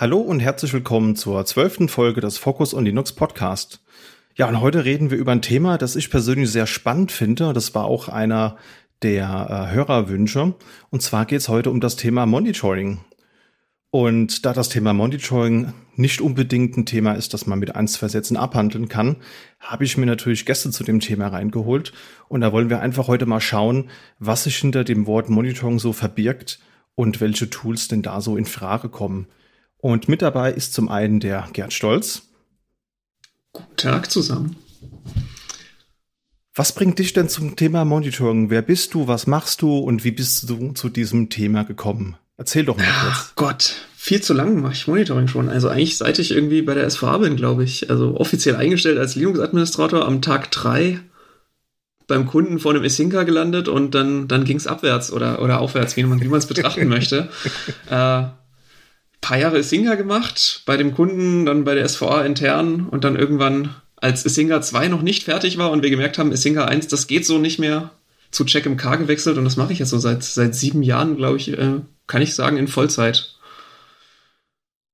Hallo und herzlich willkommen zur zwölften Folge des Focus on Linux Podcast. Ja, und heute reden wir über ein Thema, das ich persönlich sehr spannend finde. Das war auch einer der äh, Hörerwünsche. Und zwar geht es heute um das Thema Monitoring. Und da das Thema Monitoring nicht unbedingt ein Thema ist, das man mit ein, zwei Sätzen abhandeln kann, habe ich mir natürlich Gäste zu dem Thema reingeholt. Und da wollen wir einfach heute mal schauen, was sich hinter dem Wort Monitoring so verbirgt und welche Tools denn da so in Frage kommen. Und mit dabei ist zum einen der Gerd Stolz. Guten Tag zusammen. Was bringt dich denn zum Thema Monitoring? Wer bist du? Was machst du? Und wie bist du zu diesem Thema gekommen? Erzähl doch mal kurz. Ach Gott, viel zu lang mache ich Monitoring schon. Also eigentlich seit ich irgendwie bei der SVA bin, glaube ich. Also offiziell eingestellt als Linux-Administrator am Tag drei beim Kunden vor einem Isinka gelandet und dann, dann ging es abwärts oder, oder aufwärts, wie man es betrachten möchte. Äh, paar Jahre Isinga gemacht, bei dem Kunden, dann bei der SVA intern und dann irgendwann, als Isinga 2 noch nicht fertig war und wir gemerkt haben, Isinga 1, das geht so nicht mehr, zu CheckMK gewechselt und das mache ich jetzt so seit, seit sieben Jahren, glaube ich, äh, kann ich sagen, in Vollzeit.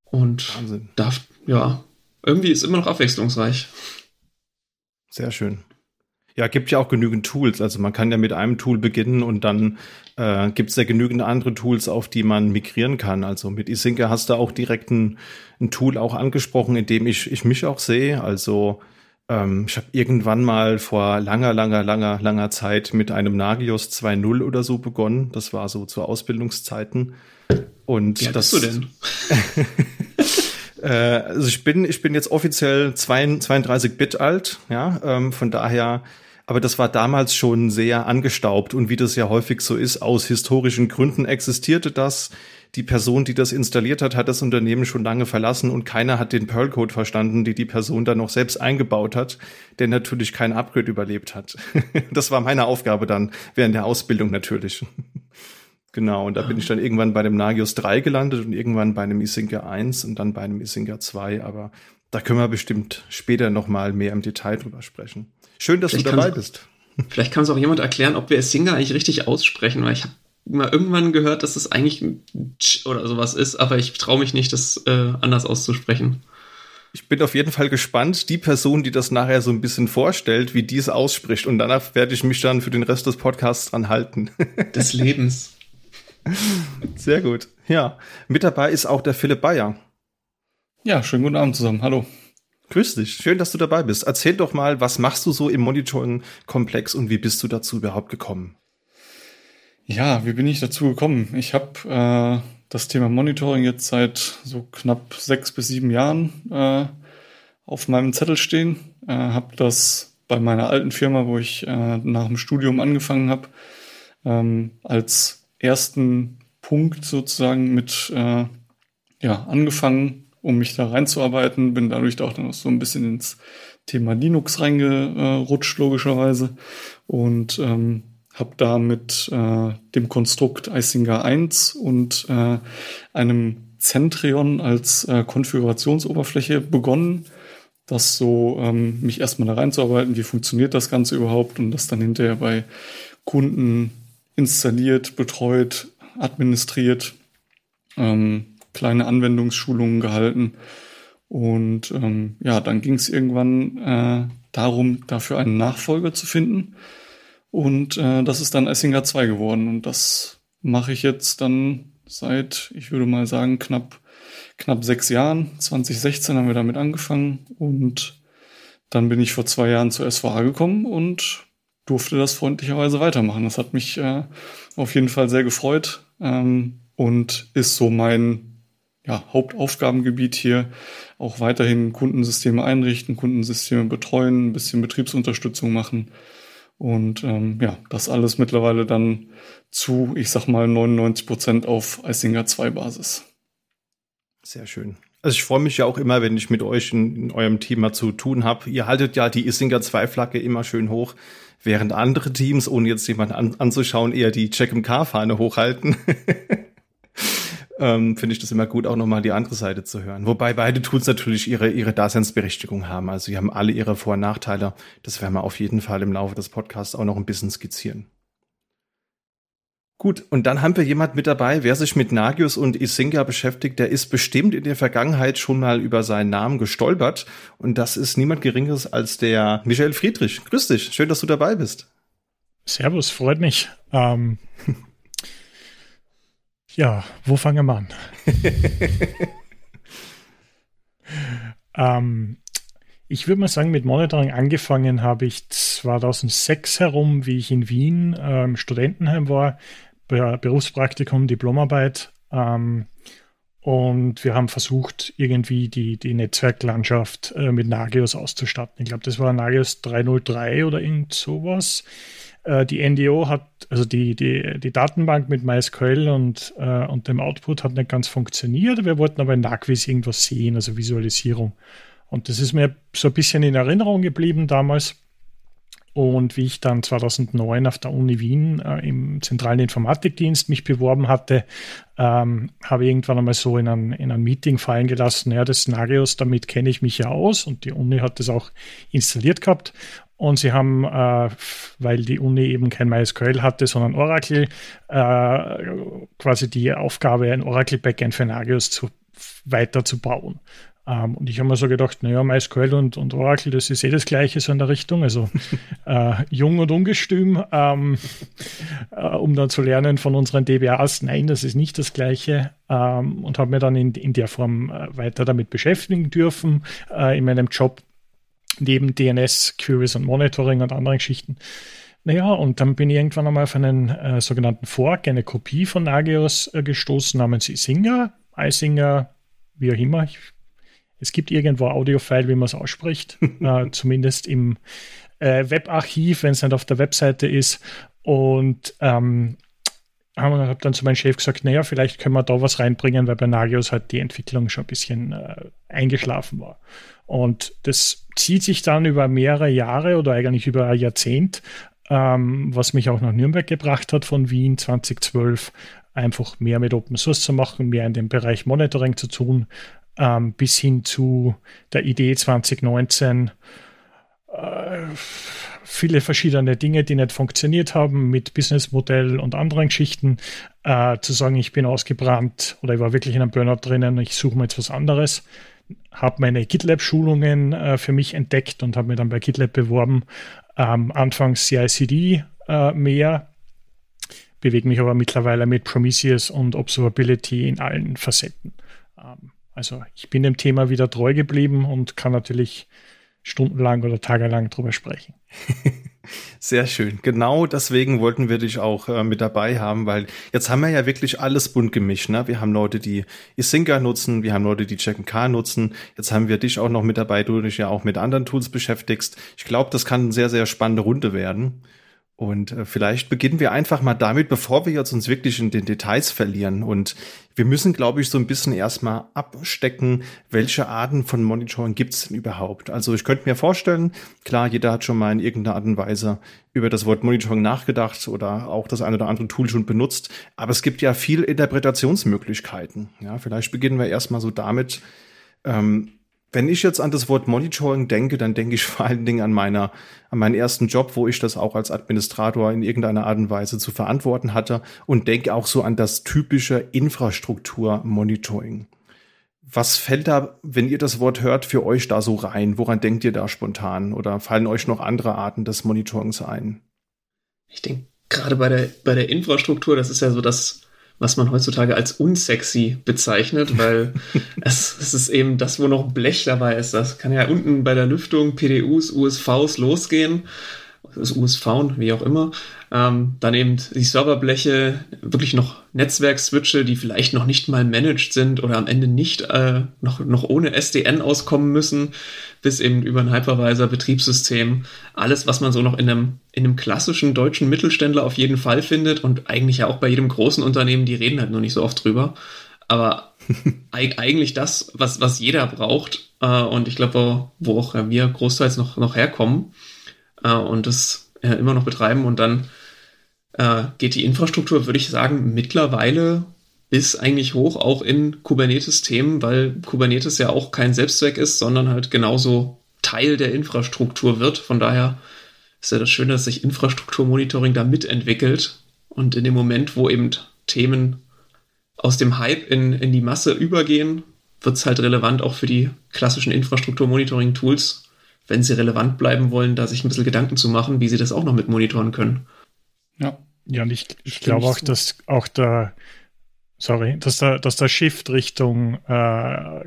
Und Wahnsinn. darf, ja, irgendwie ist immer noch abwechslungsreich. Sehr schön. Ja, gibt ja auch genügend Tools. Also man kann ja mit einem Tool beginnen und dann äh, gibt es ja genügend andere Tools, auf die man migrieren kann. Also mit Isinke hast du auch direkt ein, ein Tool auch angesprochen, in dem ich, ich mich auch sehe. Also ähm, ich habe irgendwann mal vor langer, langer, langer, langer Zeit mit einem Nagios 2.0 oder so begonnen. Das war so zu Ausbildungszeiten. Und Wie das, bist du denn? äh, also ich bin, ich bin jetzt offiziell 32 Bit alt, ja, ähm, von daher aber das war damals schon sehr angestaubt und wie das ja häufig so ist, aus historischen Gründen existierte das. Die Person, die das installiert hat, hat das Unternehmen schon lange verlassen und keiner hat den Perl-Code verstanden, die die Person dann noch selbst eingebaut hat, der natürlich kein Upgrade überlebt hat. das war meine Aufgabe dann während der Ausbildung natürlich. Genau, und da bin ich dann irgendwann bei dem Nagios 3 gelandet und irgendwann bei einem Isinga 1 und dann bei einem Isinga 2, aber da können wir bestimmt später noch mal mehr im Detail drüber sprechen. Schön, dass vielleicht du dabei bist. Vielleicht kann uns auch jemand erklären, ob wir Singer eigentlich richtig aussprechen, weil ich habe mal irgendwann gehört, dass das eigentlich ein Tsch oder sowas ist, aber ich traue mich nicht, das äh, anders auszusprechen. Ich bin auf jeden Fall gespannt, die Person, die das nachher so ein bisschen vorstellt, wie die es ausspricht. Und danach werde ich mich dann für den Rest des Podcasts dran halten. Des Lebens. Sehr gut. Ja, mit dabei ist auch der Philipp Bayer. Ja, schönen guten Abend zusammen. Hallo. Grüß dich, schön, dass du dabei bist. Erzähl doch mal, was machst du so im Monitoring-Komplex und wie bist du dazu überhaupt gekommen? Ja, wie bin ich dazu gekommen? Ich habe äh, das Thema Monitoring jetzt seit so knapp sechs bis sieben Jahren äh, auf meinem Zettel stehen. Äh, habe das bei meiner alten Firma, wo ich äh, nach dem Studium angefangen habe, ähm, als ersten Punkt sozusagen mit äh, ja angefangen um mich da reinzuarbeiten. Bin dadurch auch auch so ein bisschen ins Thema Linux reingerutscht, logischerweise. Und ähm, habe da mit äh, dem Konstrukt Isinger 1 und äh, einem Centrion als äh, Konfigurationsoberfläche begonnen, das so ähm, mich erstmal da reinzuarbeiten, wie funktioniert das Ganze überhaupt und das dann hinterher bei Kunden installiert, betreut, administriert. Ähm, kleine Anwendungsschulungen gehalten. Und ähm, ja, dann ging es irgendwann äh, darum, dafür einen Nachfolger zu finden. Und äh, das ist dann Essinger 2 geworden. Und das mache ich jetzt dann seit, ich würde mal sagen, knapp, knapp sechs Jahren. 2016 haben wir damit angefangen. Und dann bin ich vor zwei Jahren zur SVA gekommen und durfte das freundlicherweise weitermachen. Das hat mich äh, auf jeden Fall sehr gefreut ähm, und ist so mein ja, Hauptaufgabengebiet hier auch weiterhin Kundensysteme einrichten, Kundensysteme betreuen, ein bisschen Betriebsunterstützung machen. Und ähm, ja, das alles mittlerweile dann zu, ich sag mal, 99 Prozent auf Isinger 2 Basis. Sehr schön. Also ich freue mich ja auch immer, wenn ich mit euch in, in eurem Thema zu tun habe. Ihr haltet ja die Isinger 2 Flagge immer schön hoch, während andere Teams, ohne jetzt jemanden an, anzuschauen, eher die Check-MK-Fahne hochhalten. ähm, finde ich das immer gut, auch nochmal die andere Seite zu hören. Wobei beide Tools natürlich ihre, ihre Daseinsberechtigung haben. Also sie haben alle ihre Vor- und Nachteile. Das werden wir auf jeden Fall im Laufe des Podcasts auch noch ein bisschen skizzieren. Gut, und dann haben wir jemand mit dabei, wer sich mit Nagios und Isinga beschäftigt, der ist bestimmt in der Vergangenheit schon mal über seinen Namen gestolpert. Und das ist niemand Geringeres als der Michael Friedrich. Grüß dich, schön, dass du dabei bist. Servus, freut mich. Ähm, ja, wo fangen wir an? ähm, ich würde mal sagen, mit Monitoring angefangen habe ich 2006 herum, wie ich in Wien äh, im Studentenheim war, Berufspraktikum, Diplomarbeit. Ähm, und wir haben versucht, irgendwie die, die Netzwerklandschaft äh, mit Nagios auszustatten. Ich glaube, das war Nagios 303 oder irgend sowas. Äh, die NDO hat, also die, die, die Datenbank mit MySQL und, äh, und dem Output hat nicht ganz funktioniert. Wir wollten aber in Nagvis irgendwas sehen, also Visualisierung. Und das ist mir so ein bisschen in Erinnerung geblieben damals. Und wie ich dann 2009 auf der Uni Wien äh, im zentralen Informatikdienst mich beworben hatte, ähm, habe ich irgendwann einmal so in ein, in ein Meeting fallen gelassen, ja, das Nagios, damit kenne ich mich ja aus und die Uni hat das auch installiert gehabt. Und sie haben, äh, weil die Uni eben kein MySQL hatte, sondern Oracle, äh, quasi die Aufgabe, ein Oracle-Backend für Nagios zu, weiter zu bauen. Ähm, und ich habe mir so gedacht, naja, MySQL und, und Oracle, das ist eh das Gleiche so in der Richtung, also äh, jung und ungestüm, ähm, äh, um dann zu lernen von unseren DBAs, nein, das ist nicht das Gleiche. Ähm, und habe mir dann in, in der Form äh, weiter damit beschäftigen dürfen äh, in meinem Job neben DNS, Queries und Monitoring und anderen Geschichten. Naja, und dann bin ich irgendwann einmal auf einen äh, sogenannten Fork, eine Kopie von Nagios äh, gestoßen namens Isinger, Isinger, wie auch immer, ich es gibt irgendwo Audiofile, wie man es ausspricht, äh, zumindest im äh, Webarchiv, wenn es nicht auf der Webseite ist. Und ähm, habe hab dann zu meinem Chef gesagt, naja, vielleicht können wir da was reinbringen, weil bei Nagios halt die Entwicklung schon ein bisschen äh, eingeschlafen war. Und das zieht sich dann über mehrere Jahre oder eigentlich über ein Jahrzehnt, ähm, was mich auch nach Nürnberg gebracht hat von Wien 2012, einfach mehr mit Open Source zu machen, mehr in dem Bereich Monitoring zu tun, ähm, bis hin zu der Idee 2019 äh, viele verschiedene Dinge, die nicht funktioniert haben mit Businessmodell und anderen Geschichten, äh, zu sagen, ich bin ausgebrannt oder ich war wirklich in einem Burnout drinnen, ich suche mir jetzt was anderes, habe meine GitLab-Schulungen äh, für mich entdeckt und habe mich dann bei GitLab beworben. Ähm, anfangs CICD äh, mehr, bewege mich aber mittlerweile mit Prometheus und Observability in allen Facetten. Ähm, also ich bin dem Thema wieder treu geblieben und kann natürlich stundenlang oder tagelang drüber sprechen. Sehr schön. Genau deswegen wollten wir dich auch äh, mit dabei haben, weil jetzt haben wir ja wirklich alles bunt gemischt. Ne? Wir haben Leute, die Isinga nutzen, wir haben Leute, die Check K nutzen. Jetzt haben wir dich auch noch mit dabei, du dich ja auch mit anderen Tools beschäftigst. Ich glaube, das kann eine sehr, sehr spannende Runde werden. Und äh, vielleicht beginnen wir einfach mal damit, bevor wir jetzt uns wirklich in den Details verlieren. Und wir müssen, glaube ich, so ein bisschen erstmal abstecken, welche Arten von Monitoring gibt es denn überhaupt. Also ich könnte mir vorstellen, klar, jeder hat schon mal in irgendeiner Art und Weise über das Wort Monitoring nachgedacht oder auch das eine oder andere Tool schon benutzt. Aber es gibt ja viel Interpretationsmöglichkeiten. Ja, vielleicht beginnen wir erstmal so damit, ähm, wenn ich jetzt an das Wort Monitoring denke, dann denke ich vor allen Dingen an meiner, an meinen ersten Job, wo ich das auch als Administrator in irgendeiner Art und Weise zu verantworten hatte und denke auch so an das typische Infrastruktur-Monitoring. Was fällt da, wenn ihr das Wort hört, für euch da so rein? Woran denkt ihr da spontan? Oder fallen euch noch andere Arten des Monitorings ein? Ich denke, gerade bei der, bei der Infrastruktur, das ist ja so das, was man heutzutage als unsexy bezeichnet, weil es, es ist eben das, wo noch Blech dabei ist. Das kann ja unten bei der Lüftung PDUs, USVs losgehen das USV, wie auch immer. Ähm, dann eben die Serverbleche, wirklich noch Netzwerkswitche, die vielleicht noch nicht mal managed sind oder am Ende nicht äh, noch, noch ohne SDN auskommen müssen, bis eben über ein Hypervisor-Betriebssystem. Alles, was man so noch in einem, in einem klassischen deutschen Mittelständler auf jeden Fall findet und eigentlich ja auch bei jedem großen Unternehmen, die reden halt nur nicht so oft drüber. Aber eigentlich das, was, was jeder braucht. Äh, und ich glaube, wo, wo auch wir großteils noch, noch herkommen äh, und das äh, immer noch betreiben. Und dann äh, geht die Infrastruktur, würde ich sagen, mittlerweile bis eigentlich hoch auch in Kubernetes-Themen, weil Kubernetes ja auch kein Selbstzweck ist, sondern halt genauso Teil der Infrastruktur wird. Von daher ist ja das Schöne, dass sich Infrastrukturmonitoring da mitentwickelt Und in dem Moment, wo eben Themen aus dem Hype in, in die Masse übergehen, wird es halt relevant auch für die klassischen Infrastruktur-Monitoring-Tools, wenn sie relevant bleiben wollen, da sich ein bisschen Gedanken zu machen, wie sie das auch noch mit monitoren können. Ja, ja und ich, ich glaube auch, dass auch der, sorry, dass der, dass der Shift Richtung äh,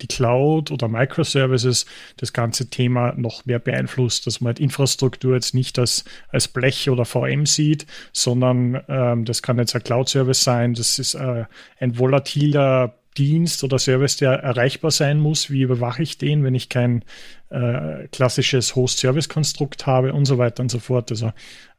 die Cloud oder Microservices das ganze Thema noch mehr beeinflusst, dass man halt Infrastruktur jetzt nicht als, als Blech oder VM sieht, sondern ähm, das kann jetzt ein Cloud-Service sein, das ist äh, ein volatiler Dienst oder Service, der erreichbar sein muss. Wie überwache ich den, wenn ich kein äh, klassisches Host-Service-Konstrukt habe und so weiter und so fort. Also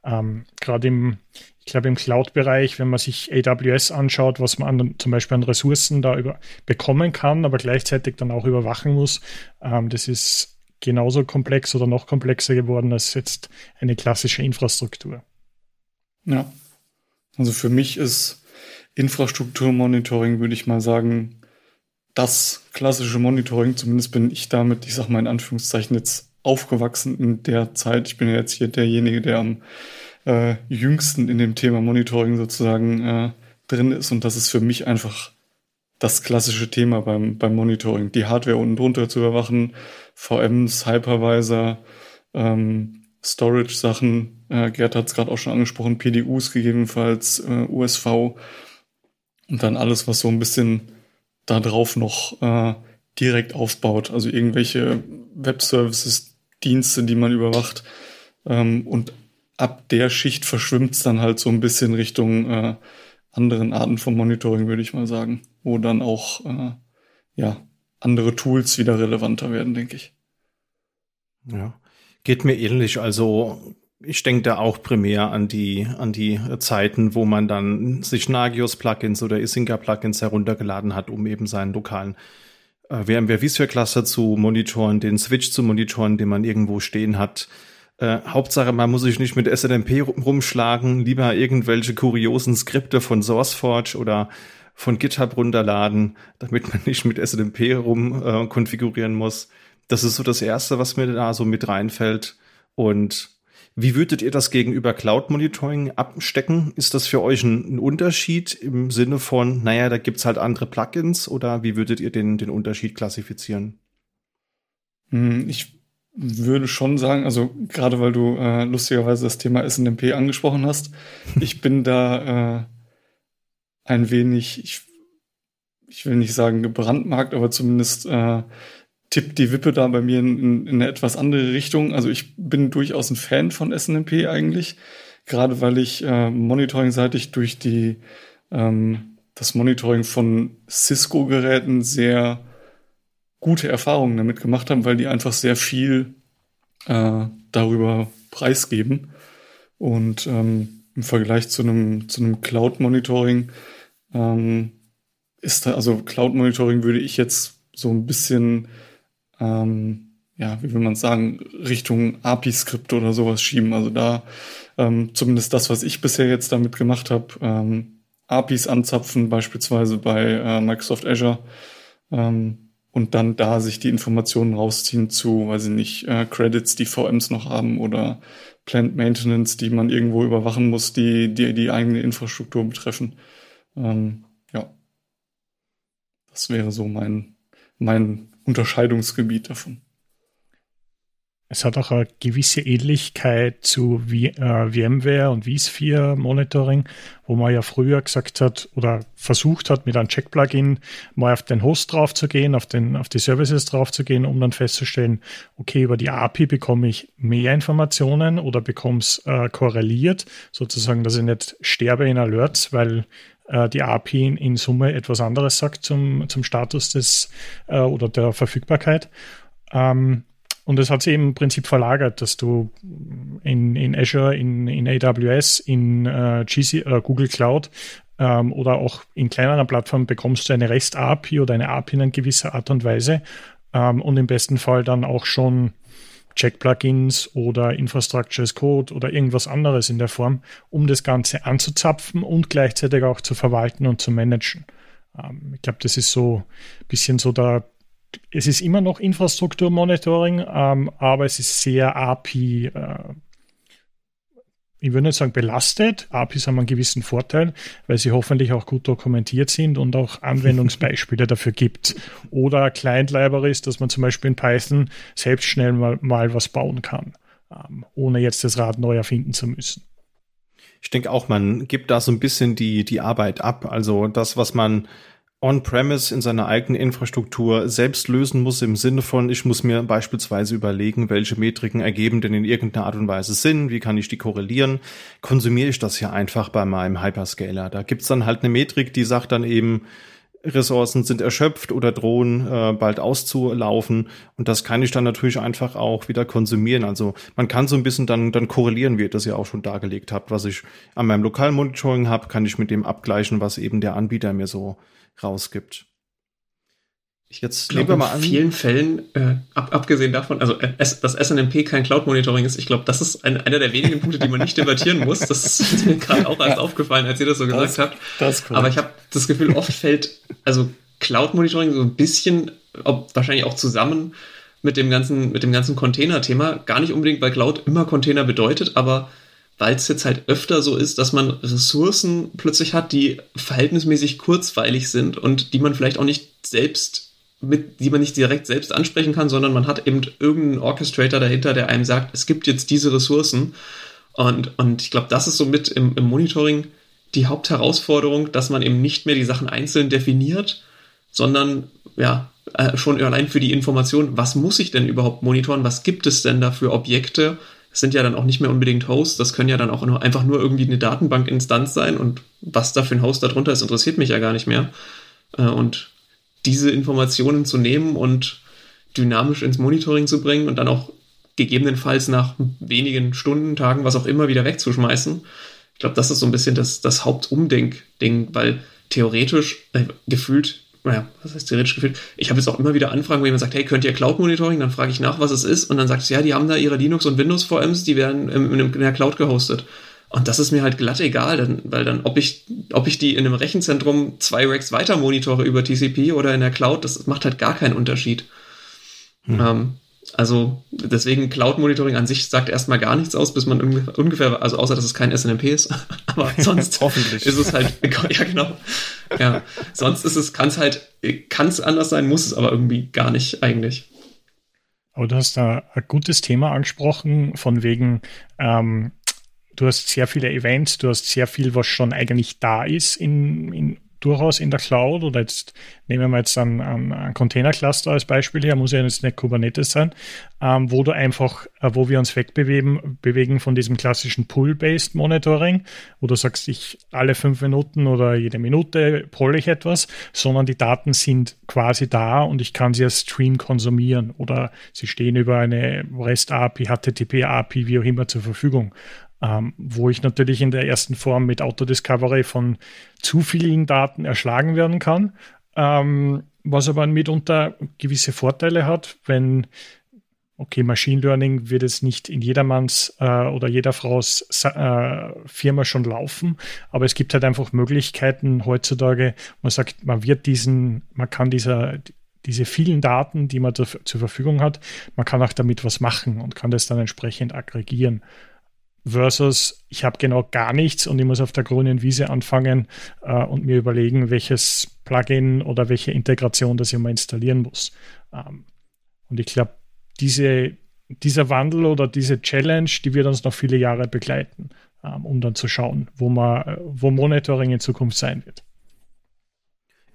ähm, gerade im, ich glaube im Cloud-Bereich, wenn man sich AWS anschaut, was man an, zum Beispiel an Ressourcen da über, bekommen kann, aber gleichzeitig dann auch überwachen muss, ähm, das ist genauso komplex oder noch komplexer geworden als jetzt eine klassische Infrastruktur. Ja. Also für mich ist Infrastrukturmonitoring, würde ich mal sagen, das klassische Monitoring, zumindest bin ich damit, ich sage mal in Anführungszeichen jetzt aufgewachsen in der Zeit. Ich bin ja jetzt hier derjenige, der am äh, jüngsten in dem Thema Monitoring sozusagen äh, drin ist und das ist für mich einfach das klassische Thema beim, beim Monitoring. Die Hardware unten drunter zu überwachen, VMs, Hypervisor, ähm, Storage-Sachen, äh, Gerd hat es gerade auch schon angesprochen, PDUs gegebenenfalls, äh, USV und dann alles, was so ein bisschen da drauf noch äh, direkt aufbaut. Also irgendwelche Web-Services, Dienste, die man überwacht. Ähm, und ab der Schicht verschwimmt es dann halt so ein bisschen Richtung äh, anderen Arten von Monitoring, würde ich mal sagen, wo dann auch äh, ja andere Tools wieder relevanter werden, denke ich. Ja, geht mir ähnlich. Also ich denke da auch primär an die, an die Zeiten, wo man dann sich Nagios-Plugins oder Isinga-Plugins heruntergeladen hat, um eben seinen lokalen äh, VMware vSphere Cluster zu monitoren, den Switch zu monitoren, den man irgendwo stehen hat. Äh, Hauptsache, man muss sich nicht mit SNMP rumschlagen, lieber irgendwelche kuriosen Skripte von SourceForge oder von GitHub runterladen, damit man nicht mit SNMP rum äh, konfigurieren muss. Das ist so das Erste, was mir da so mit reinfällt. Und wie würdet ihr das gegenüber Cloud Monitoring abstecken? Ist das für euch ein, ein Unterschied im Sinne von, naja, da gibt's halt andere Plugins oder wie würdet ihr den, den Unterschied klassifizieren? Hm, ich würde schon sagen, also gerade weil du äh, lustigerweise das Thema SNMP angesprochen hast, ich bin da äh, ein wenig, ich, ich will nicht sagen gebrandmarkt, aber zumindest äh, tippt die Wippe da bei mir in, in, in eine etwas andere Richtung. Also ich bin durchaus ein Fan von SNMP eigentlich, gerade weil ich äh, monitoring-seitig durch die ähm, das Monitoring von Cisco-Geräten sehr gute Erfahrungen damit gemacht habe, weil die einfach sehr viel äh, darüber preisgeben. Und ähm, im Vergleich zu einem, zu einem Cloud-Monitoring ähm, ist da, also Cloud-Monitoring würde ich jetzt so ein bisschen ähm, ja, wie will man sagen, Richtung API-Skripte oder sowas schieben. Also da ähm, zumindest das, was ich bisher jetzt damit gemacht habe, ähm, APIs anzapfen, beispielsweise bei äh, Microsoft Azure ähm, und dann da sich die Informationen rausziehen zu, weiß ich nicht, äh, Credits, die VMs noch haben oder Plant Maintenance, die man irgendwo überwachen muss, die die, die eigene Infrastruktur betreffen. Ähm, ja, das wäre so mein mein Unterscheidungsgebiet davon. Es hat auch eine gewisse Ähnlichkeit zu v äh, VMware und vSphere Monitoring, wo man ja früher gesagt hat oder versucht hat, mit einem Check-Plugin mal auf den Host draufzugehen, auf, den, auf die Services draufzugehen, um dann festzustellen, okay, über die API bekomme ich mehr Informationen oder bekomme es äh, korreliert, sozusagen, dass ich nicht sterbe in Alerts, weil äh, die API in, in, Summe etwas anderes sagt zum, zum Status des äh, oder der Verfügbarkeit. Ähm, und das hat sich eben im Prinzip verlagert, dass du in, in Azure, in, in AWS, in äh, GC, äh, Google Cloud ähm, oder auch in kleineren Plattformen bekommst du eine REST-API oder eine API in gewisser Art und Weise ähm, und im besten Fall dann auch schon Check-Plugins oder Infrastructure as Code oder irgendwas anderes in der Form, um das Ganze anzuzapfen und gleichzeitig auch zu verwalten und zu managen. Ähm, ich glaube, das ist so ein bisschen so der, es ist immer noch Infrastrukturmonitoring, ähm, aber es ist sehr API, äh, ich würde nicht sagen belastet. APIs haben einen gewissen Vorteil, weil sie hoffentlich auch gut dokumentiert sind und auch Anwendungsbeispiele dafür gibt. Oder Client-Libraries, dass man zum Beispiel in Python selbst schnell mal, mal was bauen kann, ähm, ohne jetzt das Rad neu erfinden zu müssen. Ich denke auch, man gibt da so ein bisschen die, die Arbeit ab. Also das, was man on-premise in seiner eigenen Infrastruktur selbst lösen muss im Sinne von, ich muss mir beispielsweise überlegen, welche Metriken ergeben denn in irgendeiner Art und Weise Sinn, wie kann ich die korrelieren, konsumiere ich das ja einfach bei meinem Hyperscaler. Da gibt's dann halt eine Metrik, die sagt dann eben, Ressourcen sind erschöpft oder drohen äh, bald auszulaufen und das kann ich dann natürlich einfach auch wieder konsumieren. Also man kann so ein bisschen dann dann korrelieren, wie ihr das ja auch schon dargelegt habt, was ich an meinem lokalen Monitoring habe, kann ich mit dem abgleichen, was eben der Anbieter mir so rausgibt. Jetzt nehmen wir mal an. In vielen Fällen, äh, ab, abgesehen davon, also äh, dass SNMP kein Cloud-Monitoring ist, ich glaube, das ist ein, einer der wenigen Punkte, die man nicht debattieren muss. Das ist mir gerade auch erst aufgefallen, als ihr das so gesagt das, habt. Das Aber ich habe das Gefühl, oft fällt also Cloud-Monitoring so ein bisschen, ob, wahrscheinlich auch zusammen mit dem ganzen, mit dem ganzen Container-Thema. Gar nicht unbedingt, weil Cloud immer Container bedeutet, aber weil es jetzt halt öfter so ist, dass man Ressourcen plötzlich hat, die verhältnismäßig kurzweilig sind und die man vielleicht auch nicht selbst mit, die man nicht direkt selbst ansprechen kann, sondern man hat eben irgendeinen Orchestrator dahinter, der einem sagt, es gibt jetzt diese Ressourcen. Und, und ich glaube, das ist so mit im, im Monitoring die Hauptherausforderung, dass man eben nicht mehr die Sachen einzeln definiert, sondern ja, äh, schon allein für die Information, was muss ich denn überhaupt monitoren, was gibt es denn da für Objekte, das sind ja dann auch nicht mehr unbedingt Hosts, das können ja dann auch nur, einfach nur irgendwie eine Datenbankinstanz sein und was da für ein Host darunter ist, interessiert mich ja gar nicht mehr. Äh, und diese Informationen zu nehmen und dynamisch ins Monitoring zu bringen und dann auch gegebenenfalls nach wenigen Stunden, Tagen, was auch immer wieder wegzuschmeißen. Ich glaube, das ist so ein bisschen das, das Hauptumdenk-Ding, weil theoretisch äh, gefühlt naja, was heißt theoretisch gefühlt? Ich habe jetzt auch immer wieder Anfragen, wo jemand sagt, hey, könnt ihr Cloud Monitoring? Dann frage ich nach, was es ist und dann sagt es, ja, die haben da ihre Linux und Windows VMs, die werden in, der Cloud gehostet. Und das ist mir halt glatt egal, weil dann, ob ich, ob ich die in einem Rechenzentrum zwei Racks weiter monitore über TCP oder in der Cloud, das macht halt gar keinen Unterschied. Hm. Ähm, also deswegen Cloud Monitoring an sich sagt erstmal gar nichts aus, bis man ungefähr, also außer dass es kein SNMP ist, aber sonst Hoffentlich. ist es halt, ja genau, ja, sonst ist es, kann es halt, kann es anders sein, muss es aber irgendwie gar nicht eigentlich. Aber du hast da ein gutes Thema angesprochen, von wegen, ähm, du hast sehr viele Events, du hast sehr viel, was schon eigentlich da ist in, in durchaus in der Cloud. Oder jetzt nehmen wir jetzt einen, einen Container-Cluster als Beispiel her, muss ja jetzt nicht Kubernetes sein, ähm, wo du einfach, äh, wo wir uns wegbewegen bewegen von diesem klassischen Pull-Based Monitoring, wo du sagst, ich alle fünf Minuten oder jede Minute polle ich etwas, sondern die Daten sind quasi da und ich kann sie als Stream konsumieren oder sie stehen über eine REST-API, HTTP-API, wie auch immer zur Verfügung ähm, wo ich natürlich in der ersten Form mit Autodiscovery von zu vielen Daten erschlagen werden kann, ähm, was aber mitunter gewisse Vorteile hat, wenn okay, Machine Learning wird es nicht in jedermanns äh, oder jeder Frau's äh, Firma schon laufen, aber es gibt halt einfach Möglichkeiten heutzutage, man sagt, man wird diesen, man kann dieser, diese vielen Daten, die man zur Verfügung hat, man kann auch damit was machen und kann das dann entsprechend aggregieren versus ich habe genau gar nichts und ich muss auf der grünen Wiese anfangen äh, und mir überlegen, welches Plugin oder welche Integration das ich mal installieren muss. Ähm, und ich glaube, diese, dieser Wandel oder diese Challenge, die wird uns noch viele Jahre begleiten, ähm, um dann zu schauen, wo, man, wo Monitoring in Zukunft sein wird.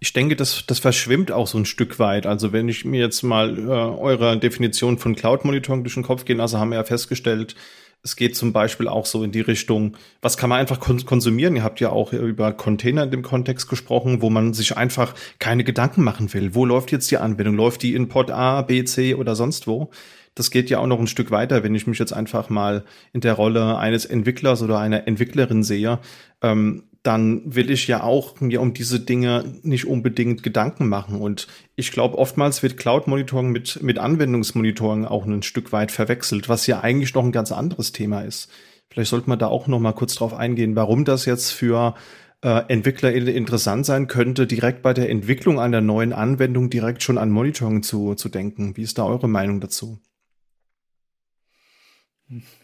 Ich denke, das, das verschwimmt auch so ein Stück weit. Also wenn ich mir jetzt mal äh, eure Definition von Cloud Monitoring durch den Kopf gehen, also haben wir ja festgestellt, es geht zum Beispiel auch so in die Richtung, was kann man einfach konsumieren? Ihr habt ja auch über Container in dem Kontext gesprochen, wo man sich einfach keine Gedanken machen will. Wo läuft jetzt die Anwendung? Läuft die in Pod A, B, C oder sonst wo? Das geht ja auch noch ein Stück weiter, wenn ich mich jetzt einfach mal in der Rolle eines Entwicklers oder einer Entwicklerin sehe. Ähm, dann will ich ja auch mir um diese Dinge nicht unbedingt Gedanken machen. Und ich glaube, oftmals wird Cloud-Monitoring mit, mit Anwendungsmonitoring auch ein Stück weit verwechselt, was ja eigentlich noch ein ganz anderes Thema ist. Vielleicht sollte man da auch noch mal kurz drauf eingehen, warum das jetzt für äh, Entwickler interessant sein könnte, direkt bei der Entwicklung einer neuen Anwendung direkt schon an Monitoring zu, zu denken. Wie ist da eure Meinung dazu?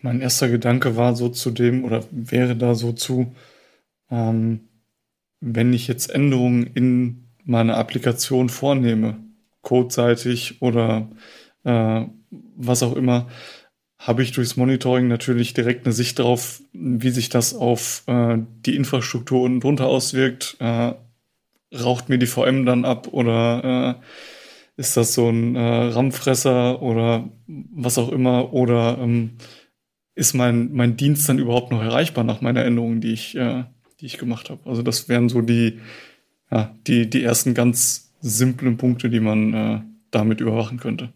Mein erster Gedanke war so zu dem oder wäre da so zu, ähm, wenn ich jetzt Änderungen in meine Applikation vornehme, codeseitig oder äh, was auch immer, habe ich durchs Monitoring natürlich direkt eine Sicht darauf, wie sich das auf äh, die Infrastruktur unten drunter auswirkt. Äh, raucht mir die VM dann ab oder äh, ist das so ein äh, RAM-Fresser oder was auch immer oder ähm, ist mein, mein Dienst dann überhaupt noch erreichbar nach meiner Änderung, die ich, äh, die ich gemacht habe. Also das wären so die, ja, die, die ersten ganz simplen Punkte, die man äh, damit überwachen könnte.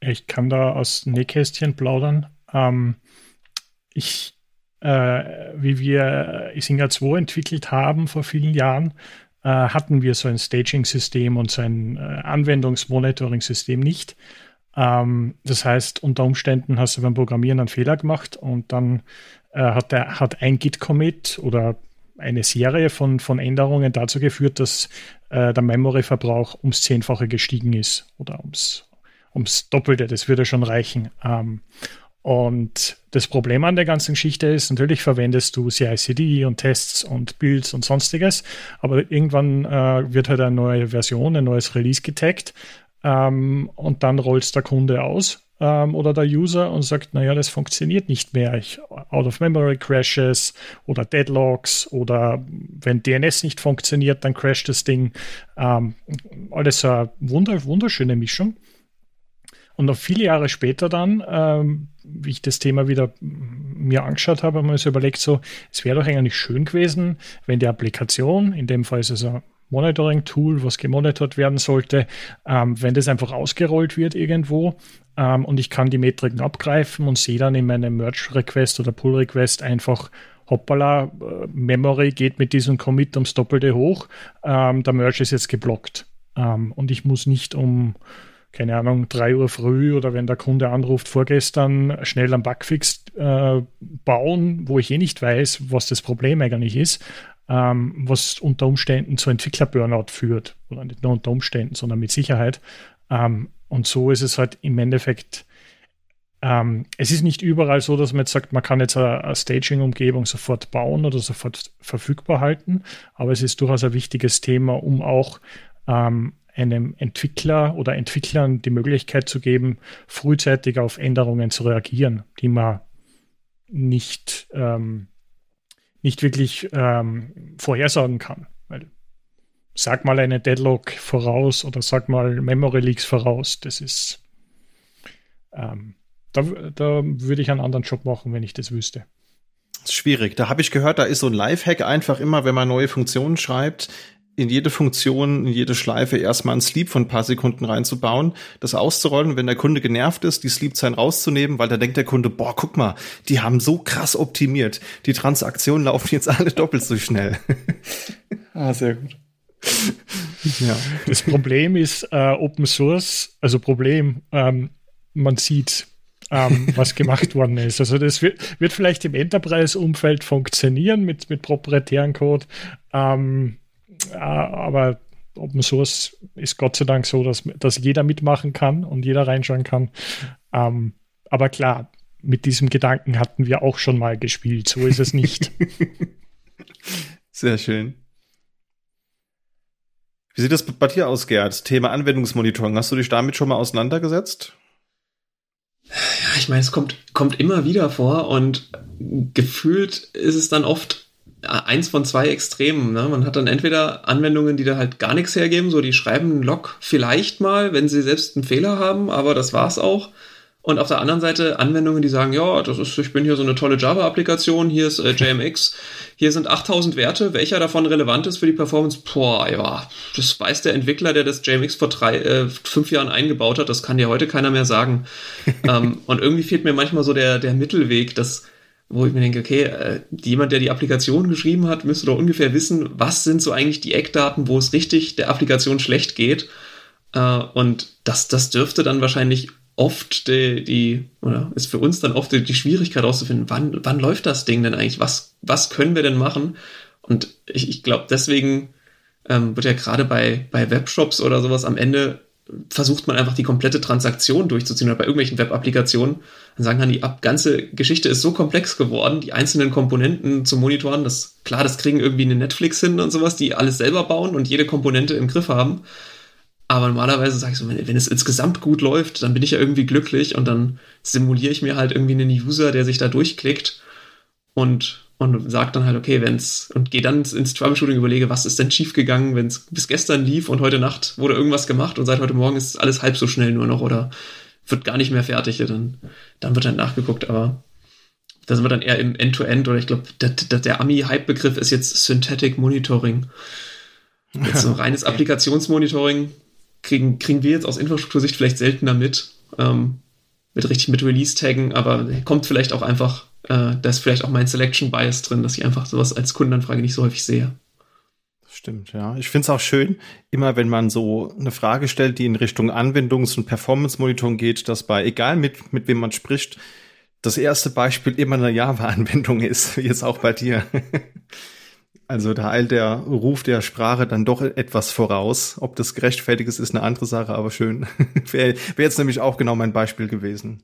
Ich kann da aus Nähkästchen plaudern. Ähm, ich, äh, wie wir Isinga 2 entwickelt haben vor vielen Jahren, äh, hatten wir so ein Staging-System und so ein äh, Anwendungsmonitoring-System nicht. Ähm, das heißt, unter Umständen hast du beim Programmieren einen Fehler gemacht und dann hat, der, hat ein Git-Commit oder eine Serie von, von Änderungen dazu geführt, dass äh, der Memory-Verbrauch ums Zehnfache gestiegen ist oder ums ums Doppelte, das würde schon reichen. Ähm, und das Problem an der ganzen Geschichte ist, natürlich verwendest du CI/CD und Tests und Builds und sonstiges, aber irgendwann äh, wird halt eine neue Version, ein neues Release getaggt ähm, und dann rollt der Kunde aus ähm, oder der User und sagt, naja, das funktioniert nicht mehr. Ich, out of memory crashes oder Deadlocks oder wenn DNS nicht funktioniert, dann crasht das Ding. Ähm, alles so eine wunder, wunderschöne Mischung. Und noch viele Jahre später dann, ähm, wie ich das Thema wieder mir angeschaut habe, haben wir uns überlegt, so, es wäre doch eigentlich schön gewesen, wenn die Applikation, in dem Fall ist es ein Monitoring-Tool, was gemonitort werden sollte, ähm, wenn das einfach ausgerollt wird irgendwo ähm, und ich kann die Metriken abgreifen und sehe dann in meinem Merge-Request oder Pull-Request einfach, hoppala, äh, Memory geht mit diesem Commit ums Doppelte hoch, ähm, der Merge ist jetzt geblockt. Ähm, und ich muss nicht um keine Ahnung, drei Uhr früh oder wenn der Kunde anruft vorgestern, schnell einen Bugfix äh, bauen, wo ich eh nicht weiß, was das Problem eigentlich ist, ähm, was unter Umständen zu Entwickler-Burnout führt. Oder nicht nur unter Umständen, sondern mit Sicherheit. Ähm, und so ist es halt im Endeffekt, ähm, es ist nicht überall so, dass man jetzt sagt, man kann jetzt eine, Staging-Umgebung sofort bauen oder sofort verfügbar halten, aber es ist durchaus ein wichtiges Thema, um auch ähm, einem Entwickler oder Entwicklern die Möglichkeit zu geben, frühzeitig auf Änderungen zu reagieren, die man nicht, ähm, nicht wirklich ähm, vorhersagen kann. Weil sag mal eine Deadlock voraus oder sag mal Memory Leaks voraus. Das ist ähm, da, da würde ich einen anderen Job machen, wenn ich das wüsste. schwierig. Da habe ich gehört, da ist so ein Lifehack einfach immer, wenn man neue Funktionen schreibt, in jede Funktion, in jede Schleife erstmal einen Sleep von ein paar Sekunden reinzubauen, das auszurollen, wenn der Kunde genervt ist, die Sleep-Zeit rauszunehmen, weil da denkt der Kunde, boah, guck mal, die haben so krass optimiert. Die Transaktionen laufen jetzt alle doppelt so schnell. ah, sehr gut. Ja. Das Problem ist äh, Open Source, also Problem, ähm, man sieht, ähm, was gemacht worden ist. Also das wird, wird vielleicht im Enterprise-Umfeld funktionieren mit, mit proprietären Code. Ähm, aber Open Source ist Gott sei Dank so, dass, dass jeder mitmachen kann und jeder reinschauen kann. Ähm, aber klar, mit diesem Gedanken hatten wir auch schon mal gespielt. So ist es nicht. Sehr schön. Wie sieht das bei dir aus, Gerd? Thema Anwendungsmonitoring. Hast du dich damit schon mal auseinandergesetzt? Ja, ich meine, es kommt, kommt immer wieder vor und gefühlt ist es dann oft eins von zwei Extremen. Ne? Man hat dann entweder Anwendungen, die da halt gar nichts hergeben, so die schreiben einen Log vielleicht mal, wenn sie selbst einen Fehler haben, aber das war's auch. Und auf der anderen Seite Anwendungen, die sagen, ja, das ist, ich bin hier so eine tolle Java-Applikation, hier ist äh, JMX, hier sind 8000 Werte, welcher davon relevant ist für die Performance? Boah, ja, das weiß der Entwickler, der das JMX vor drei, äh, fünf Jahren eingebaut hat, das kann dir heute keiner mehr sagen. ähm, und irgendwie fehlt mir manchmal so der, der Mittelweg, dass wo ich mir denke, okay, äh, jemand, der die Applikation geschrieben hat, müsste doch ungefähr wissen, was sind so eigentlich die Eckdaten, wo es richtig der Applikation schlecht geht. Äh, und das, das dürfte dann wahrscheinlich oft die, die, oder ist für uns dann oft die, die Schwierigkeit herauszufinden, wann, wann läuft das Ding denn eigentlich? Was, was können wir denn machen? Und ich, ich glaube, deswegen ähm, wird ja gerade bei, bei Webshops oder sowas am Ende versucht man einfach die komplette Transaktion durchzuziehen oder bei irgendwelchen Web-Applikationen dann sagen dann die ganze Geschichte ist so komplex geworden, die einzelnen Komponenten zu monitoren, das, klar, das kriegen irgendwie eine Netflix hin und sowas, die alles selber bauen und jede Komponente im Griff haben. Aber normalerweise sage ich so, wenn, wenn, es insgesamt gut läuft, dann bin ich ja irgendwie glücklich und dann simuliere ich mir halt irgendwie einen User, der sich da durchklickt und, und sagt dann halt, okay, wenn's, und gehe dann ins Troubleshooting überlege, was ist denn schiefgegangen, wenn es bis gestern lief und heute Nacht wurde irgendwas gemacht und seit heute Morgen ist alles halb so schnell nur noch oder wird gar nicht mehr fertig, dann, dann wird dann nachgeguckt, aber da sind wir dann eher im End-to-End -End, oder ich glaube, der, der, der Ami-Hype-Begriff ist jetzt Synthetic Monitoring. Jetzt so reines okay. Applikationsmonitoring kriegen, kriegen wir jetzt aus Infrastruktursicht vielleicht seltener mit, ähm, mit richtig mit Release-Taggen, aber kommt vielleicht auch einfach, äh, da ist vielleicht auch mein Selection-Bias drin, dass ich einfach sowas als Kundenanfrage nicht so häufig sehe. Stimmt, ja. Ich finde es auch schön, immer wenn man so eine Frage stellt, die in Richtung Anwendungs- und Performance-Monitoring geht, dass bei, egal mit, mit wem man spricht, das erste Beispiel immer eine Java-Anwendung ist, jetzt auch bei dir. Also da eilt der Ruf der Sprache dann doch etwas voraus. Ob das gerechtfertigt ist, ist eine andere Sache, aber schön. Wäre wär jetzt nämlich auch genau mein Beispiel gewesen.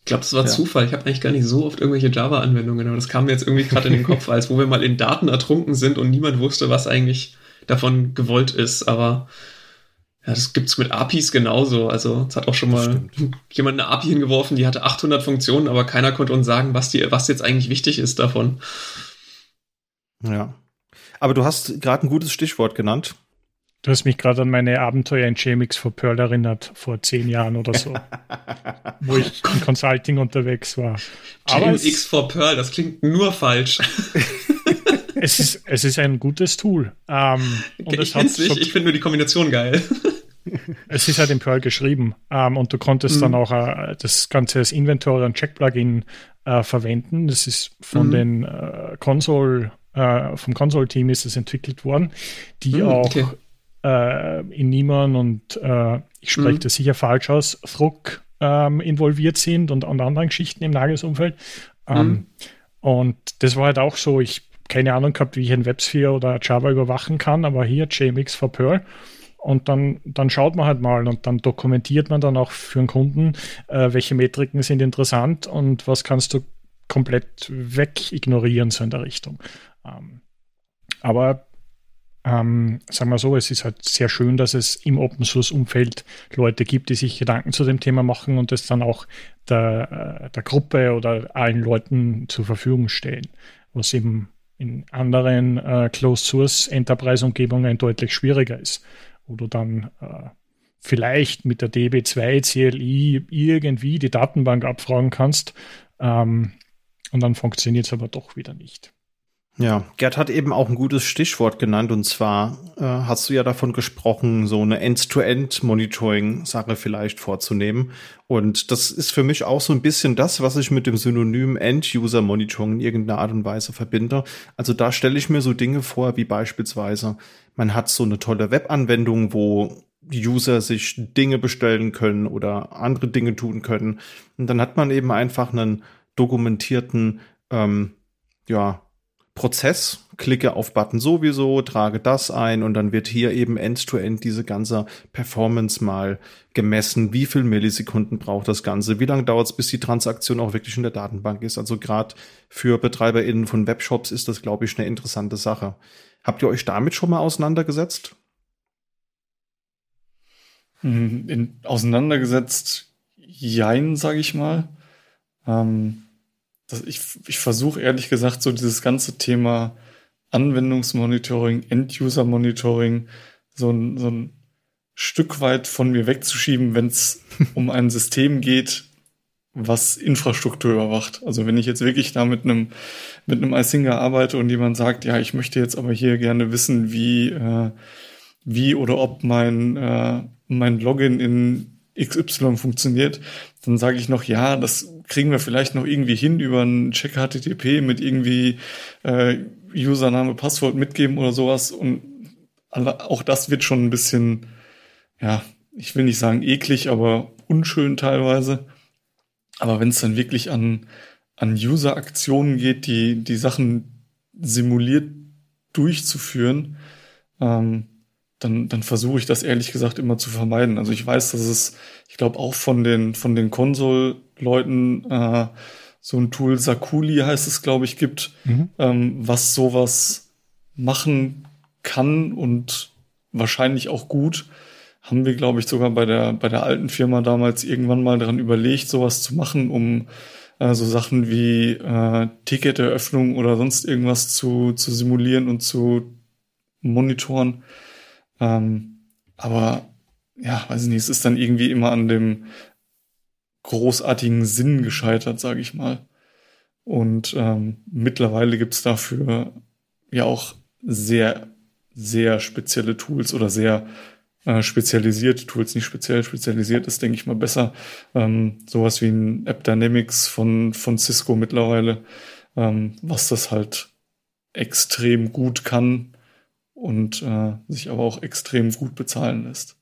Ich glaube, das war ja. Zufall. Ich habe eigentlich gar nicht so oft irgendwelche Java-Anwendungen, aber das kam mir jetzt irgendwie gerade in den Kopf, als wo wir mal in Daten ertrunken sind und niemand wusste, was eigentlich davon gewollt ist. Aber ja, das gibt's mit APIs genauso. Also es hat auch schon mal jemand eine API hingeworfen, die hatte 800 Funktionen, aber keiner konnte uns sagen, was, die, was jetzt eigentlich wichtig ist davon. Ja. Aber du hast gerade ein gutes Stichwort genannt. Du hast mich gerade an meine Abenteuer in JMX for Pearl erinnert, vor zehn Jahren oder so, wo ich im Consulting unterwegs war. JMX for Pearl, das klingt nur falsch. es, ist, es ist ein gutes Tool. Ähm, und ich kenn's nicht, so, ich finde nur die Kombination geil. es ist halt in Perl geschrieben ähm, und du konntest mhm. dann auch äh, das Ganze als Inventory und Check-Plugin äh, verwenden. Das ist von mhm. den äh, Console äh, vom Console-Team ist es entwickelt worden, die mhm, auch okay. äh, in Niemann und äh, ich spreche mhm. das sicher falsch aus, Druck ähm, involviert sind und an anderen Geschichten im Nagelumfeld. Ähm, mhm. Und das war halt auch so, ich keine Ahnung gehabt, wie ich ein WebSphere oder Java überwachen kann, aber hier JMX for Perl. Und dann, dann schaut man halt mal und dann dokumentiert man dann auch für einen Kunden, äh, welche Metriken sind interessant und was kannst du komplett wegignorieren, so in der Richtung. Aber ähm, sagen wir so, es ist halt sehr schön, dass es im Open Source Umfeld Leute gibt, die sich Gedanken zu dem Thema machen und es dann auch der, äh, der Gruppe oder allen Leuten zur Verfügung stellen, was eben in anderen äh, Closed Source Enterprise Umgebungen deutlich schwieriger ist, wo du dann äh, vielleicht mit der DB2 CLI irgendwie die Datenbank abfragen kannst ähm, und dann funktioniert es aber doch wieder nicht. Ja, Gerd hat eben auch ein gutes Stichwort genannt und zwar äh, hast du ja davon gesprochen, so eine End-to-End-Monitoring-Sache vielleicht vorzunehmen. Und das ist für mich auch so ein bisschen das, was ich mit dem Synonym End-User-Monitoring in irgendeiner Art und Weise verbinde. Also da stelle ich mir so Dinge vor, wie beispielsweise, man hat so eine tolle Webanwendung, wo User sich Dinge bestellen können oder andere Dinge tun können. Und dann hat man eben einfach einen dokumentierten, ähm, ja, Prozess, klicke auf Button sowieso, trage das ein und dann wird hier eben end-to-end -end diese ganze Performance mal gemessen. Wie viel Millisekunden braucht das Ganze? Wie lange dauert es, bis die Transaktion auch wirklich in der Datenbank ist? Also gerade für BetreiberInnen von Webshops ist das, glaube ich, eine interessante Sache. Habt ihr euch damit schon mal auseinandergesetzt? Hm, in, auseinandergesetzt, jein, sage ich mal. Ähm das, ich, ich versuche ehrlich gesagt so dieses ganze Thema Anwendungsmonitoring, End-User-Monitoring so ein, so ein Stück weit von mir wegzuschieben, wenn es um ein System geht, was Infrastruktur überwacht. Also wenn ich jetzt wirklich da mit einem mit einem iSinger arbeite und jemand sagt, ja, ich möchte jetzt aber hier gerne wissen, wie äh, wie oder ob mein äh, mein Login in XY funktioniert, dann sage ich noch, ja, das kriegen wir vielleicht noch irgendwie hin über einen Check HTTP mit irgendwie äh, Username, Passwort mitgeben oder sowas. Und auch das wird schon ein bisschen, ja, ich will nicht sagen eklig, aber unschön teilweise. Aber wenn es dann wirklich an, an User-Aktionen geht, die, die Sachen simuliert durchzuführen, ähm, dann, dann versuche ich das ehrlich gesagt immer zu vermeiden. Also ich weiß, dass es, ich glaube, auch von den, von den Console Leuten äh, so ein Tool, Sakuli heißt es, glaube ich, gibt, mhm. ähm, was sowas machen kann und wahrscheinlich auch gut. Haben wir, glaube ich, sogar bei der, bei der alten Firma damals irgendwann mal daran überlegt, sowas zu machen, um äh, so Sachen wie äh, Ticketeröffnung oder sonst irgendwas zu, zu simulieren und zu monitoren. Ähm, aber ja, weiß ich nicht, es ist dann irgendwie immer an dem großartigen Sinn gescheitert, sage ich mal. Und ähm, mittlerweile gibt's dafür ja auch sehr, sehr spezielle Tools oder sehr äh, spezialisierte Tools, nicht speziell spezialisiert ist, denke ich mal besser. Ähm, sowas wie ein App Dynamics von, von Cisco mittlerweile, ähm, was das halt extrem gut kann und äh, sich aber auch extrem gut bezahlen lässt.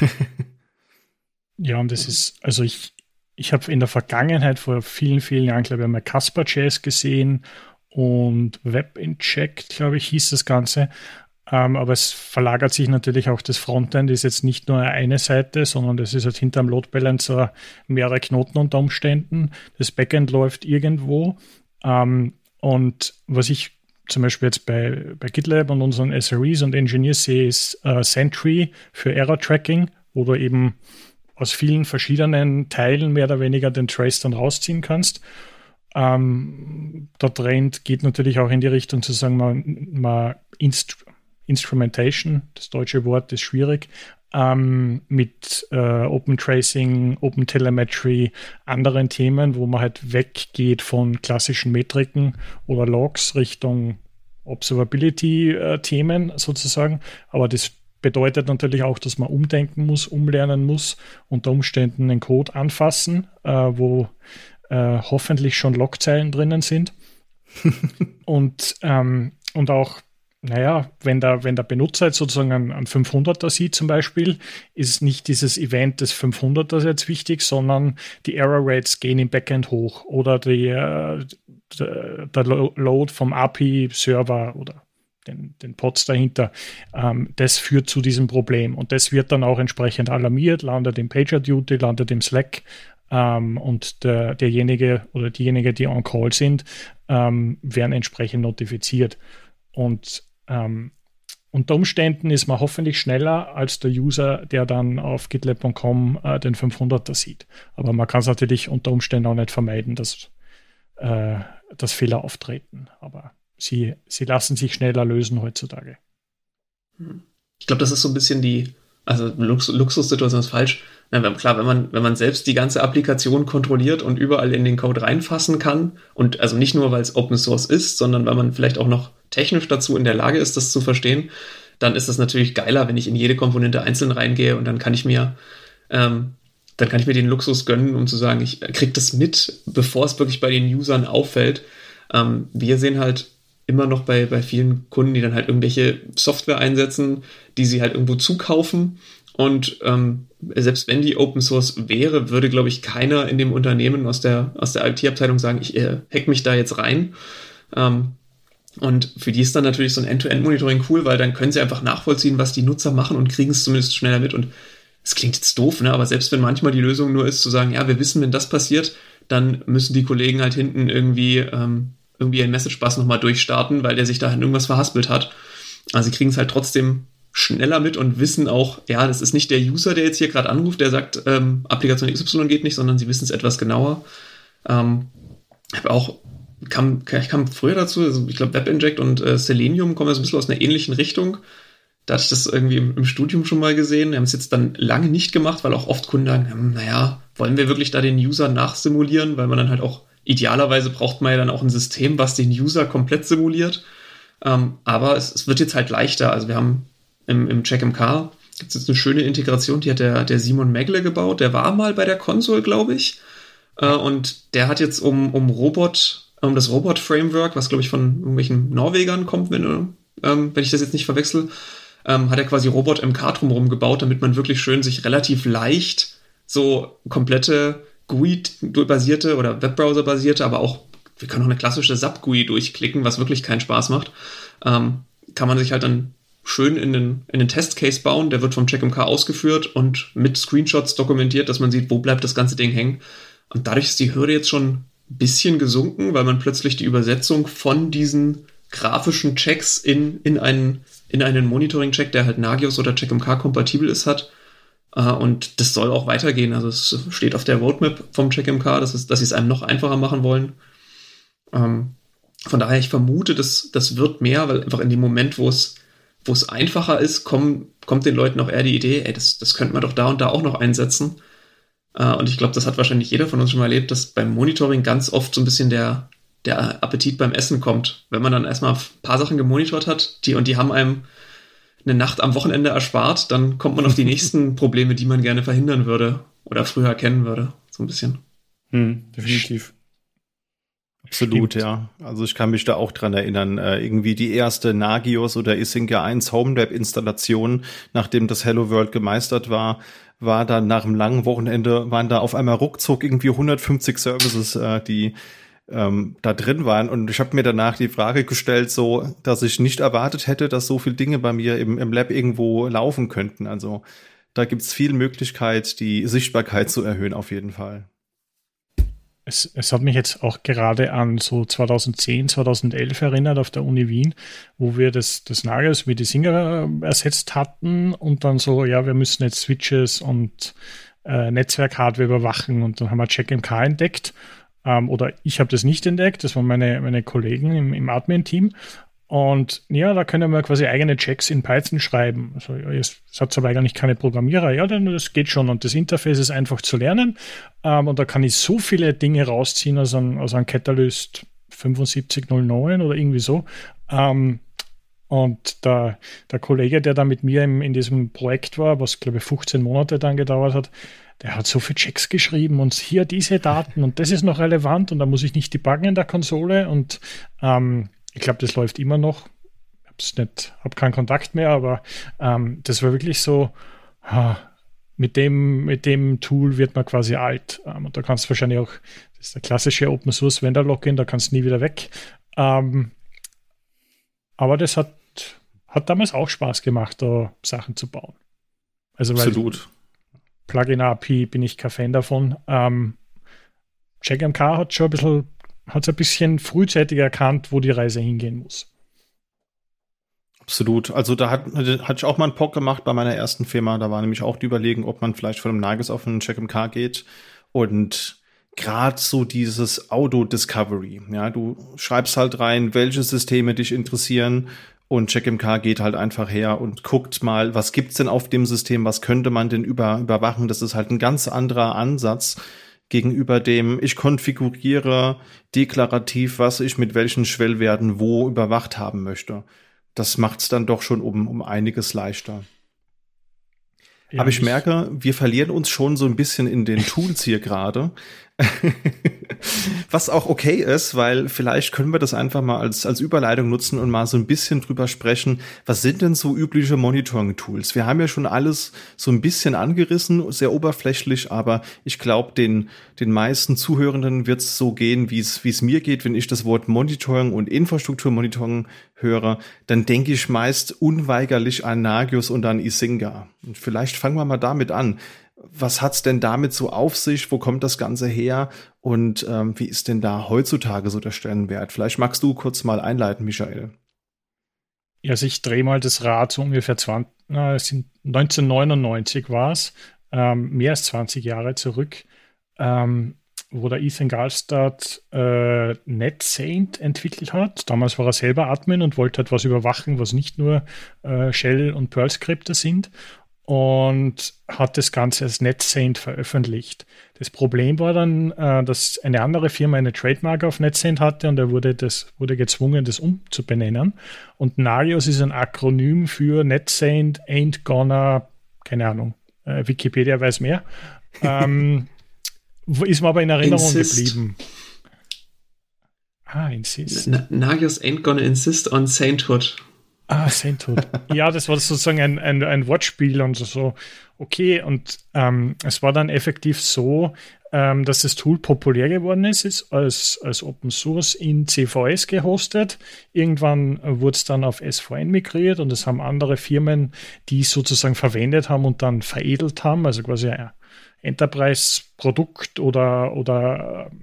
ja, und das ist, also ich, ich habe in der Vergangenheit vor vielen, vielen Jahren, glaube ich, einmal Casper.js gesehen und Web Inject, glaube ich, hieß das Ganze. Ähm, aber es verlagert sich natürlich auch das Frontend, ist jetzt nicht nur eine Seite, sondern das ist halt hinterm Load Balancer mehrere Knoten unter Umständen. Das Backend läuft irgendwo. Ähm, und was ich zum Beispiel jetzt bei, bei GitLab und unseren SREs und Engineers sehe, ist äh, Sentry für Error Tracking, wo du eben aus vielen verschiedenen Teilen mehr oder weniger den Trace dann rausziehen kannst. Ähm, der Trend geht natürlich auch in die Richtung zu sagen, man, man Inst Instrumentation, das deutsche Wort ist schwierig, ähm, mit äh, Open Tracing, Open Telemetry, anderen Themen, wo man halt weggeht von klassischen Metriken oder Logs Richtung Observability-Themen äh, sozusagen. Aber das bedeutet natürlich auch, dass man umdenken muss, umlernen muss, unter Umständen einen Code anfassen, äh, wo äh, hoffentlich schon Logzeilen drinnen sind. und, ähm, und auch naja, wenn der, wenn der Benutzer jetzt sozusagen einen, einen 500er sieht zum Beispiel, ist nicht dieses Event des 500ers jetzt wichtig, sondern die Error Rates gehen im Backend hoch oder die, äh, der, der Load vom API-Server oder den, den Pods dahinter, ähm, das führt zu diesem Problem. Und das wird dann auch entsprechend alarmiert, landet im PagerDuty, landet im Slack ähm, und der, derjenige oder diejenige, die on Call sind, ähm, werden entsprechend notifiziert. Und ähm, unter Umständen ist man hoffentlich schneller als der User, der dann auf gitlab.com äh, den 500er sieht. Aber man kann es natürlich unter Umständen auch nicht vermeiden, dass, äh, dass Fehler auftreten. Aber sie, sie lassen sich schneller lösen heutzutage. Hm. Ich glaube, das ist so ein bisschen die, also Lux Luxussituation ist falsch. Na, klar, wenn man, wenn man selbst die ganze Applikation kontrolliert und überall in den Code reinfassen kann und also nicht nur, weil es Open Source ist, sondern weil man vielleicht auch noch technisch dazu in der Lage ist, das zu verstehen, dann ist das natürlich geiler, wenn ich in jede Komponente einzeln reingehe und dann kann ich mir, ähm, dann kann ich mir den Luxus gönnen, um zu sagen, ich kriege das mit, bevor es wirklich bei den Usern auffällt. Ähm, wir sehen halt immer noch bei, bei vielen Kunden, die dann halt irgendwelche Software einsetzen, die sie halt irgendwo zukaufen. Und ähm, selbst wenn die Open Source wäre, würde, glaube ich, keiner in dem Unternehmen aus der, aus der IT-Abteilung sagen, ich äh, hack mich da jetzt rein. Ähm, und für die ist dann natürlich so ein End-to-End-Monitoring cool, weil dann können sie einfach nachvollziehen, was die Nutzer machen und kriegen es zumindest schneller mit. Und es klingt jetzt doof, ne? aber selbst wenn manchmal die Lösung nur ist, zu sagen, ja, wir wissen, wenn das passiert, dann müssen die Kollegen halt hinten irgendwie, ähm, irgendwie einen Message-Bus nochmal durchstarten, weil der sich da irgendwas verhaspelt hat. Also sie kriegen es halt trotzdem schneller mit und wissen auch, ja, das ist nicht der User, der jetzt hier gerade anruft, der sagt, ähm, Applikation XY geht nicht, sondern sie wissen es etwas genauer. Ähm, ich habe auch kam, ich kam früher dazu, also ich glaube WebInject und äh, Selenium kommen so ein bisschen aus einer ähnlichen Richtung. Da hatte ich das irgendwie im, im Studium schon mal gesehen. Wir haben es jetzt dann lange nicht gemacht, weil auch oft Kunden sagen, hm, naja, wollen wir wirklich da den User nachsimulieren? Weil man dann halt auch, idealerweise braucht man ja dann auch ein System, was den User komplett simuliert. Ähm, aber es, es, wird jetzt halt leichter. Also wir haben im, im CheckMK gibt es jetzt eine schöne Integration, die hat der, der Simon Megle gebaut. Der war mal bei der Konsole, glaube ich. Äh, und der hat jetzt um, um Robot um das Robot-Framework, was glaube ich von irgendwelchen Norwegern kommt, wenn, ähm, wenn ich das jetzt nicht verwechsel, ähm, hat er quasi Robot MK drumherum gebaut, damit man wirklich schön sich relativ leicht so komplette GUI-basierte oder Webbrowser-basierte, aber auch, wir können auch eine klassische SAP-GUI durchklicken, was wirklich keinen Spaß macht. Ähm, kann man sich halt dann schön in den, in den Test-Case bauen, der wird vom CheckMK ausgeführt und mit Screenshots dokumentiert, dass man sieht, wo bleibt das ganze Ding hängen. Und dadurch ist die Hürde jetzt schon bisschen gesunken, weil man plötzlich die Übersetzung von diesen grafischen Checks in, in einen, in einen Monitoring-Check, der halt Nagios oder CheckMK kompatibel ist, hat. Uh, und das soll auch weitergehen. Also es steht auf der Roadmap vom CheckMK, dass, es, dass sie es einem noch einfacher machen wollen. Ähm, von daher, ich vermute, dass das wird mehr, weil einfach in dem Moment, wo es, wo es einfacher ist, kommen, kommt den Leuten auch eher die Idee, ey, das, das könnte man doch da und da auch noch einsetzen. Uh, und ich glaube, das hat wahrscheinlich jeder von uns schon mal erlebt, dass beim Monitoring ganz oft so ein bisschen der, der Appetit beim Essen kommt. Wenn man dann erstmal ein paar Sachen gemonitort hat, die und die haben einem eine Nacht am Wochenende erspart, dann kommt man auf die nächsten Probleme, die man gerne verhindern würde oder früher erkennen würde. So ein bisschen. Hm, definitiv. Absolut, Stimmt. ja. Also ich kann mich da auch dran erinnern. Äh, irgendwie die erste Nagios oder Isinga 1 Home Installation, nachdem das Hello World gemeistert war, war dann nach einem langen Wochenende, waren da auf einmal ruckzuck irgendwie 150 Services, äh, die ähm, da drin waren. Und ich habe mir danach die Frage gestellt, so, dass ich nicht erwartet hätte, dass so viele Dinge bei mir im, im Lab irgendwo laufen könnten. Also da gibt's viel Möglichkeit, die Sichtbarkeit zu erhöhen, auf jeden Fall. Es, es hat mich jetzt auch gerade an so 2010, 2011 erinnert auf der Uni Wien, wo wir das, das Nagels mit die Singer äh, ersetzt hatten und dann so, ja, wir müssen jetzt Switches und äh, Netzwerk-Hardware überwachen und dann haben wir CheckMK entdeckt ähm, oder ich habe das nicht entdeckt, das waren meine, meine Kollegen im, im Admin-Team. Und ja, da können wir quasi eigene Checks in Python schreiben. Also es hat aber eigentlich keine Programmierer. Ja, dann das geht schon. Und das Interface ist einfach zu lernen. Ähm, und da kann ich so viele Dinge rausziehen aus einem, aus einem Catalyst 7509 oder irgendwie so. Ähm, und der, der Kollege, der da mit mir im, in diesem Projekt war, was glaube ich 15 Monate dann gedauert hat, der hat so viele Checks geschrieben und hier diese Daten und das ist noch relevant und da muss ich nicht debuggen in der Konsole und ähm, ich glaube, das läuft immer noch. Ich habe keinen Kontakt mehr, aber ähm, das war wirklich so, ha, mit dem, mit dem Tool wird man quasi alt. Ähm, und da kannst du wahrscheinlich auch, das ist der klassische Open Source Vendor Login, da kannst du nie wieder weg. Ähm, aber das hat, hat damals auch Spaß gemacht, da Sachen zu bauen. Also, Absolut. Plugin-API bin ich kein Fan davon. Ähm, CheckMK hat schon ein bisschen, hat ein bisschen frühzeitig erkannt, wo die Reise hingehen muss. Absolut. Also da hat, hatte ich auch mal einen POC gemacht bei meiner ersten Firma. Da war nämlich auch die Überlegung, ob man vielleicht von einem Nages auf einen CheckMK geht. Und gerade so dieses Auto-Discovery. Ja, du schreibst halt rein, welche Systeme dich interessieren und CheckMK geht halt einfach her und guckt mal, was gibt's denn auf dem System, was könnte man denn über, überwachen. Das ist halt ein ganz anderer Ansatz gegenüber dem, ich konfiguriere deklarativ, was ich mit welchen Schwellwerten wo überwacht haben möchte. Das macht's dann doch schon um, um einiges leichter. Ja, Aber ich merke, wir verlieren uns schon so ein bisschen in den Tools hier gerade. Was auch okay ist, weil vielleicht können wir das einfach mal als, als Überleitung nutzen und mal so ein bisschen drüber sprechen. Was sind denn so übliche Monitoring-Tools? Wir haben ja schon alles so ein bisschen angerissen, sehr oberflächlich, aber ich glaube, den, den meisten Zuhörenden wird es so gehen, wie es mir geht, wenn ich das Wort Monitoring und Infrastrukturmonitoring höre, dann denke ich meist unweigerlich an Nagios und an Isinga. Und vielleicht fangen wir mal damit an was hat's denn damit so auf sich? Wo kommt das Ganze her? Und ähm, wie ist denn da heutzutage so der Stellenwert? Vielleicht magst du kurz mal einleiten, Michael. Ja, also ich drehe mal das Rad so ungefähr 20, na, es sind 1999 war es, ähm, mehr als 20 Jahre zurück, ähm, wo der Ethan Galstad äh, NetSaint entwickelt hat. Damals war er selber Admin und wollte halt was überwachen, was nicht nur äh, Shell und Perl-Skripte sind und hat das Ganze als NetSaint veröffentlicht. Das Problem war dann, äh, dass eine andere Firma eine Trademark auf NetSaint hatte und er wurde, das, wurde gezwungen, das umzubenennen. Und Narios ist ein Akronym für NetSaint Ain't Gonna, keine Ahnung, äh, Wikipedia weiß mehr. Ähm, ist mir aber in Erinnerung insist. geblieben. Ah, insist. Nagios Ain't Gonna Insist on Sainthood. Ah, Sainthood. ja, das war sozusagen ein, ein, ein Wortspiel und so. Okay, und ähm, es war dann effektiv so, ähm, dass das Tool populär geworden ist, ist als, als Open Source in CVS gehostet. Irgendwann wurde es dann auf SVN migriert und es haben andere Firmen, die es sozusagen verwendet haben und dann veredelt haben, also quasi ja, Enterprise-Produkt oder, oder äh,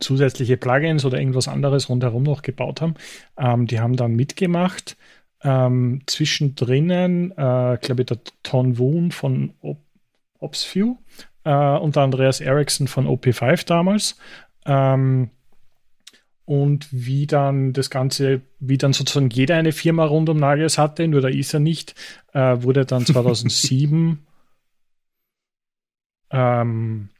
zusätzliche Plugins oder irgendwas anderes rundherum noch gebaut haben. Ähm, die haben dann mitgemacht. Ähm, zwischendrin, äh, glaube ich, der Ton Woon von Op OpsView äh, und der Andreas Eriksson von OP5 damals. Ähm, und wie dann das Ganze, wie dann sozusagen jeder eine Firma rund um Nagios hatte, nur da ist er nicht, äh, wurde dann 2007, ähm,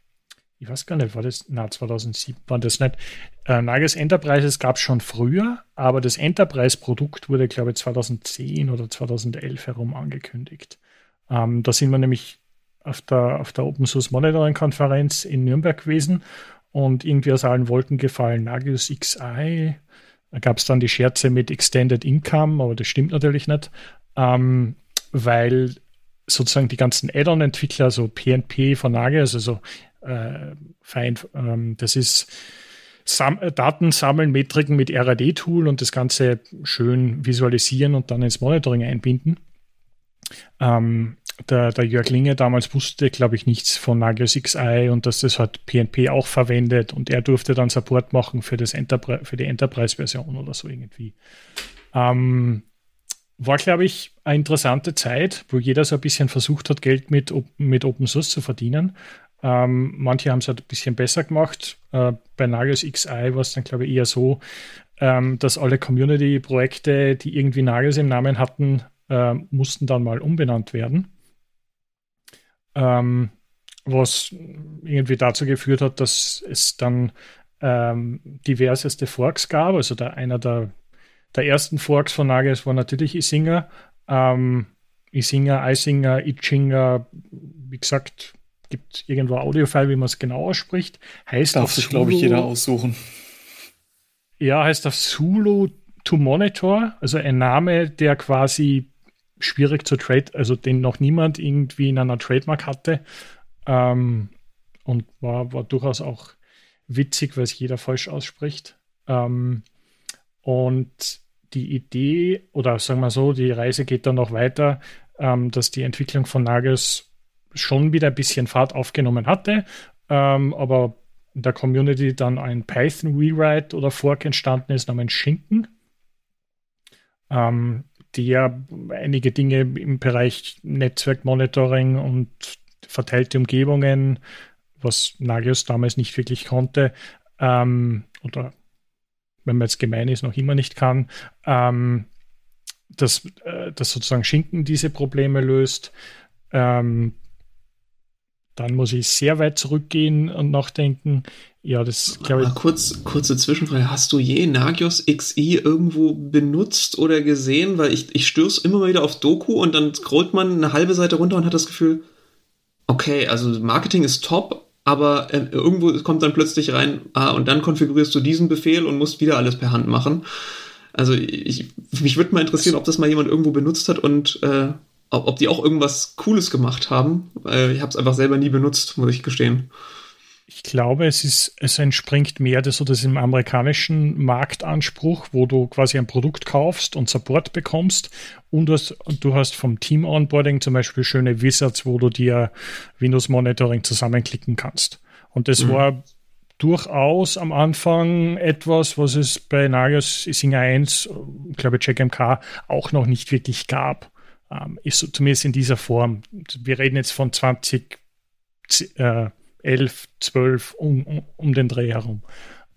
ich weiß gar nicht, war das, na 2007 war das nicht. Äh, Nagios Enterprises gab es schon früher, aber das Enterprise-Produkt wurde, glaube ich, 2010 oder 2011 herum angekündigt. Ähm, da sind wir nämlich auf der, auf der Open Source Monitoring Konferenz in Nürnberg gewesen und irgendwie aus allen Wolken gefallen. Nagios XI, da gab es dann die Scherze mit Extended Income, aber das stimmt natürlich nicht, ähm, weil sozusagen die ganzen Add-on-Entwickler, so PNP von Nagios, also äh, fein, ähm, das ist Sam Daten sammeln, Metriken mit RAD-Tool und das Ganze schön visualisieren und dann ins Monitoring einbinden. Ähm, der, der Jörg Linge damals wusste, glaube ich, nichts von Nagios XI und dass das hat PNP auch verwendet und er durfte dann Support machen für, das Enterprise, für die Enterprise-Version oder so irgendwie. Ähm, war, glaube ich, eine interessante Zeit, wo jeder so ein bisschen versucht hat, Geld mit, mit Open Source zu verdienen. Ähm, manche haben es halt ein bisschen besser gemacht. Äh, bei Nagios XI war es dann, glaube ich, eher so, ähm, dass alle Community-Projekte, die irgendwie Nagios im Namen hatten, äh, mussten dann mal umbenannt werden ähm, was irgendwie dazu geführt hat, dass es dann ähm, diverseste Forks gab. Also der, einer der, der ersten Forks von Nagios war natürlich Isinger. Ähm, Isinger, Eisinger, Itchinger, wie gesagt, gibt irgendwo Audiofile, wie man es genau ausspricht. Heißt Darf sich, glaube ich, jeder aussuchen. Ja, heißt auf Zulu to Monitor, also ein Name, der quasi schwierig zu trade, also den noch niemand irgendwie in einer Trademark hatte. Ähm, und war, war durchaus auch witzig, weil es jeder falsch ausspricht. Ähm, und die Idee, oder sagen wir so, die Reise geht dann noch weiter, ähm, dass die Entwicklung von Nagels schon wieder ein bisschen Fahrt aufgenommen hatte, ähm, aber in der Community dann ein Python Rewrite oder Fork entstanden ist namens Schinken. Ähm, ja einige Dinge im Bereich Netzwerkmonitoring und verteilte Umgebungen, was Nagios damals nicht wirklich konnte, ähm, oder wenn man jetzt gemein ist, noch immer nicht kann, ähm, dass, äh, dass sozusagen Schinken diese Probleme löst. Ähm, dann muss ich sehr weit zurückgehen und nachdenken. Ja, das glaube ich. Kurz, kurze Zwischenfrage. Hast du je Nagios XI irgendwo benutzt oder gesehen? Weil ich, ich stöße immer mal wieder auf Doku und dann scrollt man eine halbe Seite runter und hat das Gefühl, okay, also Marketing ist top, aber äh, irgendwo kommt dann plötzlich rein, ah, und dann konfigurierst du diesen Befehl und musst wieder alles per Hand machen. Also ich, mich würde mal interessieren, ob das mal jemand irgendwo benutzt hat und äh, ob, ob die auch irgendwas Cooles gemacht haben. Äh, ich habe es einfach selber nie benutzt, muss ich gestehen. Ich glaube, es ist, es entspringt mehr das, so das im amerikanischen Marktanspruch, wo du quasi ein Produkt kaufst und Support bekommst und du hast, du hast vom Team Onboarding zum Beispiel schöne Wizards, wo du dir Windows Monitoring zusammenklicken kannst. Und das mhm. war durchaus am Anfang etwas, was es bei Nagios Singer 1, ich glaube CheckMK, auch noch nicht wirklich gab ähm, ist zumindest in dieser Form. Wir reden jetzt von 2011, äh, 12 um, um, um, den Dreh herum.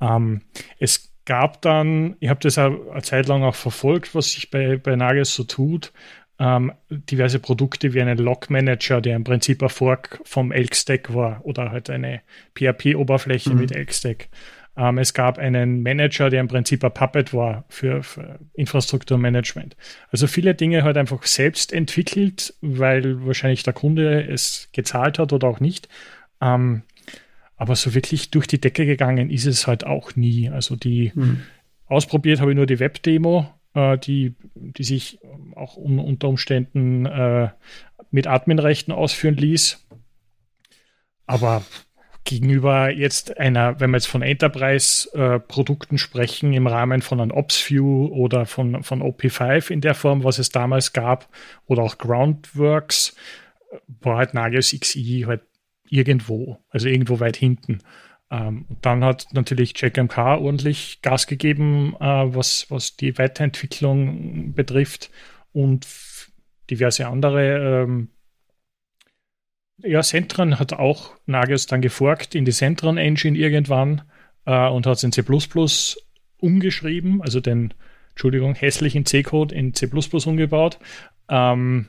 Ähm, es gab dann, ich habe das eine Zeit lang auch verfolgt, was sich bei, bei Nages so tut, ähm, diverse Produkte wie einen Log Manager, der im Prinzip ein Fork vom Elk Stack war oder halt eine PHP-Oberfläche mhm. mit Elk Stack. Ähm, es gab einen Manager, der im Prinzip ein Puppet war für, für Infrastrukturmanagement. Also viele Dinge halt einfach selbst entwickelt, weil wahrscheinlich der Kunde es gezahlt hat oder auch nicht. Ähm, aber so wirklich durch die Decke gegangen ist es halt auch nie. Also die hm. ausprobiert habe ich nur die Webdemo, äh, die, die sich auch un, unter Umständen äh, mit Adminrechten ausführen ließ. Aber gegenüber jetzt einer, wenn wir jetzt von Enterprise-Produkten äh, sprechen, im Rahmen von einem OpsView oder von, von OP5 in der Form, was es damals gab, oder auch Groundworks, war halt Nagios XI halt irgendwo, also irgendwo weit hinten. Ähm, dann hat natürlich JackMK ordentlich Gas gegeben, äh, was, was die Weiterentwicklung betrifft und diverse andere. Ähm, ja, Centron hat auch Nagios dann geforkt in die Centron Engine irgendwann äh, und hat es in C umgeschrieben, also den, Entschuldigung, hässlichen C-Code in C umgebaut. Ähm,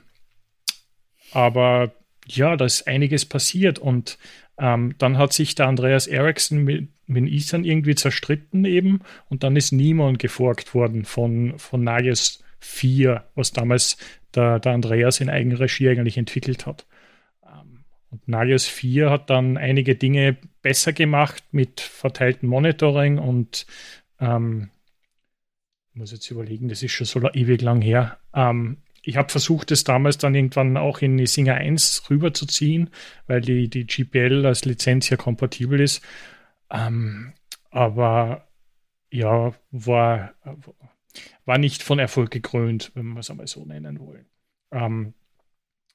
aber ja, da ist einiges passiert und ähm, dann hat sich der Andreas Eriksson mit, mit Ethan irgendwie zerstritten eben und dann ist niemand geforkt worden von, von Nagios 4, was damals der, der Andreas in Eigenregie eigentlich entwickelt hat. Und Nagios 4 hat dann einige Dinge besser gemacht mit verteiltem Monitoring und ähm, ich muss jetzt überlegen, das ist schon so ewig lang her. Ähm, ich habe versucht, das damals dann irgendwann auch in die Singer 1 rüberzuziehen, weil die, die GPL als Lizenz ja kompatibel ist. Ähm, aber ja, war, war nicht von Erfolg gekrönt, wenn wir es einmal so nennen wollen. Ähm,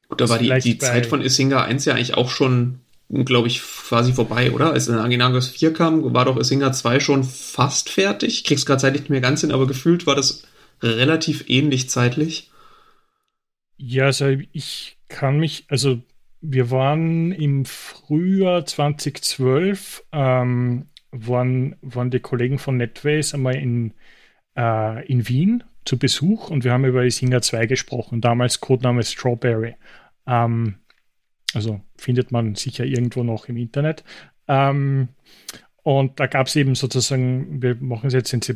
Gut, da war die, die Zeit von Isinga 1 ja eigentlich auch schon, glaube ich, quasi vorbei, oder? Als Aginagos 4 kam, war doch Isinga 2 schon fast fertig. Ich krieg's gerade zeitlich nicht mehr ganz hin, aber gefühlt war das relativ ähnlich zeitlich. Ja, also ich kann mich, also wir waren im Frühjahr 2012, ähm, waren, waren die Kollegen von Netways einmal in, äh, in Wien zu Besuch und wir haben über Isinger 2 gesprochen, damals Codename Strawberry. Ähm, also findet man sicher irgendwo noch im Internet. Ähm, und da gab es eben sozusagen, wir machen es jetzt in C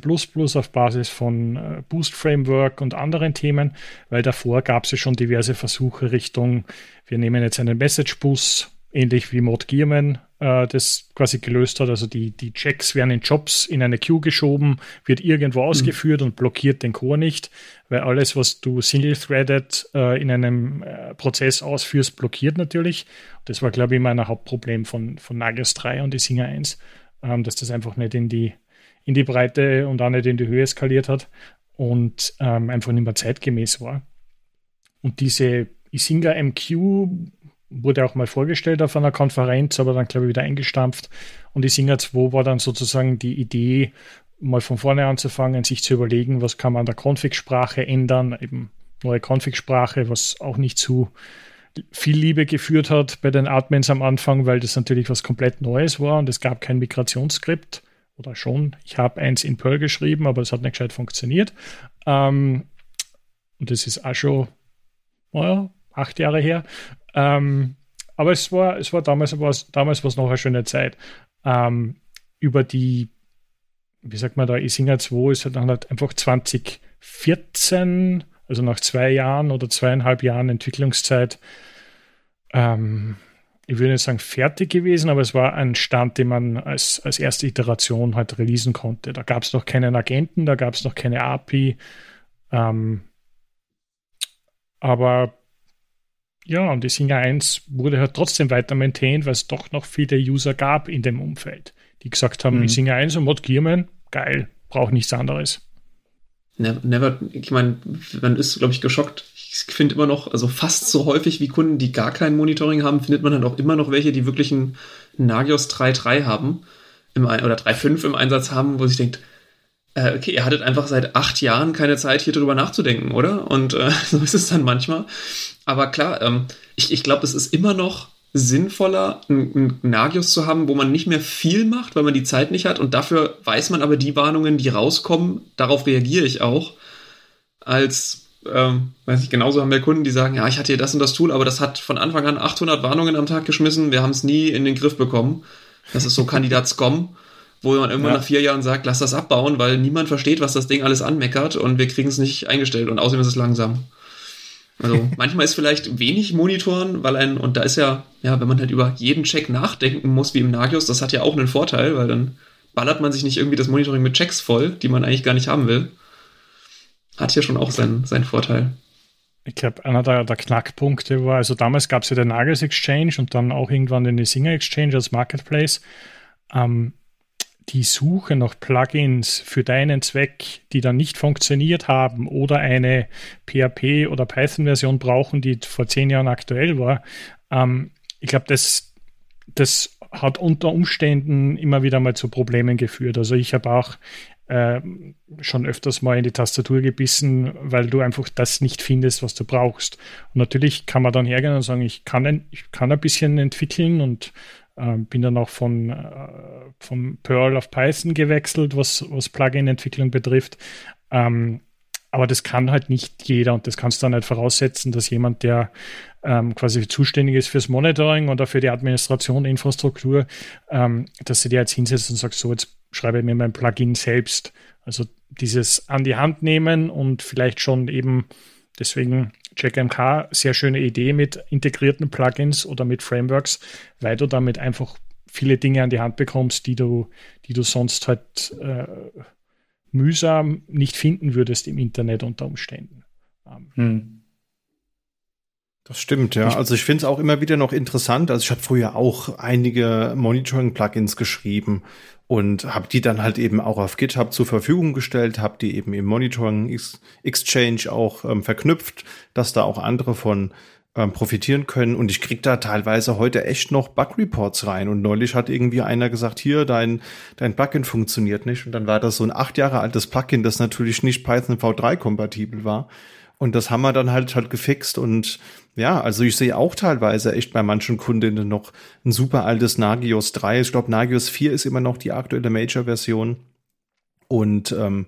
auf Basis von äh, Boost Framework und anderen Themen, weil davor gab es ja schon diverse Versuche Richtung, wir nehmen jetzt einen Message Bus, ähnlich wie Mod Gearman äh, das quasi gelöst hat. Also die, die Checks werden in Jobs in eine Queue geschoben, wird irgendwo mhm. ausgeführt und blockiert den Core nicht, weil alles, was du single-threaded äh, in einem äh, Prozess ausführst, blockiert natürlich. Das war, glaube ich, immer ein Hauptproblem von, von Nagios 3 und die Singer 1 ähm, dass das einfach nicht in die, in die Breite und auch nicht in die Höhe skaliert hat und ähm, einfach nicht mehr zeitgemäß war. Und diese Isinga MQ wurde auch mal vorgestellt auf einer Konferenz, aber dann, glaube ich, wieder eingestampft. Und Isinga 2 war dann sozusagen die Idee, mal von vorne anzufangen, sich zu überlegen, was kann man an der Config-Sprache ändern, eben neue Config-Sprache, was auch nicht zu viel Liebe geführt hat bei den Admins am Anfang, weil das natürlich was komplett Neues war und es gab kein Migrationsskript oder schon. Ich habe eins in Perl geschrieben, aber es hat nicht gescheit funktioniert. Ähm, und das ist auch schon naja, acht Jahre her. Ähm, aber es war, es war damals was, damals was noch eine schöne Zeit. Ähm, über die, wie sagt man da, Isinger 2 ist halt dann halt einfach 2014 also nach zwei Jahren oder zweieinhalb Jahren Entwicklungszeit, ähm, ich würde nicht sagen fertig gewesen, aber es war ein Stand, den man als, als erste Iteration halt releasen konnte. Da gab es noch keinen Agenten, da gab es noch keine API. Ähm, aber ja, und die Singer 1 wurde halt trotzdem weiter maintained, weil es doch noch viele User gab in dem Umfeld, die gesagt haben, mhm. Singer 1 und Mod Gearman, geil, braucht nichts anderes. Never, ich meine, man ist, glaube ich, geschockt. Ich finde immer noch, also fast so häufig wie Kunden, die gar kein Monitoring haben, findet man dann auch immer noch welche, die wirklich einen Nagios 3.3 haben im, oder 3.5 im Einsatz haben, wo sich denkt, äh, okay, ihr hattet einfach seit acht Jahren keine Zeit, hier drüber nachzudenken, oder? Und äh, so ist es dann manchmal. Aber klar, ähm, ich, ich glaube, es ist immer noch sinnvoller, einen Nagios zu haben, wo man nicht mehr viel macht, weil man die Zeit nicht hat und dafür weiß man aber die Warnungen, die rauskommen, darauf reagiere ich auch, als, ähm, weiß ich, genauso haben wir Kunden, die sagen, ja, ich hatte hier das und das Tool, aber das hat von Anfang an 800 Warnungen am Tag geschmissen, wir haben es nie in den Griff bekommen. Das ist so Kandidat SCOM, wo man irgendwann ja. nach vier Jahren sagt, lass das abbauen, weil niemand versteht, was das Ding alles anmeckert und wir kriegen es nicht eingestellt und außerdem ist es langsam. Also manchmal ist vielleicht wenig Monitoren, weil ein, und da ist ja, ja, wenn man halt über jeden Check nachdenken muss, wie im Nagios, das hat ja auch einen Vorteil, weil dann ballert man sich nicht irgendwie das Monitoring mit Checks voll, die man eigentlich gar nicht haben will. Hat ja schon auch seinen, seinen Vorteil. Ich glaube, einer der, der, Knackpunkte war, also damals gab es ja den Nagios Exchange und dann auch irgendwann den Singer Exchange als Marketplace. Ähm, die Suche nach Plugins für deinen Zweck, die dann nicht funktioniert haben oder eine PHP oder Python-Version brauchen, die vor zehn Jahren aktuell war, ähm, ich glaube, das, das hat unter Umständen immer wieder mal zu Problemen geführt. Also ich habe auch äh, schon öfters mal in die Tastatur gebissen, weil du einfach das nicht findest, was du brauchst. Und natürlich kann man dann hergehen und sagen, ich kann ein, ich kann ein bisschen entwickeln und äh, bin dann auch von, äh, von Perl auf Python gewechselt, was, was Plugin-Entwicklung betrifft. Ähm, aber das kann halt nicht jeder und das kannst du dann halt voraussetzen, dass jemand, der ähm, quasi zuständig ist fürs Monitoring oder für die Administration Infrastruktur, ähm, dass du dir jetzt hinsetzt und sagst, so, jetzt schreibe ich mir mein Plugin selbst. Also dieses an die Hand nehmen und vielleicht schon eben deswegen CheckMK, sehr schöne Idee mit integrierten Plugins oder mit Frameworks, weil du damit einfach viele Dinge an die Hand bekommst, die du, die du sonst halt äh, mühsam nicht finden würdest im Internet unter Umständen. Ähm, hm. Das stimmt, ja. Also ich finde es auch immer wieder noch interessant. Also ich habe früher auch einige Monitoring-Plugins geschrieben und habe die dann halt eben auch auf GitHub zur Verfügung gestellt, habe die eben im Monitoring Exchange auch ähm, verknüpft, dass da auch andere von ähm, profitieren können. Und ich krieg da teilweise heute echt noch Bug-Reports rein. Und neulich hat irgendwie einer gesagt, hier, dein, dein Plugin funktioniert nicht. Und dann war das so ein acht Jahre altes Plugin, das natürlich nicht Python V3 kompatibel war. Und das haben wir dann halt halt gefixt und ja, also ich sehe auch teilweise echt bei manchen Kundinnen noch ein super altes Nagios 3. Ich glaube, Nagios 4 ist immer noch die aktuelle Major-Version. Und ähm,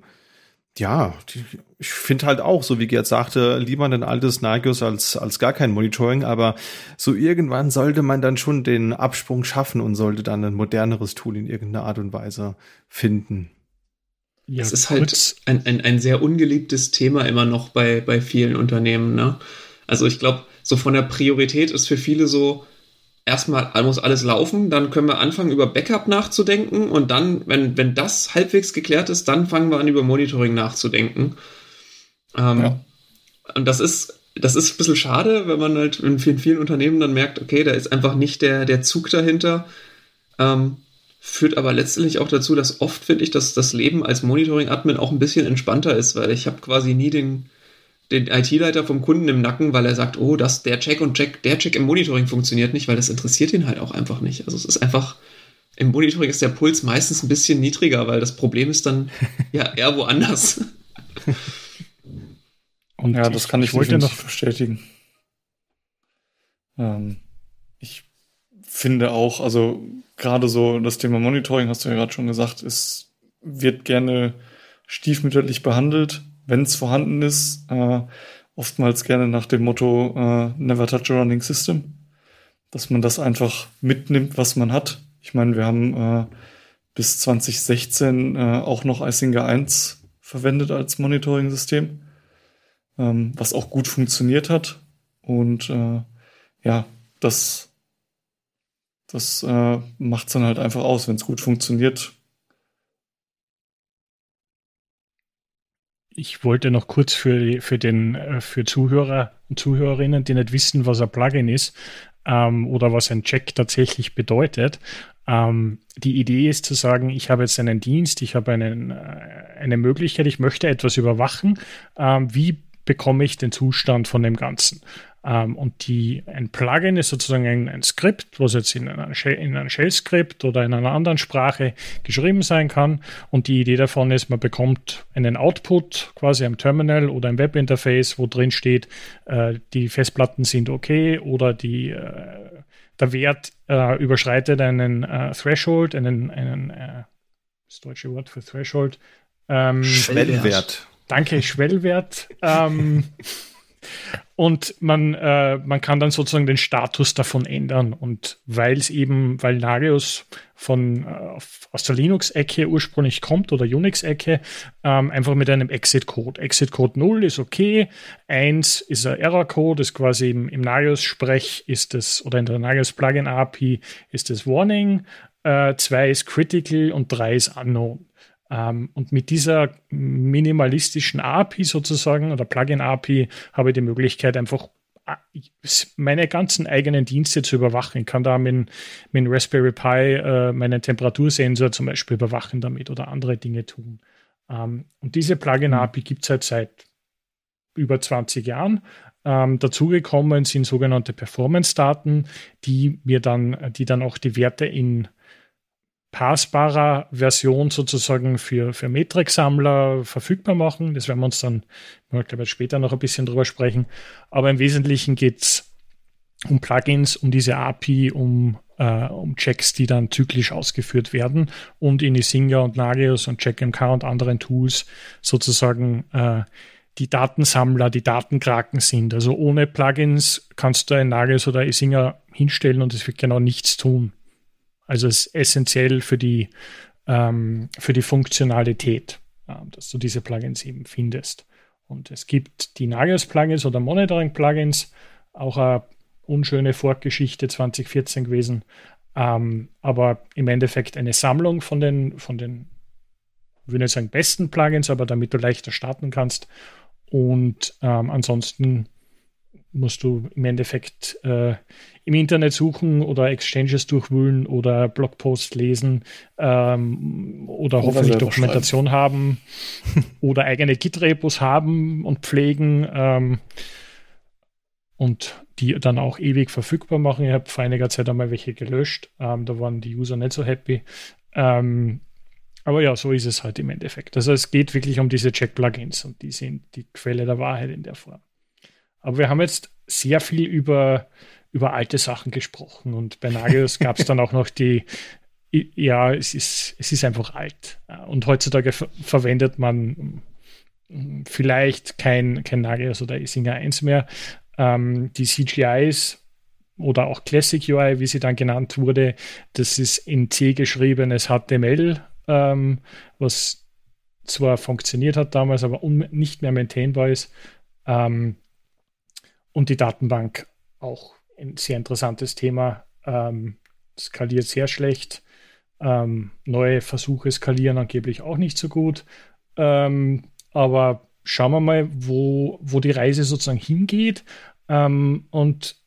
ja, die, ich finde halt auch, so wie Gerd sagte, lieber ein altes Nagios als, als gar kein Monitoring, aber so irgendwann sollte man dann schon den Absprung schaffen und sollte dann ein moderneres Tool in irgendeiner Art und Weise finden. Ja, es ist halt ein, ein, ein sehr ungeliebtes Thema immer noch bei, bei vielen Unternehmen. Ne? Also ich glaube, so von der Priorität ist für viele so, erstmal muss alles laufen, dann können wir anfangen, über Backup nachzudenken und dann, wenn, wenn das halbwegs geklärt ist, dann fangen wir an, über Monitoring nachzudenken. Ähm, ja. Und das ist, das ist ein bisschen schade, wenn man halt in vielen, vielen Unternehmen dann merkt, okay, da ist einfach nicht der, der Zug dahinter. Ähm, führt aber letztendlich auch dazu, dass oft finde ich, dass das Leben als Monitoring-Admin auch ein bisschen entspannter ist, weil ich habe quasi nie den, den IT-Leiter vom Kunden im Nacken, weil er sagt, oh, das, der Check und Check, der Check im Monitoring funktioniert nicht, weil das interessiert ihn halt auch einfach nicht. Also es ist einfach, im Monitoring ist der Puls meistens ein bisschen niedriger, weil das Problem ist dann ja eher woanders. Und ja, das kann ich, ich wollte noch bestätigen. Ähm, ich finde auch, also gerade so das Thema Monitoring, hast du ja gerade schon gesagt, es wird gerne stiefmütterlich behandelt wenn es vorhanden ist, äh, oftmals gerne nach dem Motto äh, Never touch a running system, dass man das einfach mitnimmt, was man hat. Ich meine, wir haben äh, bis 2016 äh, auch noch Isinger 1 verwendet als Monitoring-System, ähm, was auch gut funktioniert hat. Und äh, ja, das, das äh, macht es dann halt einfach aus. Wenn es gut funktioniert, ich wollte noch kurz für, für den äh, für Zuhörer und Zuhörerinnen, die nicht wissen, was ein Plugin ist ähm, oder was ein Check tatsächlich bedeutet. Ähm, die Idee ist zu sagen, ich habe jetzt einen Dienst, ich habe einen, äh, eine Möglichkeit, ich möchte etwas überwachen. Ähm, wie bekomme ich den Zustand von dem Ganzen? Ähm, und die, ein Plugin ist sozusagen ein, ein Skript, was jetzt in, einer Shell, in einem Shell-Skript oder in einer anderen Sprache geschrieben sein kann. Und die Idee davon ist, man bekommt einen Output quasi am Terminal oder im Webinterface, wo drin steht, äh, die Festplatten sind okay oder die, äh, der Wert äh, überschreitet einen äh, Threshold, einen, einen äh, das deutsche Wort für Threshold. Ähm, Schwellwert. Danke, Schwellwert. ähm, Und man, äh, man kann dann sozusagen den Status davon ändern. Und weil es eben, weil Nagios von, äh, aus der Linux-Ecke ursprünglich kommt oder Unix-Ecke, ähm, einfach mit einem Exit-Code. Exit-Code 0 ist okay, 1 ist ein Error-Code, ist quasi im, im Nagios-Sprech ist es, oder in der Nagios-Plugin-API ist das Warning, 2 äh, ist Critical und 3 ist Unknown. Ähm, und mit dieser minimalistischen API sozusagen oder Plugin-API habe ich die Möglichkeit, einfach äh, meine ganzen eigenen Dienste zu überwachen. Ich kann da mit, mit Raspberry Pi äh, meinen Temperatursensor zum Beispiel überwachen damit oder andere Dinge tun. Ähm, und diese Plugin-API gibt es halt seit über 20 Jahren. Ähm, dazugekommen sind sogenannte Performance-Daten, die mir dann, die dann auch die Werte in passbarer Version sozusagen für, für Metrik-Sammler verfügbar machen. Das werden wir uns dann, ich glaube, später noch ein bisschen drüber sprechen. Aber im Wesentlichen geht es um Plugins, um diese API, um, äh, um Checks, die dann zyklisch ausgeführt werden und in Isinga und Nagios und CheckMK und anderen Tools sozusagen äh, die Datensammler, die Datenkraken sind. Also ohne Plugins kannst du ein Nagios oder Isinga hinstellen und es wird genau nichts tun. Also es ist essentiell für die, ähm, für die Funktionalität, äh, dass du diese Plugins eben findest. Und es gibt die Nagios-Plugins oder Monitoring-Plugins, auch eine unschöne Vorgeschichte 2014 gewesen, ähm, aber im Endeffekt eine Sammlung von den, von den, ich würde nicht sagen besten Plugins, aber damit du leichter starten kannst. Und ähm, ansonsten musst du im Endeffekt äh, im Internet suchen oder Exchanges durchwühlen oder Blogposts lesen ähm, oder, oder hoffentlich Dokumentation haben oder eigene Git-Repos haben und pflegen ähm, und die dann auch ewig verfügbar machen. Ich habe vor einiger Zeit einmal welche gelöscht. Ähm, da waren die User nicht so happy. Ähm, aber ja, so ist es halt im Endeffekt. Also es geht wirklich um diese Check-Plugins und die sind die Quelle der Wahrheit in der Form. Aber wir haben jetzt sehr viel über, über alte Sachen gesprochen und bei Nagios gab es dann auch noch die, ja, es ist, es ist einfach alt. Und heutzutage ver verwendet man vielleicht kein, kein Nagios oder Isinger 1 mehr. Ähm, die CGIs oder auch Classic UI, wie sie dann genannt wurde, das ist in C geschriebenes HTML, ähm, was zwar funktioniert hat damals, aber nicht mehr maintainbar ist. Ähm, und die Datenbank auch ein sehr interessantes Thema. Ähm, skaliert sehr schlecht. Ähm, neue Versuche skalieren angeblich auch nicht so gut. Ähm, aber schauen wir mal, wo, wo die Reise sozusagen hingeht. Ähm, und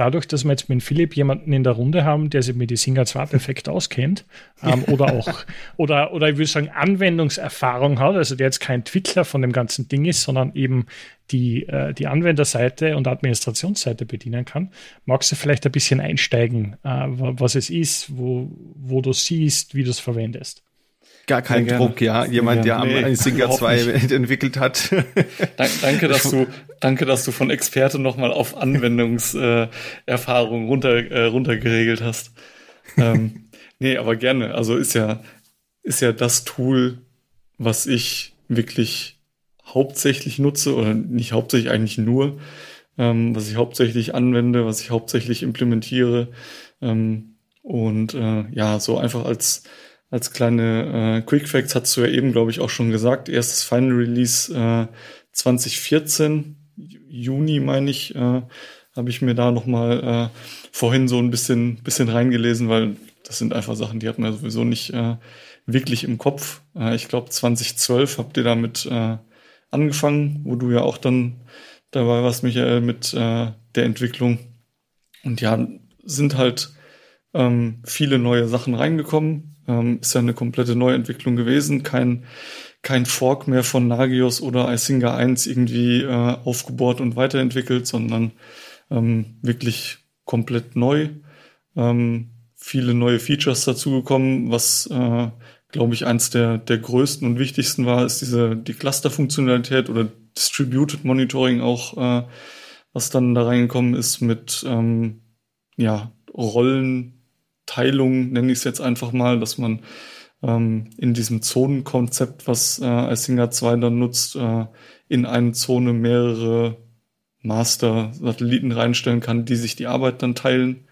dadurch, dass wir jetzt mit Philipp jemanden in der Runde haben, der sich mit die Singer 2 perfekt auskennt ähm, oder auch, oder, oder ich würde sagen, Anwendungserfahrung hat, also der jetzt kein Entwickler von dem ganzen Ding ist, sondern eben die, äh, die Anwenderseite und Administrationsseite bedienen kann, magst du vielleicht ein bisschen einsteigen, äh, was es ist, wo, wo du siehst, wie du es verwendest? Gar kein Druck, ja. Jemand, der nee, am Singer 2 entwickelt hat. danke, dass du, danke, dass du von Experte nochmal auf Anwendungserfahrung runter, äh, runtergeregelt hast. ähm, nee, aber gerne. Also ist ja, ist ja das Tool, was ich wirklich hauptsächlich nutze oder nicht hauptsächlich eigentlich nur, ähm, was ich hauptsächlich anwende, was ich hauptsächlich implementiere. Ähm, und äh, ja, so einfach als als kleine äh, Quick Facts hast du ja eben, glaube ich, auch schon gesagt. Erstes Final Release äh, 2014, Juni meine ich, äh, habe ich mir da nochmal äh, vorhin so ein bisschen, bisschen reingelesen, weil das sind einfach Sachen, die hat man sowieso nicht äh, wirklich im Kopf. Äh, ich glaube 2012 habt ihr damit äh, angefangen, wo du ja auch dann dabei warst, Michael, mit äh, der Entwicklung. Und ja, sind halt ähm, viele neue Sachen reingekommen. Ähm, ist ja eine komplette Neuentwicklung gewesen. Kein, kein Fork mehr von Nagios oder Isinga 1 irgendwie äh, aufgebohrt und weiterentwickelt, sondern ähm, wirklich komplett neu. Ähm, viele neue Features dazugekommen, was äh, glaube ich eins der, der größten und wichtigsten war, ist diese die Cluster-Funktionalität oder Distributed Monitoring auch, äh, was dann da reingekommen ist mit ähm, ja, Rollen, Teilung, nenne ich es jetzt einfach mal, dass man ähm, in diesem Zonenkonzept, was äh, Isinga 2 dann nutzt, äh, in eine Zone mehrere Master-Satelliten reinstellen kann, die sich die Arbeit dann teilen.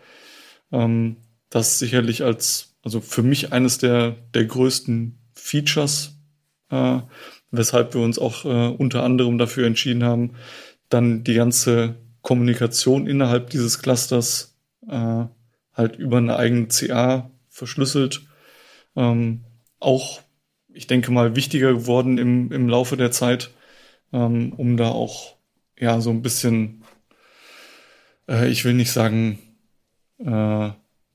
Ähm, das sicherlich als, also für mich eines der, der größten Features, äh, weshalb wir uns auch äh, unter anderem dafür entschieden haben, dann die ganze Kommunikation innerhalb dieses Clusters äh, halt über eine eigene CA verschlüsselt. Ähm, auch, ich denke mal, wichtiger geworden im, im Laufe der Zeit, ähm, um da auch ja so ein bisschen, äh, ich will nicht sagen, äh,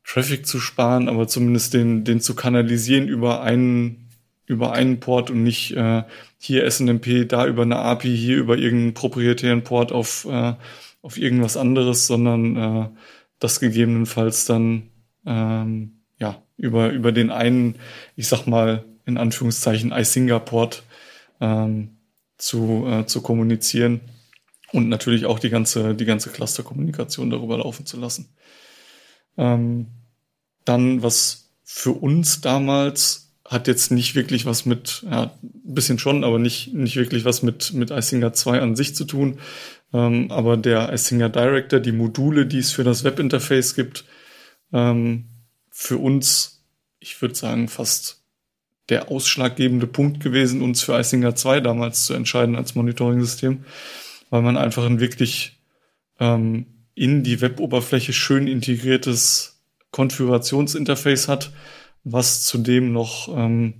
Traffic zu sparen, aber zumindest den, den zu kanalisieren über einen über einen Port und nicht äh, hier SNMP, da über eine API, hier über irgendeinen proprietären Port auf, äh, auf irgendwas anderes, sondern äh, das gegebenenfalls dann ähm, ja über, über den einen, ich sag mal, in Anführungszeichen iSinger-Port ähm, zu, äh, zu kommunizieren und natürlich auch die ganze, die ganze Cluster-Kommunikation darüber laufen zu lassen. Ähm, dann, was für uns damals hat jetzt nicht wirklich was mit, ja, ein bisschen schon, aber nicht, nicht wirklich was mit, mit iSinger 2 an sich zu tun. Ähm, aber der iSinger Director, die Module, die es für das Webinterface gibt, ähm, für uns, ich würde sagen, fast der ausschlaggebende Punkt gewesen, uns für iSinger 2 damals zu entscheiden als Monitoring-System, weil man einfach ein wirklich ähm, in die Web-Oberfläche schön integriertes Konfigurationsinterface hat, was zudem noch ähm,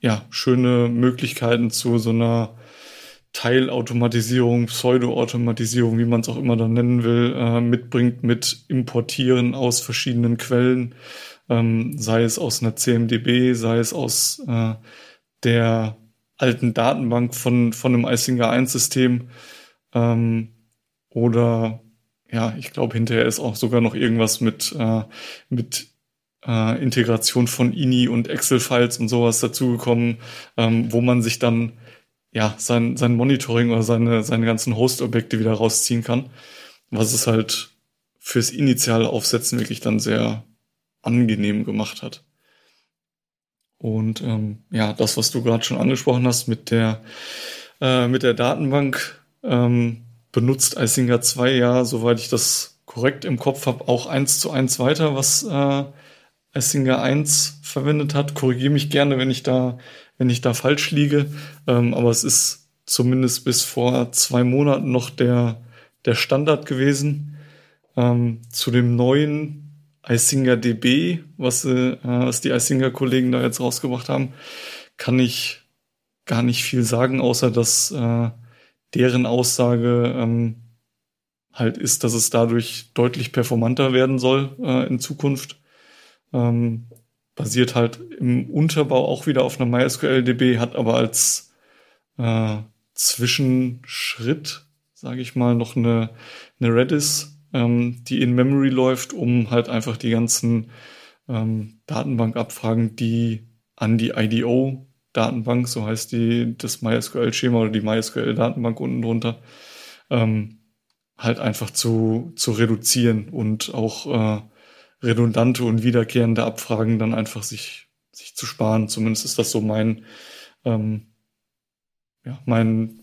ja, schöne Möglichkeiten zu so einer Teilautomatisierung, Pseudo-Automatisierung, wie man es auch immer dann nennen will, äh, mitbringt mit Importieren aus verschiedenen Quellen, ähm, sei es aus einer CMDB, sei es aus äh, der alten Datenbank von, von einem iSinger 1 System ähm, oder ja, ich glaube, hinterher ist auch sogar noch irgendwas mit, äh, mit äh, Integration von INI und Excel-Files und sowas dazugekommen, ähm, wo man sich dann ja sein, sein Monitoring oder seine, seine ganzen Host-Objekte wieder rausziehen kann. Was es halt fürs initiale Aufsetzen wirklich dann sehr angenehm gemacht hat. Und ähm, ja, das, was du gerade schon angesprochen hast mit der, äh, mit der Datenbank, ähm, benutzt Isinger 2 ja, soweit ich das korrekt im Kopf habe, auch eins zu eins weiter, was äh, Isinger 1 verwendet hat. Korrigiere mich gerne, wenn ich da, wenn ich da falsch liege. Ähm, aber es ist zumindest bis vor zwei Monaten noch der, der Standard gewesen. Ähm, zu dem neuen iSinger DB, was, äh, was die iSinger Kollegen da jetzt rausgebracht haben, kann ich gar nicht viel sagen, außer dass äh, deren Aussage ähm, halt ist, dass es dadurch deutlich performanter werden soll äh, in Zukunft. Ähm, basiert halt im Unterbau auch wieder auf einer MySQL-DB, hat aber als äh, Zwischenschritt, sage ich mal, noch eine, eine Redis, ähm, die in Memory läuft, um halt einfach die ganzen ähm, Datenbankabfragen, die an die IDO Datenbank, so heißt die, das MySQL-Schema oder die MySQL-Datenbank unten drunter, ähm, halt einfach zu, zu reduzieren und auch äh, redundante und wiederkehrende Abfragen dann einfach sich, sich zu sparen. Zumindest ist das so mein, ähm, ja, mein,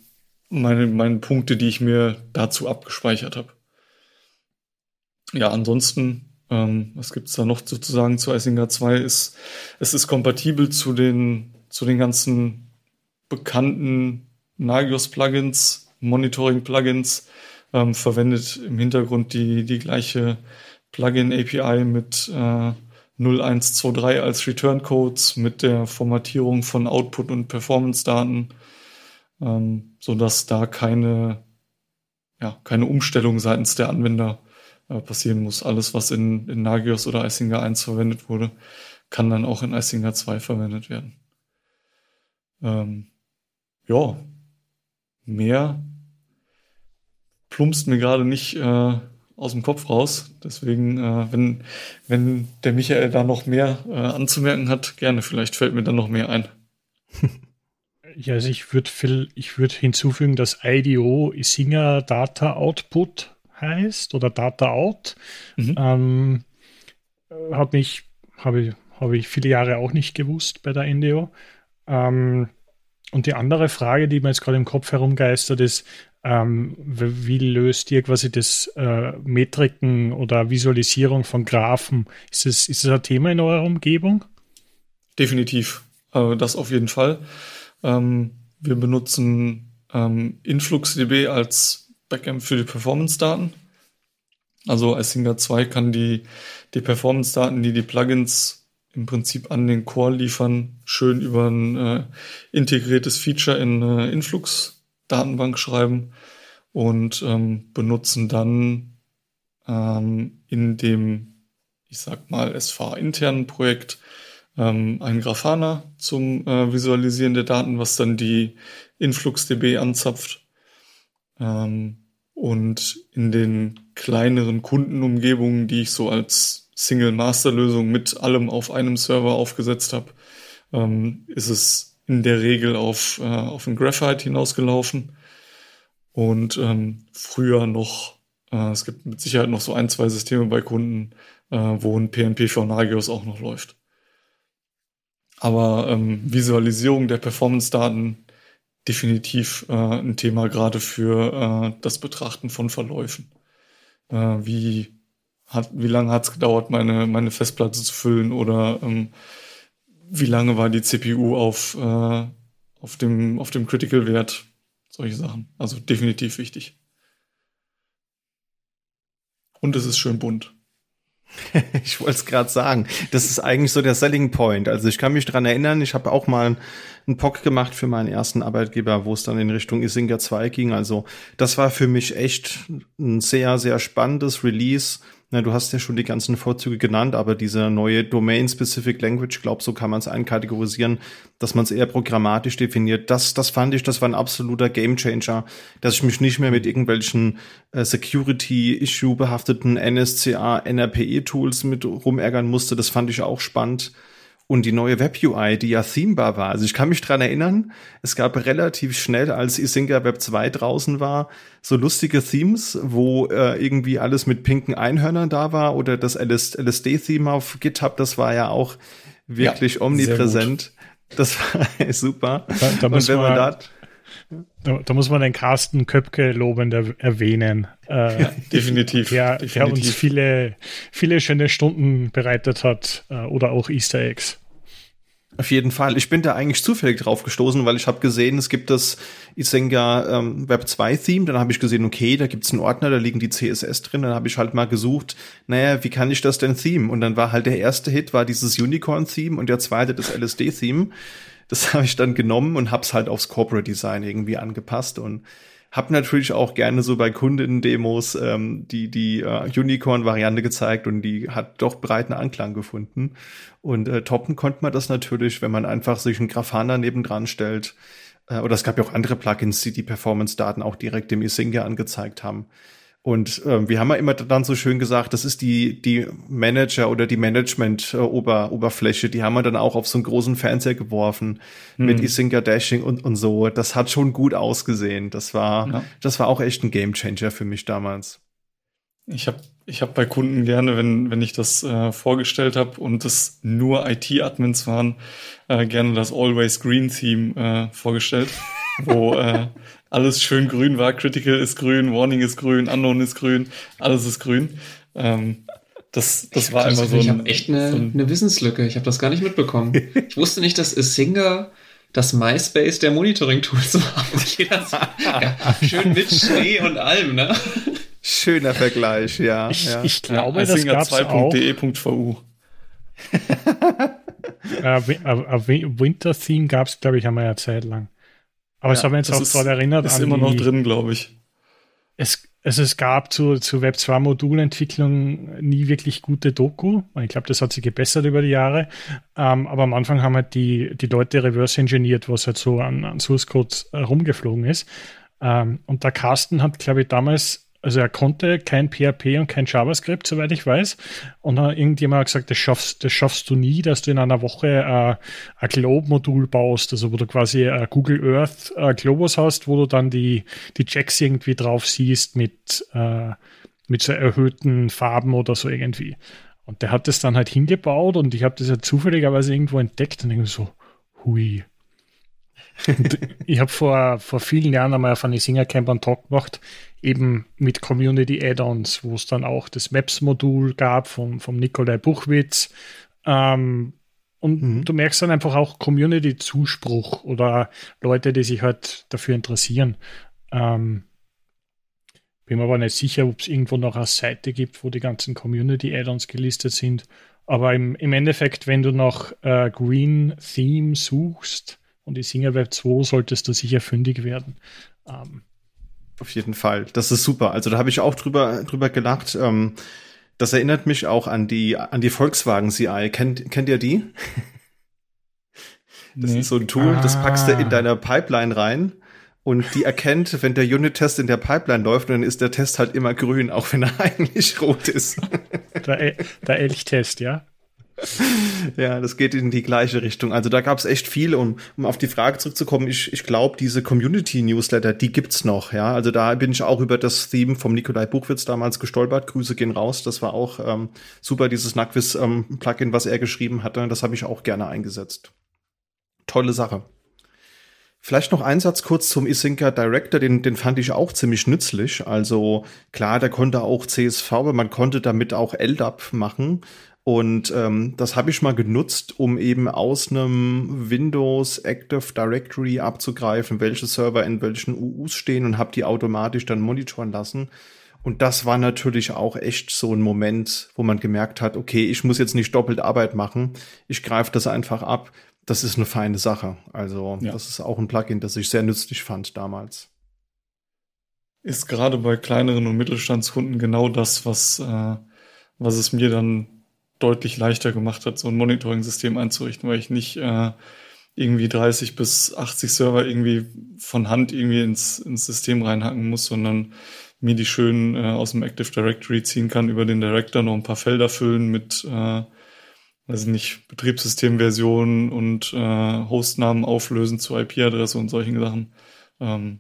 meine, meine Punkte, die ich mir dazu abgespeichert habe. Ja, ansonsten, ähm, was gibt's da noch sozusagen zu Isinger 2? Ist, es ist kompatibel zu den zu den ganzen bekannten Nagios-Plugins, Monitoring-Plugins, ähm, verwendet im Hintergrund die, die gleiche Plugin-API mit äh, 0123 als Return-Codes, mit der Formatierung von Output- und Performance-Daten, ähm, sodass da keine, ja, keine Umstellung seitens der Anwender äh, passieren muss. Alles, was in, in Nagios oder Isinger 1 verwendet wurde, kann dann auch in Isinger 2 verwendet werden. Ähm, ja, mehr plumpst mir gerade nicht äh, aus dem Kopf raus. Deswegen, äh, wenn, wenn der Michael da noch mehr äh, anzumerken hat, gerne, vielleicht fällt mir dann noch mehr ein. Ja, also ich würde ich würd hinzufügen, dass IDO Singer Data Output heißt oder Data Out. Mhm. Ähm, habe ich, habe ich, hab ich viele Jahre auch nicht gewusst bei der NDO. Ähm, und die andere Frage, die mir jetzt gerade im Kopf herumgeistert, ist, ähm, wie löst ihr quasi das äh, Metriken oder Visualisierung von Graphen? Ist es ist das ein Thema in eurer Umgebung? Definitiv. Äh, das auf jeden Fall. Ähm, wir benutzen ähm, InfluxDB als Backend für die Performance-Daten. Also Isinger 2 kann die, die Performance-Daten, die die Plugins im Prinzip an den Core liefern, schön über ein äh, integriertes Feature in äh, Influx-Datenbank schreiben und ähm, benutzen dann ähm, in dem, ich sag mal, SV-internen Projekt ähm, ein Grafana zum äh, Visualisieren der Daten, was dann die InfluxDB anzapft. Ähm, und in den kleineren Kundenumgebungen, die ich so als Single-Master-Lösung mit allem auf einem Server aufgesetzt habe, ähm, ist es in der Regel auf, äh, auf ein Graphite hinausgelaufen. Und ähm, früher noch, äh, es gibt mit Sicherheit noch so ein, zwei Systeme bei Kunden, äh, wo ein PNP für Nagios auch noch läuft. Aber ähm, Visualisierung der Performance-Daten definitiv äh, ein Thema gerade für äh, das Betrachten von Verläufen. Äh, wie hat, wie lange hat es gedauert, meine, meine Festplatte zu füllen oder ähm, wie lange war die CPU auf, äh, auf dem, auf dem Critical-Wert? Solche Sachen. Also definitiv wichtig. Und es ist schön bunt. ich wollte es gerade sagen. Das ist eigentlich so der Selling Point. Also ich kann mich dran erinnern, ich habe auch mal einen POC gemacht für meinen ersten Arbeitgeber, wo es dann in Richtung Isinger 2 ging. Also das war für mich echt ein sehr, sehr spannendes Release na, du hast ja schon die ganzen Vorzüge genannt, aber diese neue Domain-Specific Language, glaub, so kann man es einkategorisieren, dass man es eher programmatisch definiert. Das, das fand ich, das war ein absoluter Gamechanger, dass ich mich nicht mehr mit irgendwelchen äh, Security-Issue behafteten NSCA, NRPE-Tools mit rumärgern musste. Das fand ich auch spannend und die neue Web-UI, die ja themebar war. Also ich kann mich dran erinnern, es gab relativ schnell, als Isinga Web 2 draußen war, so lustige Themes, wo äh, irgendwie alles mit pinken Einhörnern da war oder das LSD-Theme auf GitHub, das war ja auch wirklich ja, omnipräsent. Das war super. Da, da und wenn man, man da da, da, muss man den Carsten Köpke lobend erwähnen. Äh, ja, definitiv, der, definitiv. der uns viele, viele schöne Stunden bereitet hat äh, oder auch Easter Eggs. Auf jeden Fall. Ich bin da eigentlich zufällig drauf gestoßen, weil ich habe gesehen, es gibt das Isenga ähm, Web 2 Theme. Dann habe ich gesehen, okay, da gibt's einen Ordner, da liegen die CSS drin. Dann habe ich halt mal gesucht, naja, wie kann ich das denn Theme? Und dann war halt der erste Hit war dieses Unicorn Theme und der zweite das LSD Theme das habe ich dann genommen und hab's halt aufs Corporate Design irgendwie angepasst und hab natürlich auch gerne so bei Kundinnen-Demos ähm, die die äh, Unicorn-Variante gezeigt und die hat doch breiten Anklang gefunden. Und äh, toppen konnte man das natürlich, wenn man einfach sich einen Grafana nebendran stellt. Äh, oder es gab ja auch andere Plugins, die die Performance-Daten auch direkt im Isinga angezeigt haben. Und äh, wir haben ja immer dann so schön gesagt, das ist die, die Manager oder die Management-Oberfläche, -Ober die haben wir dann auch auf so einen großen Fernseher geworfen hm. mit Isinga Dashing und, und so. Das hat schon gut ausgesehen. Das war, ja. das war auch echt ein Gamechanger für mich damals. Ich habe ich hab bei Kunden gerne, wenn, wenn ich das äh, vorgestellt habe und es nur IT-Admins waren, äh, gerne das Always Green Theme äh, vorgestellt, wo äh, alles schön grün war. Critical ist grün, Warning ist grün, Unknown ist grün, alles ist grün. Ähm, das, das war immer so ein. Ich habe echt eine, so ein eine Wissenslücke. Ich habe das gar nicht mitbekommen. ich wusste nicht, dass Singer das MySpace der Monitoring-Tools war. ja, schön mit Schnee und allem, ne? Schöner Vergleich, ja. Ich, ja. ich glaube, ja, das gab's auch. .de.vu. uh, Winter Theme gab es, glaube ich, einmal eine Zeit lang. Aber ja, ich habe mich jetzt auch gerade erinnert. Ist immer noch drin, glaube ich. Es, also es gab zu, zu Web 2 Modulentwicklung nie wirklich gute Doku. Ich glaube, das hat sich gebessert über die Jahre. Ähm, aber am Anfang haben halt die, die Leute reverse engineert, was halt so an, an Source Code rumgeflogen ist. Ähm, und der Carsten hat, glaube ich, damals also er konnte kein PHP und kein JavaScript, soweit ich weiß. Und dann irgendjemand hat gesagt, das schaffst, das schaffst du nie, dass du in einer Woche äh, ein Globe-Modul baust, also wo du quasi äh, Google Earth äh, Globus hast, wo du dann die, die Checks irgendwie drauf siehst mit, äh, mit so erhöhten Farben oder so irgendwie. Und der hat das dann halt hingebaut und ich habe das ja zufälligerweise irgendwo entdeckt und irgendwie so, hui, ich habe vor, vor vielen Jahren einmal auf eine Singercamp einen Talk gemacht, eben mit Community Add-ons, wo es dann auch das Maps-Modul gab vom, vom Nikolai Buchwitz. Ähm, und mhm. du merkst dann einfach auch Community-Zuspruch oder Leute, die sich halt dafür interessieren. Ähm, bin mir aber nicht sicher, ob es irgendwo noch eine Seite gibt, wo die ganzen Community-Add-ons gelistet sind. Aber im, im Endeffekt, wenn du nach äh, Green Theme suchst und die Singer Web 2, solltest du sicher fündig werden. Ähm, auf jeden Fall. Das ist super. Also da habe ich auch drüber, drüber gelacht. Ähm, das erinnert mich auch an die, an die Volkswagen CI. Kennt, kennt ihr die? Das nee. ist so ein Tool, ah. das packst du in deiner Pipeline rein und die erkennt, wenn der Unit-Test in der Pipeline läuft, dann ist der Test halt immer grün, auch wenn er eigentlich rot ist. Der, der Elchtest, ja? Ja, das geht in die gleiche Richtung. Also da gab es echt viel, um, um auf die Frage zurückzukommen. Ich, ich glaube, diese Community-Newsletter, die gibt's noch. Ja, also da bin ich auch über das Theme vom Nikolai Buchwitz damals gestolpert. Grüße gehen raus. Das war auch ähm, super, dieses Nackwiss-Plugin, ähm, was er geschrieben hatte. Das habe ich auch gerne eingesetzt. Tolle Sache. Vielleicht noch ein Satz kurz zum Isinka Director, den, den fand ich auch ziemlich nützlich. Also klar, der konnte auch CSV, aber man konnte damit auch LDAP machen. Und ähm, das habe ich mal genutzt, um eben aus einem Windows Active Directory abzugreifen, welche Server in welchen UUs stehen und habe die automatisch dann monitoren lassen. Und das war natürlich auch echt so ein Moment, wo man gemerkt hat, okay, ich muss jetzt nicht doppelt Arbeit machen, ich greife das einfach ab. Das ist eine feine Sache. Also ja. das ist auch ein Plugin, das ich sehr nützlich fand damals. Ist gerade bei kleineren und Mittelstandskunden genau das, was, äh, was es mir dann deutlich leichter gemacht hat, so ein Monitoring-System einzurichten, weil ich nicht äh, irgendwie 30 bis 80 Server irgendwie von Hand irgendwie ins, ins System reinhacken muss, sondern mir die schön äh, aus dem Active Directory ziehen kann, über den Director noch ein paar Felder füllen mit, äh, weiß nicht, Betriebssystemversionen und äh, Hostnamen auflösen zur IP-Adresse und solchen Sachen. Ähm,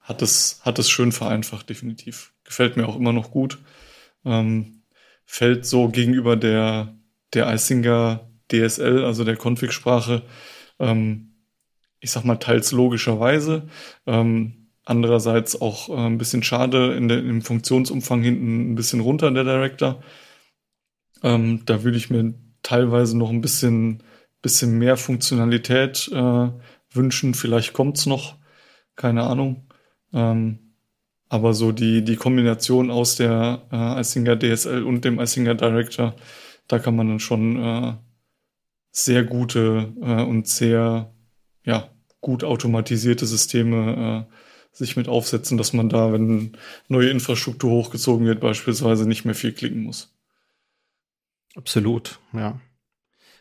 hat es, hat es schön vereinfacht, definitiv. Gefällt mir auch immer noch gut. Ähm, fällt so gegenüber der, der Isinger DSL, also der Config-Sprache, ähm, ich sag mal, teils logischerweise. Ähm, andererseits auch äh, ein bisschen schade in der, im Funktionsumfang hinten ein bisschen runter der Director. Ähm, da würde ich mir teilweise noch ein bisschen, bisschen mehr Funktionalität äh, wünschen. Vielleicht kommt's noch, keine Ahnung. Ähm, aber so die, die Kombination aus der äh, Isinger DSL und dem Isinger Director, da kann man dann schon äh, sehr gute äh, und sehr ja, gut automatisierte Systeme äh, sich mit aufsetzen, dass man da, wenn neue Infrastruktur hochgezogen wird, beispielsweise nicht mehr viel klicken muss. Absolut, ja.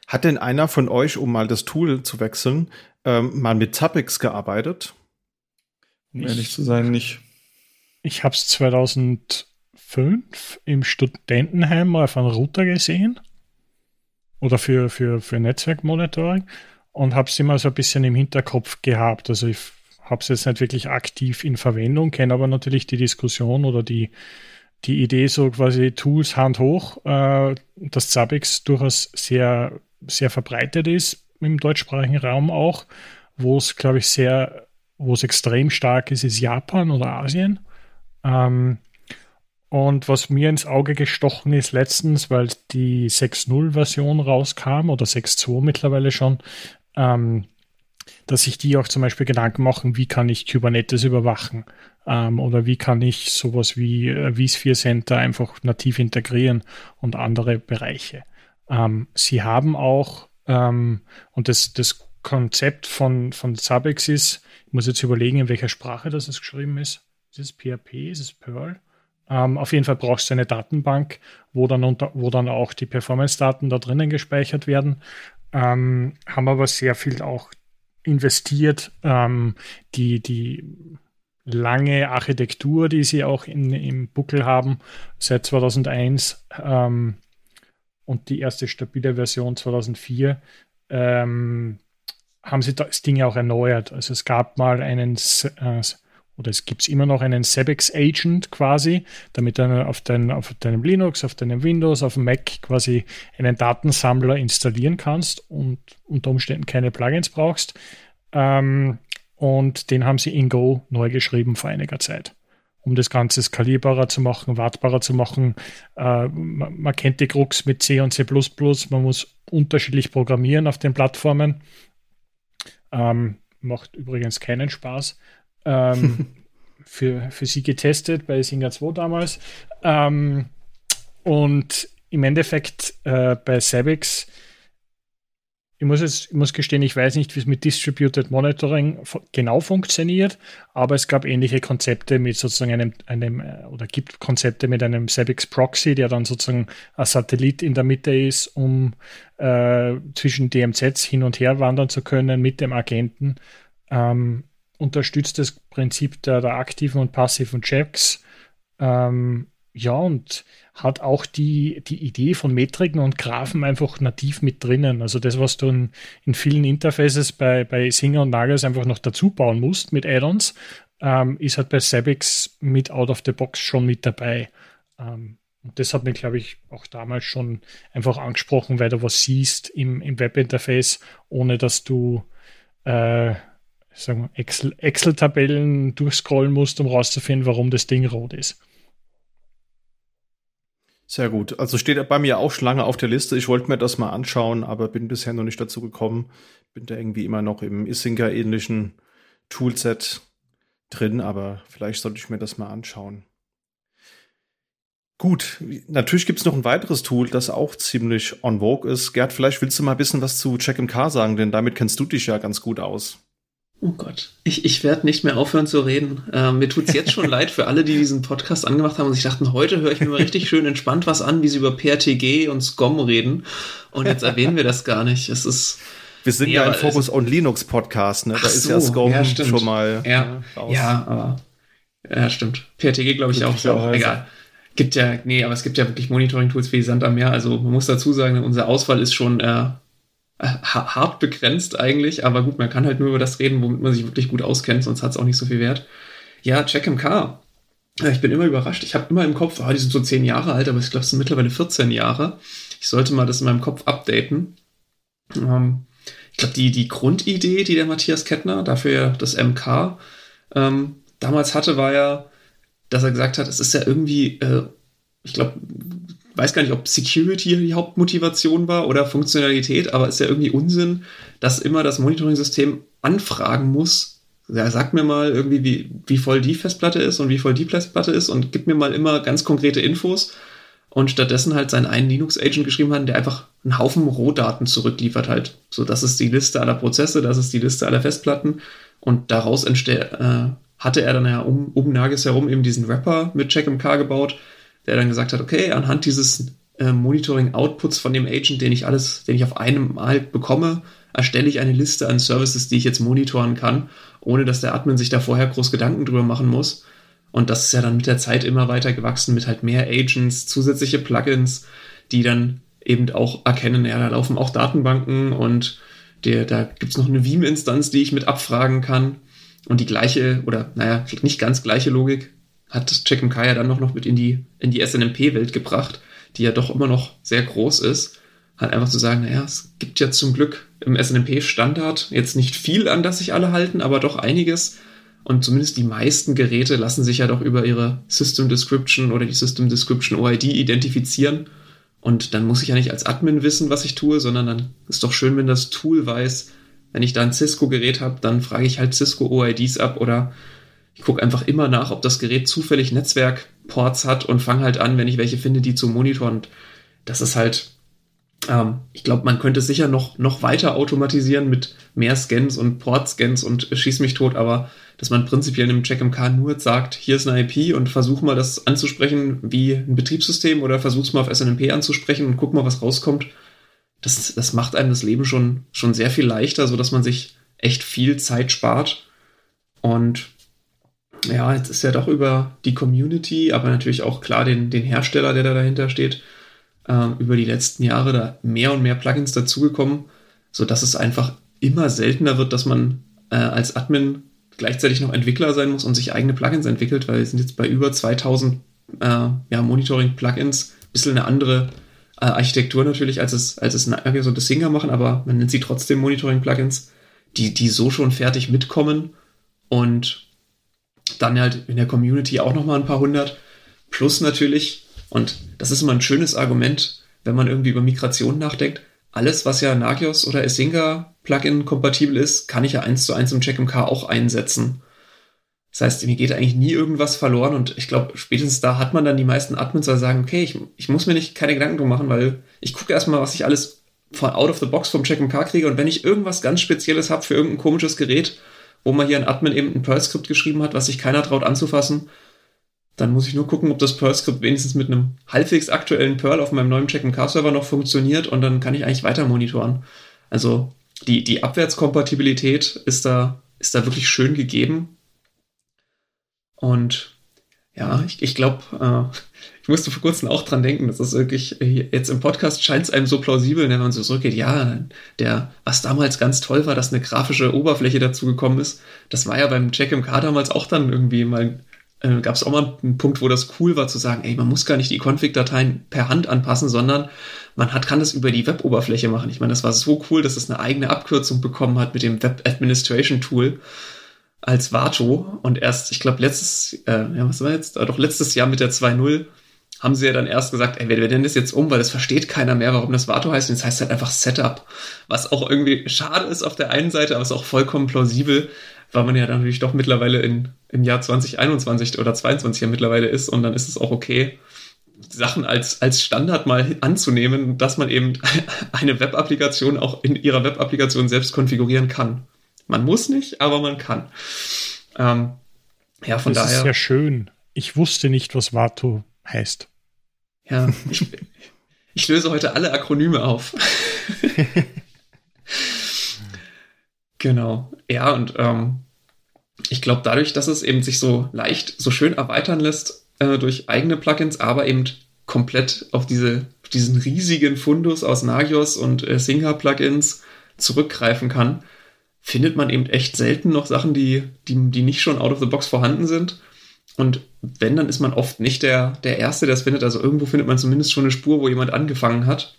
Hat denn einer von euch, um mal das Tool zu wechseln, ähm, mal mit Zabbix gearbeitet? Um ehrlich zu sein, nicht. Ich habe es 2005 im Studentenheim mal auf einem Router gesehen. Oder für, für, für Netzwerkmonitoring. Und habe es immer so ein bisschen im Hinterkopf gehabt. Also ich habe es jetzt nicht wirklich aktiv in Verwendung, kenne aber natürlich die Diskussion oder die, die Idee, so quasi Tools Hand hoch, äh, dass Zabbix durchaus sehr, sehr verbreitet ist im deutschsprachigen Raum auch. Wo es, glaube ich, sehr, wo es extrem stark ist, ist Japan oder Asien. Ähm, und was mir ins Auge gestochen ist letztens, weil die 6.0-Version rauskam oder 6.2 mittlerweile schon, ähm, dass sich die auch zum Beispiel Gedanken machen, wie kann ich Kubernetes überwachen ähm, oder wie kann ich sowas wie äh, vSphere Center einfach nativ integrieren und andere Bereiche. Ähm, sie haben auch, ähm, und das, das Konzept von, von Zabbix ist, ich muss jetzt überlegen, in welcher Sprache das geschrieben ist, ist es PHP, ist es Perl? Ähm, auf jeden Fall brauchst du eine Datenbank, wo dann, unter, wo dann auch die Performance-Daten da drinnen gespeichert werden. Ähm, haben aber sehr viel auch investiert. Ähm, die, die lange Architektur, die sie auch in, im Buckel haben, seit 2001 ähm, und die erste stabile Version 2004, ähm, haben sie das Ding auch erneuert. Also es gab mal einen äh, oder es gibt immer noch einen Sebex Agent quasi, damit du auf, dein, auf deinem Linux, auf deinem Windows, auf dem Mac quasi einen Datensammler installieren kannst und unter Umständen keine Plugins brauchst. Ähm, und den haben sie in Go neu geschrieben vor einiger Zeit, um das Ganze skalierbarer zu machen, wartbarer zu machen. Äh, man, man kennt die Krux mit C und C++, man muss unterschiedlich programmieren auf den Plattformen. Ähm, macht übrigens keinen Spaß ähm, für, für sie getestet bei Singer 2 damals. Ähm, und im Endeffekt äh, bei Sabix ich muss jetzt, ich muss gestehen, ich weiß nicht, wie es mit Distributed Monitoring genau funktioniert, aber es gab ähnliche Konzepte mit sozusagen einem, einem äh, oder gibt Konzepte mit einem Sebix Proxy, der dann sozusagen ein Satellit in der Mitte ist, um äh, zwischen DMZs hin und her wandern zu können mit dem Agenten. Ähm, unterstützt das Prinzip der, der aktiven und passiven Checks. Ähm, ja, und hat auch die, die Idee von Metriken und Graphen einfach nativ mit drinnen. Also das, was du in, in vielen Interfaces bei, bei Singer und Nagas einfach noch dazu bauen musst mit Add-ons, ähm, ist halt bei Sabix mit out of the box schon mit dabei. Ähm, und das hat mich, glaube ich, auch damals schon einfach angesprochen, weil du was siehst im, im Webinterface, ohne dass du äh, Excel-Tabellen Excel durchscrollen musst, um rauszufinden, warum das Ding rot ist. Sehr gut. Also steht bei mir auch schon lange auf der Liste. Ich wollte mir das mal anschauen, aber bin bisher noch nicht dazu gekommen. Bin da irgendwie immer noch im Isinga-ähnlichen Toolset drin, aber vielleicht sollte ich mir das mal anschauen. Gut, natürlich gibt es noch ein weiteres Tool, das auch ziemlich on vogue ist. Gerd, vielleicht willst du mal ein bisschen was zu Check-MK sagen, denn damit kennst du dich ja ganz gut aus. Oh Gott, ich, ich werde nicht mehr aufhören zu reden. Äh, mir tut's jetzt schon leid für alle, die diesen Podcast angemacht haben und sich dachten, heute höre ich mir mal richtig schön entspannt was an, wie sie über PRTG und SCOM reden. Und jetzt erwähnen wir das gar nicht. Es ist. Wir sind nee, ja ein Focus on Linux Podcast, ne? Da so, ist ja SCOM ja, schon mal ja, ne, raus. Ja, aber ja, stimmt. PRTG glaube ich auch. auch egal. Gibt ja, nee, aber es gibt ja wirklich Monitoring-Tools wie Sand am Meer. Also man muss dazu sagen, unsere Auswahl ist schon äh, hart begrenzt eigentlich, aber gut, man kann halt nur über das reden, womit man sich wirklich gut auskennt, sonst hat es auch nicht so viel Wert. Ja, CheckMK. Ich bin immer überrascht. Ich habe immer im Kopf, oh, die sind so zehn Jahre alt, aber ich glaube, es sind mittlerweile 14 Jahre. Ich sollte mal das in meinem Kopf updaten. Ähm, ich glaube, die, die Grundidee, die der Matthias Kettner, dafür das MK, ähm, damals hatte, war ja, dass er gesagt hat, es ist ja irgendwie, äh, ich glaube, weiß gar nicht, ob Security die Hauptmotivation war oder Funktionalität, aber ist ja irgendwie Unsinn, dass immer das Monitoring-System anfragen muss. Ja, sag mir mal irgendwie, wie, wie voll die Festplatte ist und wie voll die Festplatte ist und gib mir mal immer ganz konkrete Infos und stattdessen halt seinen einen Linux-Agent geschrieben hat, der einfach einen Haufen Rohdaten zurückliefert halt. So, das ist die Liste aller Prozesse, das ist die Liste aller Festplatten und daraus entsteht, äh, hatte er dann ja um, um Nagis herum eben diesen Wrapper mit CheckMK gebaut, der dann gesagt hat, okay, anhand dieses äh, Monitoring-Outputs von dem Agent, den ich alles, den ich auf einem Mal bekomme, erstelle ich eine Liste an Services, die ich jetzt monitoren kann, ohne dass der Admin sich da vorher groß Gedanken drüber machen muss. Und das ist ja dann mit der Zeit immer weiter gewachsen mit halt mehr Agents, zusätzliche Plugins, die dann eben auch erkennen, ja, da laufen auch Datenbanken und der, da gibt's noch eine Veeam-Instanz, die ich mit abfragen kann. Und die gleiche, oder naja, nicht ganz gleiche Logik hat Check Kai ja dann noch, noch mit in die, in die SNMP-Welt gebracht, die ja doch immer noch sehr groß ist. Halt einfach zu sagen, naja, es gibt ja zum Glück im SNMP-Standard jetzt nicht viel, an das sich alle halten, aber doch einiges. Und zumindest die meisten Geräte lassen sich ja doch über ihre System Description oder die System Description OID identifizieren. Und dann muss ich ja nicht als Admin wissen, was ich tue, sondern dann ist doch schön, wenn das Tool weiß, wenn ich da ein Cisco-Gerät habe, dann frage ich halt Cisco-OIDs ab oder ich gucke einfach immer nach, ob das Gerät zufällig Netzwerkports hat und fange halt an, wenn ich welche finde, die zu monitoren. Das ist halt, ähm, ich glaube, man könnte es sicher noch, noch weiter automatisieren mit mehr Scans und Port-Scans und schieß mich tot, aber dass man prinzipiell im CheckMK nur sagt, hier ist eine IP und versuch mal das anzusprechen wie ein Betriebssystem oder versuch's mal auf SNMP anzusprechen und guck mal, was rauskommt. Das, das macht einem das Leben schon, schon sehr viel leichter, so dass man sich echt viel Zeit spart. Und ja, jetzt ist ja doch über die Community, aber natürlich auch klar den, den Hersteller, der da dahinter steht, äh, über die letzten Jahre da mehr und mehr Plugins dazugekommen, sodass es einfach immer seltener wird, dass man äh, als Admin gleichzeitig noch Entwickler sein muss und sich eigene Plugins entwickelt, weil wir sind jetzt bei über 2000 äh, ja, Monitoring-Plugins, bisschen eine andere äh, Architektur natürlich, als es, als es eine, so das Singer machen, aber man nennt sie trotzdem Monitoring-Plugins, die, die so schon fertig mitkommen und dann halt in der Community auch nochmal ein paar hundert. Plus natürlich, und das ist immer ein schönes Argument, wenn man irgendwie über Migration nachdenkt, alles, was ja Nagios oder Isinga Plugin kompatibel ist, kann ich ja eins zu eins im CheckMK auch einsetzen. Das heißt, mir geht eigentlich nie irgendwas verloren und ich glaube, spätestens da hat man dann die meisten Admins, die sagen, okay, ich, ich muss mir nicht keine Gedanken drum machen, weil ich gucke erstmal, was ich alles von out of the box vom Check Car kriege und wenn ich irgendwas ganz Spezielles habe für irgendein komisches Gerät, wo man hier ein Admin eben ein Perl-Skript geschrieben hat, was sich keiner traut anzufassen, dann muss ich nur gucken, ob das Perl-Skript wenigstens mit einem halbwegs aktuellen Perl auf meinem neuen Check Car Server noch funktioniert und dann kann ich eigentlich weiter monitoren. Also die, die Abwärtskompatibilität ist da, ist da wirklich schön gegeben. Und ja, ich, ich glaube, äh, ich musste vor kurzem auch dran denken, das ist wirklich, jetzt im Podcast scheint es einem so plausibel, wenn man so zurückgeht, ja, der, was damals ganz toll war, dass eine grafische Oberfläche dazugekommen ist, das war ja beim Check MK damals auch dann irgendwie mal, äh, gab es auch mal einen Punkt, wo das cool war zu sagen, ey, man muss gar nicht die Config-Dateien per Hand anpassen, sondern man hat, kann das über die Web-Oberfläche machen. Ich meine, das war so cool, dass es eine eigene Abkürzung bekommen hat mit dem Web Administration Tool als Vato und erst, ich glaube, letztes, äh, ja, was war jetzt? Äh, doch letztes Jahr mit der 2.0 haben sie ja dann erst gesagt, ey, wir, wir nennen das jetzt um, weil das versteht keiner mehr, warum das Vato heißt. Und jetzt heißt halt einfach Setup. Was auch irgendwie schade ist auf der einen Seite, aber ist auch vollkommen plausibel, weil man ja dann natürlich doch mittlerweile in, im Jahr 2021 oder 22 ja mittlerweile ist und dann ist es auch okay, Sachen als, als Standard mal anzunehmen, dass man eben eine Web-Applikation auch in ihrer Web-Applikation selbst konfigurieren kann. Man muss nicht, aber man kann. Ähm, ja, von das daher. Das ist ja schön. Ich wusste nicht, was Vato heißt. Ja, ich, ich löse heute alle Akronyme auf. genau. Ja, und ähm, ich glaube, dadurch, dass es eben sich so leicht, so schön erweitern lässt äh, durch eigene Plugins, aber eben komplett auf diese, auf diesen riesigen Fundus aus Nagios und äh, Singa-Plugins zurückgreifen kann, findet man eben echt selten noch Sachen, die, die, die nicht schon out of the box vorhanden sind. Und wenn, dann ist man oft nicht der, der Erste, der es findet. Also irgendwo findet man zumindest schon eine Spur, wo jemand angefangen hat.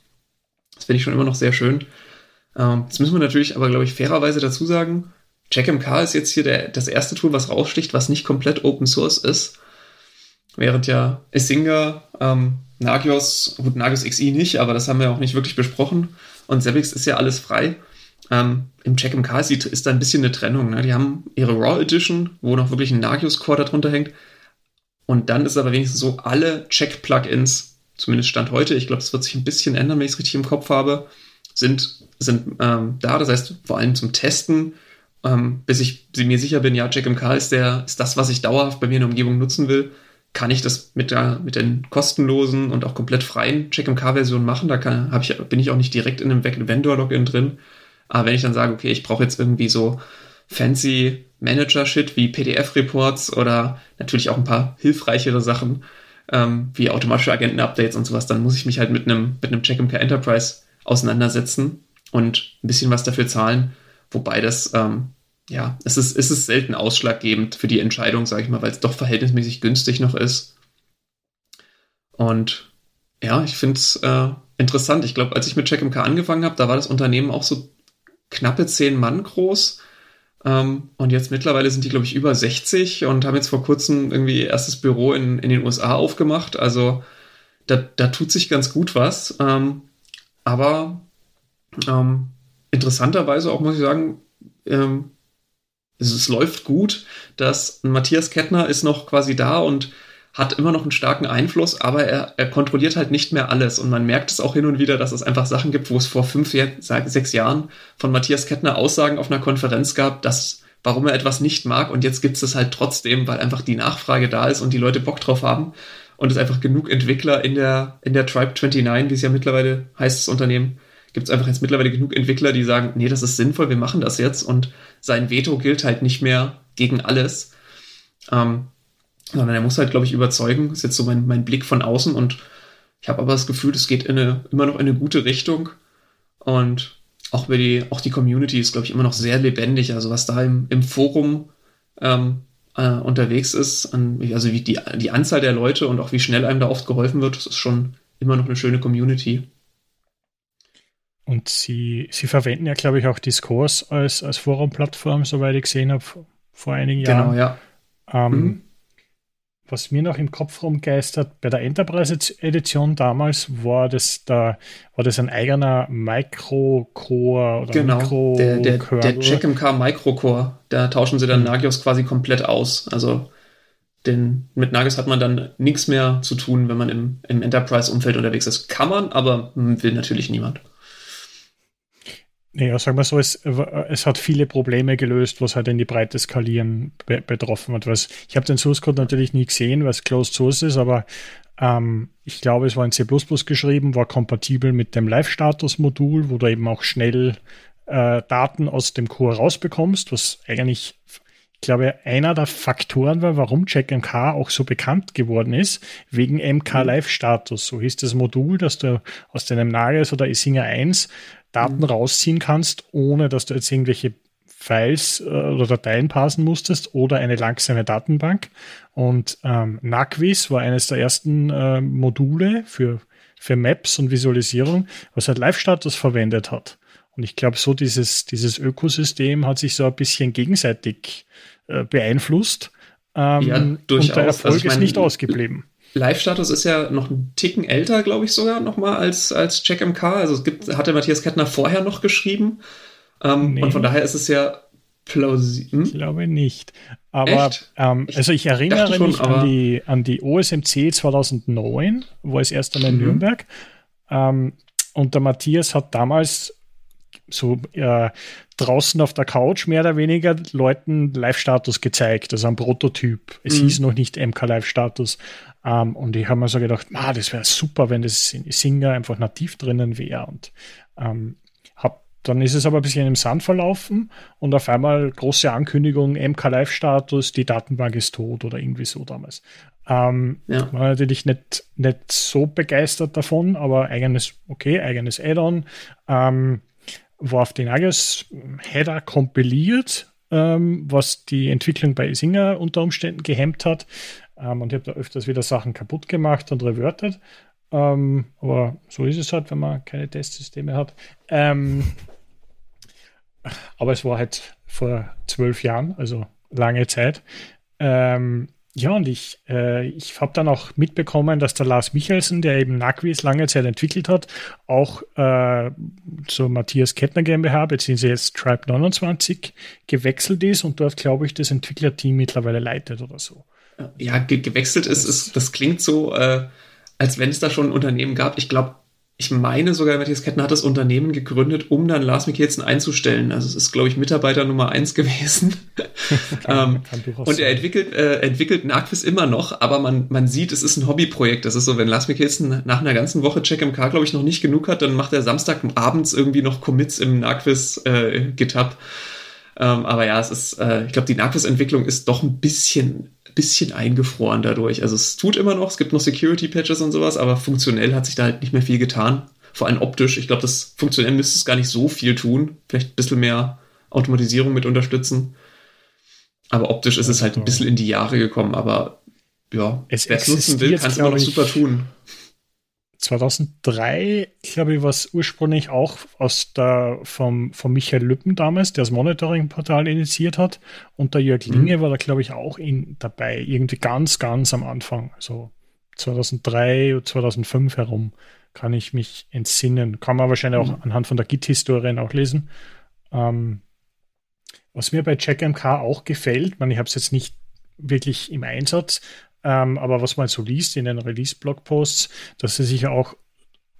Das finde ich schon immer noch sehr schön. Ähm, müssen wir natürlich aber, glaube ich, fairerweise dazu sagen, CheckMK ist jetzt hier der, das erste Tool, was raussticht, was nicht komplett Open Source ist. Während ja Isinga, ähm, Nagios, gut, Nagios XI nicht, aber das haben wir auch nicht wirklich besprochen. Und Zabbix ist ja alles frei. Ähm, Im CheckMK ist, ist da ein bisschen eine Trennung. Ne? Die haben ihre Raw Edition, wo noch wirklich ein Nagios-Core darunter hängt. Und dann ist aber wenigstens so, alle Check-Plugins, zumindest Stand heute, ich glaube, es wird sich ein bisschen ändern, wenn ich es richtig im Kopf habe, sind, sind ähm, da. Das heißt, vor allem zum Testen, ähm, bis ich mir sicher bin, ja, CheckMK ist, der, ist das, was ich dauerhaft bei mir in der Umgebung nutzen will, kann ich das mit, der, mit den kostenlosen und auch komplett freien CheckMK-Versionen machen. Da kann, ich, bin ich auch nicht direkt in einem Vendor-Login drin. Aber wenn ich dann sage, okay, ich brauche jetzt irgendwie so fancy Manager-Shit wie PDF-Reports oder natürlich auch ein paar hilfreichere Sachen ähm, wie automatische Agenten-Updates und sowas, dann muss ich mich halt mit einem mit einem CheckMK Enterprise auseinandersetzen und ein bisschen was dafür zahlen. Wobei das, ähm, ja, es ist, es ist selten ausschlaggebend für die Entscheidung, sage ich mal, weil es doch verhältnismäßig günstig noch ist. Und ja, ich finde es äh, interessant. Ich glaube, als ich mit CheckMK angefangen habe, da war das Unternehmen auch so knappe zehn Mann groß. Ähm, und jetzt mittlerweile sind die, glaube ich, über 60 und haben jetzt vor kurzem irgendwie erstes Büro in, in den USA aufgemacht. Also da, da tut sich ganz gut was. Ähm, aber ähm, interessanterweise auch, muss ich sagen, ähm, es, es, läuft gut, dass Matthias Kettner ist noch quasi da und hat immer noch einen starken Einfluss, aber er, er kontrolliert halt nicht mehr alles. Und man merkt es auch hin und wieder, dass es einfach Sachen gibt, wo es vor fünf, sechs Jahren von Matthias Kettner Aussagen auf einer Konferenz gab, dass warum er etwas nicht mag und jetzt gibt es halt trotzdem, weil einfach die Nachfrage da ist und die Leute Bock drauf haben und es einfach genug Entwickler in der, in der Tribe 29, wie es ja mittlerweile heißt, das Unternehmen, gibt es einfach jetzt mittlerweile genug Entwickler, die sagen, nee, das ist sinnvoll, wir machen das jetzt und sein Veto gilt halt nicht mehr gegen alles. Ähm, sondern er muss halt, glaube ich, überzeugen. Das ist jetzt so mein, mein Blick von außen und ich habe aber das Gefühl, es geht in eine, immer noch in eine gute Richtung und auch die, auch die Community ist, glaube ich, immer noch sehr lebendig. Also was da im, im Forum ähm, äh, unterwegs ist, an, also wie die, die Anzahl der Leute und auch wie schnell einem da oft geholfen wird, das ist schon immer noch eine schöne Community. Und sie, sie verwenden ja, glaube ich, auch Discourse als, als Forum-Plattform, soweit ich gesehen habe, vor einigen Jahren. Genau, ja. Ähm, mhm was mir noch im Kopf rumgeistert, bei der Enterprise-Edition damals war das da, war das ein eigener Micro-Core oder genau, Micro der, der, der CheckMK Micro-Core, da tauschen sie dann mhm. Nagios quasi komplett aus. Also den, mit Nagios hat man dann nichts mehr zu tun, wenn man im, im Enterprise-Umfeld unterwegs ist. Kann man, aber will natürlich niemand. Naja, sagen wir so, es, es hat viele Probleme gelöst, was halt in die Breite skalieren be betroffen hat. Was, ich habe den Source Code natürlich nie gesehen, was Closed Source ist, aber ähm, ich glaube, es war in C geschrieben, war kompatibel mit dem Live-Status-Modul, wo du eben auch schnell äh, Daten aus dem Core rausbekommst, was eigentlich ich glaube, einer der Faktoren war, warum CheckMK auch so bekannt geworden ist, wegen MK mhm. So hieß das Modul, dass du aus deinem Nagios oder Isinger 1 Daten mhm. rausziehen kannst, ohne dass du jetzt irgendwelche Files äh, oder Dateien parsen musstest oder eine langsame Datenbank. Und ähm, Naquis war eines der ersten äh, Module für, für Maps und Visualisierung, was halt Live-Status verwendet hat. Und ich glaube, so dieses, dieses Ökosystem hat sich so ein bisschen gegenseitig äh, beeinflusst. Ähm, ja, durchaus. Und der Erfolg also ich mein, ist nicht ausgeblieben. Live-Status ist ja noch einen Ticken älter, glaube ich, sogar nochmal als, als CheckMK. Also es gibt, hat der Matthias Kettner vorher noch geschrieben. Ähm, nee. Und von daher ist es ja plausibel. Ich glaube nicht. Aber ähm, also ich erinnere schon, mich an, die, an die OSMC 2009, wo es erst einmal in mhm. Nürnberg. Ähm, und der Matthias hat damals so äh, draußen auf der Couch mehr oder weniger Leuten Live-Status gezeigt, also ein Prototyp. Es mhm. hieß noch nicht MK Live-Status. Ähm, und ich habe mir so gedacht, ah, das wäre super, wenn das in Singer einfach nativ drinnen wäre. Und ähm, hab, dann ist es aber ein bisschen im Sand verlaufen und auf einmal große Ankündigung, MK Live-Status, die Datenbank ist tot oder irgendwie so damals. Ähm, ja. War natürlich nicht, nicht so begeistert davon, aber eigenes, okay, eigenes Add-on. Ähm, war auf den Nagios Header kompiliert, ähm, was die Entwicklung bei Singer unter Umständen gehemmt hat. Ähm, und ich habe da öfters wieder Sachen kaputt gemacht und reverted. Ähm, aber so ist es halt, wenn man keine Testsysteme hat. Ähm, aber es war halt vor zwölf Jahren, also lange Zeit. Ähm, ja, und ich, äh, ich habe dann auch mitbekommen, dass der Lars Michelsen, der eben Naquis lange Zeit entwickelt hat, auch äh, zur Matthias Kettner GmbH, beziehungsweise jetzt Tribe 29, gewechselt ist und dort, glaube ich, das Entwicklerteam mittlerweile leitet oder so. Ja, ge gewechselt ist, ist, das klingt so, äh, als wenn es da schon ein Unternehmen gab. Ich glaube, ich meine sogar, Matthias Kettner hat das Unternehmen gegründet, um dann Lars Mikkelsen einzustellen. Also es ist, glaube ich, Mitarbeiter Nummer eins gewesen. ähm, und er entwickelt, äh, entwickelt Narquis immer noch, aber man, man sieht, es ist ein Hobbyprojekt. Das ist so, wenn Lars Mikkelsen nach einer ganzen Woche CheckMK, glaube ich, noch nicht genug hat, dann macht er Samstagabends irgendwie noch Commits im Narquis äh, GitHub. Ähm, aber ja, es ist, äh, ich glaube, die Narquis-Entwicklung ist doch ein bisschen bisschen eingefroren dadurch. Also es tut immer noch, es gibt noch Security-Patches und sowas, aber funktionell hat sich da halt nicht mehr viel getan. Vor allem optisch. Ich glaube, das funktionell müsste es gar nicht so viel tun. Vielleicht ein bisschen mehr Automatisierung mit unterstützen. Aber optisch ist es halt ein bisschen in die Jahre gekommen. Aber ja, wer es nutzen will, kann es immer noch super tun. 2003, glaube ich, war es ursprünglich auch aus der, vom, von Michael Lüppen damals, der das Monitoring-Portal initiiert hat. Und der Jörg mhm. Linge mhm. war da, glaube ich, auch in, dabei, irgendwie ganz, ganz am Anfang. So 2003, 2005 herum kann ich mich entsinnen. Kann man wahrscheinlich mhm. auch anhand von der Git-Historie nachlesen. Ähm, was mir bei CheckMK auch gefällt, ich, mein, ich habe es jetzt nicht wirklich im Einsatz, ähm, aber was man so liest in den Release-Blogposts, dass sie sich auch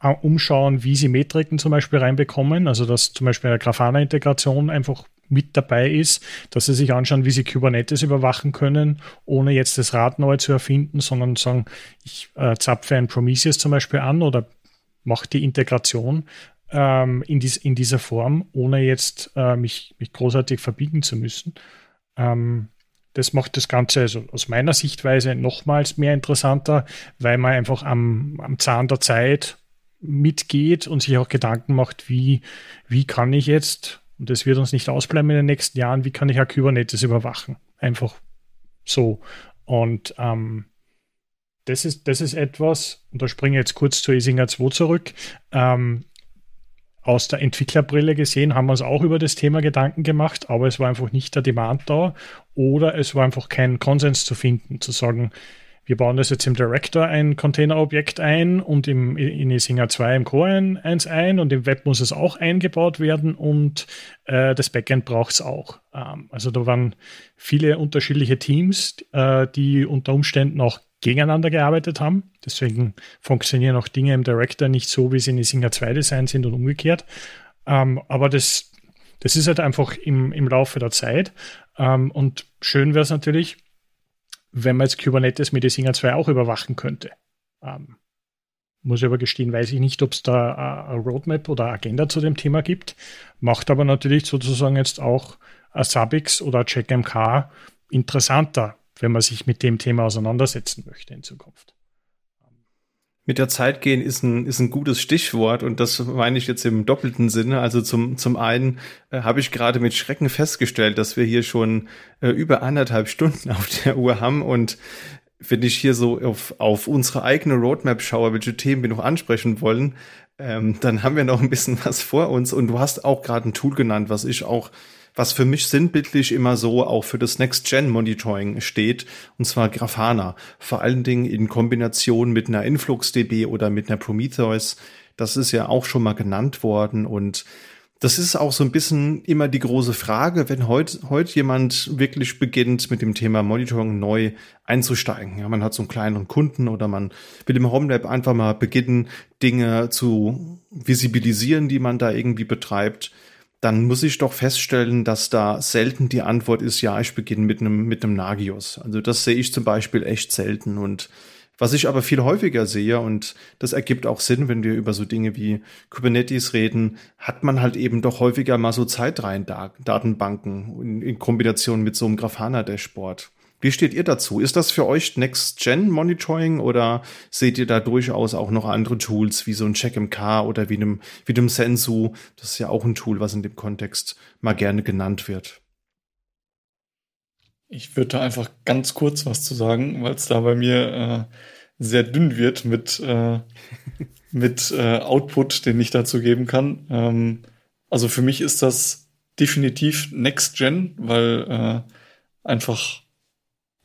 äh, umschauen, wie sie Metriken zum Beispiel reinbekommen. Also dass zum Beispiel eine Grafana-Integration einfach mit dabei ist, dass sie sich anschauen, wie sie Kubernetes überwachen können, ohne jetzt das Rad neu zu erfinden, sondern sagen, ich äh, zapfe ein Prometheus zum Beispiel an oder mache die Integration ähm, in, dies, in dieser Form, ohne jetzt äh, mich, mich großartig verbiegen zu müssen. Ähm, das macht das Ganze also aus meiner Sichtweise nochmals mehr interessanter, weil man einfach am, am Zahn der Zeit mitgeht und sich auch Gedanken macht, wie, wie kann ich jetzt, und das wird uns nicht ausbleiben in den nächsten Jahren, wie kann ich auch Kubernetes überwachen? Einfach so. Und ähm, das ist, das ist etwas, und da springe ich jetzt kurz zu Isinger 2 zurück. Ähm, aus der Entwicklerbrille gesehen haben wir uns auch über das Thema Gedanken gemacht, aber es war einfach nicht der Demand da oder es war einfach kein Konsens zu finden, zu sagen, wir bauen das jetzt im Director ein Containerobjekt ein und im, in Isinger 2 im Core eins ein und im Web muss es auch eingebaut werden und äh, das Backend braucht es auch. Ähm, also da waren viele unterschiedliche Teams, äh, die unter Umständen auch gegeneinander gearbeitet haben. Deswegen funktionieren auch Dinge im Director nicht so, wie sie in Isinger 2 Design sind und umgekehrt. Ähm, aber das, das ist halt einfach im, im Laufe der Zeit. Ähm, und schön wäre es natürlich, wenn man jetzt Kubernetes mit Singer 2 auch überwachen könnte. Ähm, muss ich aber gestehen, weiß ich nicht, ob es da eine Roadmap oder Agenda zu dem Thema gibt. Macht aber natürlich sozusagen jetzt auch Subix oder CheckMK interessanter, wenn man sich mit dem Thema auseinandersetzen möchte in Zukunft. Mit der Zeit gehen ist ein, ist ein gutes Stichwort und das meine ich jetzt im doppelten Sinne. Also zum, zum einen äh, habe ich gerade mit Schrecken festgestellt, dass wir hier schon äh, über anderthalb Stunden auf der Uhr haben und wenn ich hier so auf, auf unsere eigene Roadmap schaue, welche Themen wir noch ansprechen wollen, ähm, dann haben wir noch ein bisschen was vor uns. Und du hast auch gerade ein Tool genannt, was ich auch, was für mich sinnbildlich immer so auch für das Next-Gen-Monitoring steht, und zwar Grafana. Vor allen Dingen in Kombination mit einer InfluxDB oder mit einer Prometheus. Das ist ja auch schon mal genannt worden und das ist auch so ein bisschen immer die große Frage, wenn heute heute jemand wirklich beginnt, mit dem Thema Monitoring neu einzusteigen. Ja, man hat so einen kleineren Kunden oder man will im Homelab einfach mal beginnen, Dinge zu visibilisieren, die man da irgendwie betreibt. Dann muss ich doch feststellen, dass da selten die Antwort ist, ja, ich beginne mit einem, mit einem Nagios. Also das sehe ich zum Beispiel echt selten und was ich aber viel häufiger sehe, und das ergibt auch Sinn, wenn wir über so Dinge wie Kubernetes reden, hat man halt eben doch häufiger mal so Zeitreihen-Datenbanken in, in Kombination mit so einem Grafana-Dashboard. Wie steht ihr dazu? Ist das für euch Next-Gen-Monitoring oder seht ihr da durchaus auch noch andere Tools wie so ein CheckMK oder wie einem, wie einem Sensu? Das ist ja auch ein Tool, was in dem Kontext mal gerne genannt wird. Ich würde da einfach ganz kurz was zu sagen, weil es da bei mir äh, sehr dünn wird mit, äh, mit äh, Output, den ich dazu geben kann. Ähm, also für mich ist das definitiv Next Gen, weil äh, einfach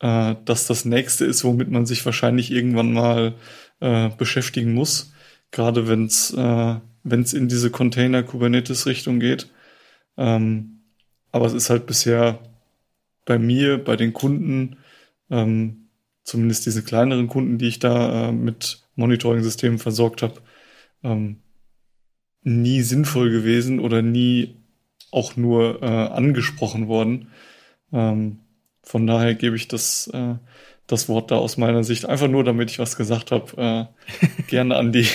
äh, das das nächste ist, womit man sich wahrscheinlich irgendwann mal äh, beschäftigen muss. Gerade wenn es äh, in diese Container-Kubernetes-Richtung geht. Ähm, aber es ist halt bisher bei mir, bei den Kunden, ähm, zumindest diese kleineren Kunden, die ich da äh, mit Monitoring-Systemen versorgt habe, ähm, nie sinnvoll gewesen oder nie auch nur äh, angesprochen worden. Ähm, von daher gebe ich das, äh, das Wort da aus meiner Sicht einfach nur, damit ich was gesagt habe, äh, gerne an die,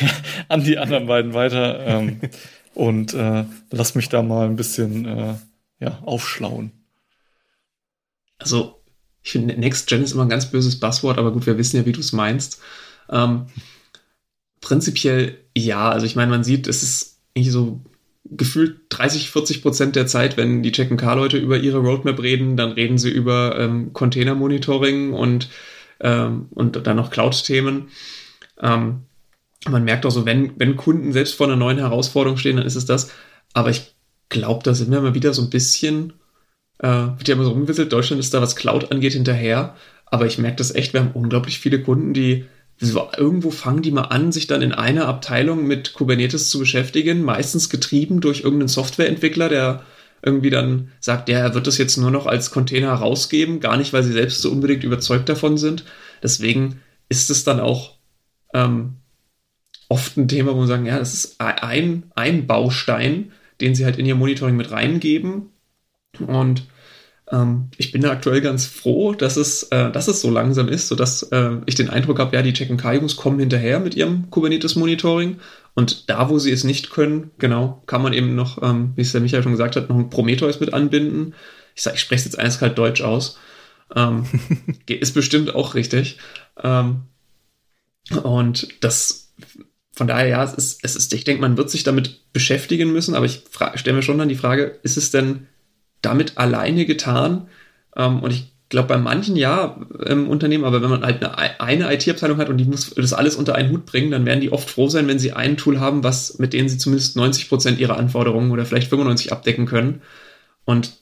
an die anderen beiden weiter ähm, und äh, lass mich da mal ein bisschen äh, ja, aufschlauen. Also, ich finde, Next Gen ist immer ein ganz böses Buzzword, aber gut, wir wissen ja, wie du es meinst. Ähm, prinzipiell ja, also ich meine, man sieht, es ist irgendwie so gefühlt 30, 40 Prozent der Zeit, wenn die Check-and-Car-Leute über ihre Roadmap reden, dann reden sie über ähm, Container-Monitoring und, ähm, und dann noch Cloud-Themen. Ähm, man merkt auch so, wenn, wenn Kunden selbst vor einer neuen Herausforderung stehen, dann ist es das. Aber ich glaube, da sind wir mal wieder so ein bisschen äh, wird ja immer so rumgewisselt, Deutschland ist da, was Cloud angeht, hinterher. Aber ich merke das echt, wir haben unglaublich viele Kunden, die irgendwo fangen die mal an, sich dann in einer Abteilung mit Kubernetes zu beschäftigen, meistens getrieben durch irgendeinen Softwareentwickler, der irgendwie dann sagt, ja, er wird das jetzt nur noch als Container rausgeben, gar nicht, weil sie selbst so unbedingt überzeugt davon sind. Deswegen ist es dann auch ähm, oft ein Thema, wo man sagen, ja, das ist ein, ein Baustein, den sie halt in ihr Monitoring mit reingeben, und ähm, ich bin da aktuell ganz froh, dass es, äh, dass es so langsam ist, sodass äh, ich den Eindruck habe, ja, die Check Jungs kommen hinterher mit ihrem Kubernetes-Monitoring. Und da, wo sie es nicht können, genau, kann man eben noch, ähm, wie es der Michael schon gesagt hat, noch ein Prometheus mit anbinden. Ich sage, ich spreche es jetzt eiskalt Deutsch aus. Ähm, ist bestimmt auch richtig. Ähm, und das, von daher, ja, es ist, es ist, ich denke, man wird sich damit beschäftigen müssen, aber ich stelle mir schon dann die Frage, ist es denn damit alleine getan. Ähm, und ich glaube, bei manchen ja im Unternehmen, aber wenn man halt eine, eine IT-Abteilung hat und die muss das alles unter einen Hut bringen, dann werden die oft froh sein, wenn sie ein Tool haben, was, mit denen sie zumindest 90 Prozent ihrer Anforderungen oder vielleicht 95 abdecken können. Und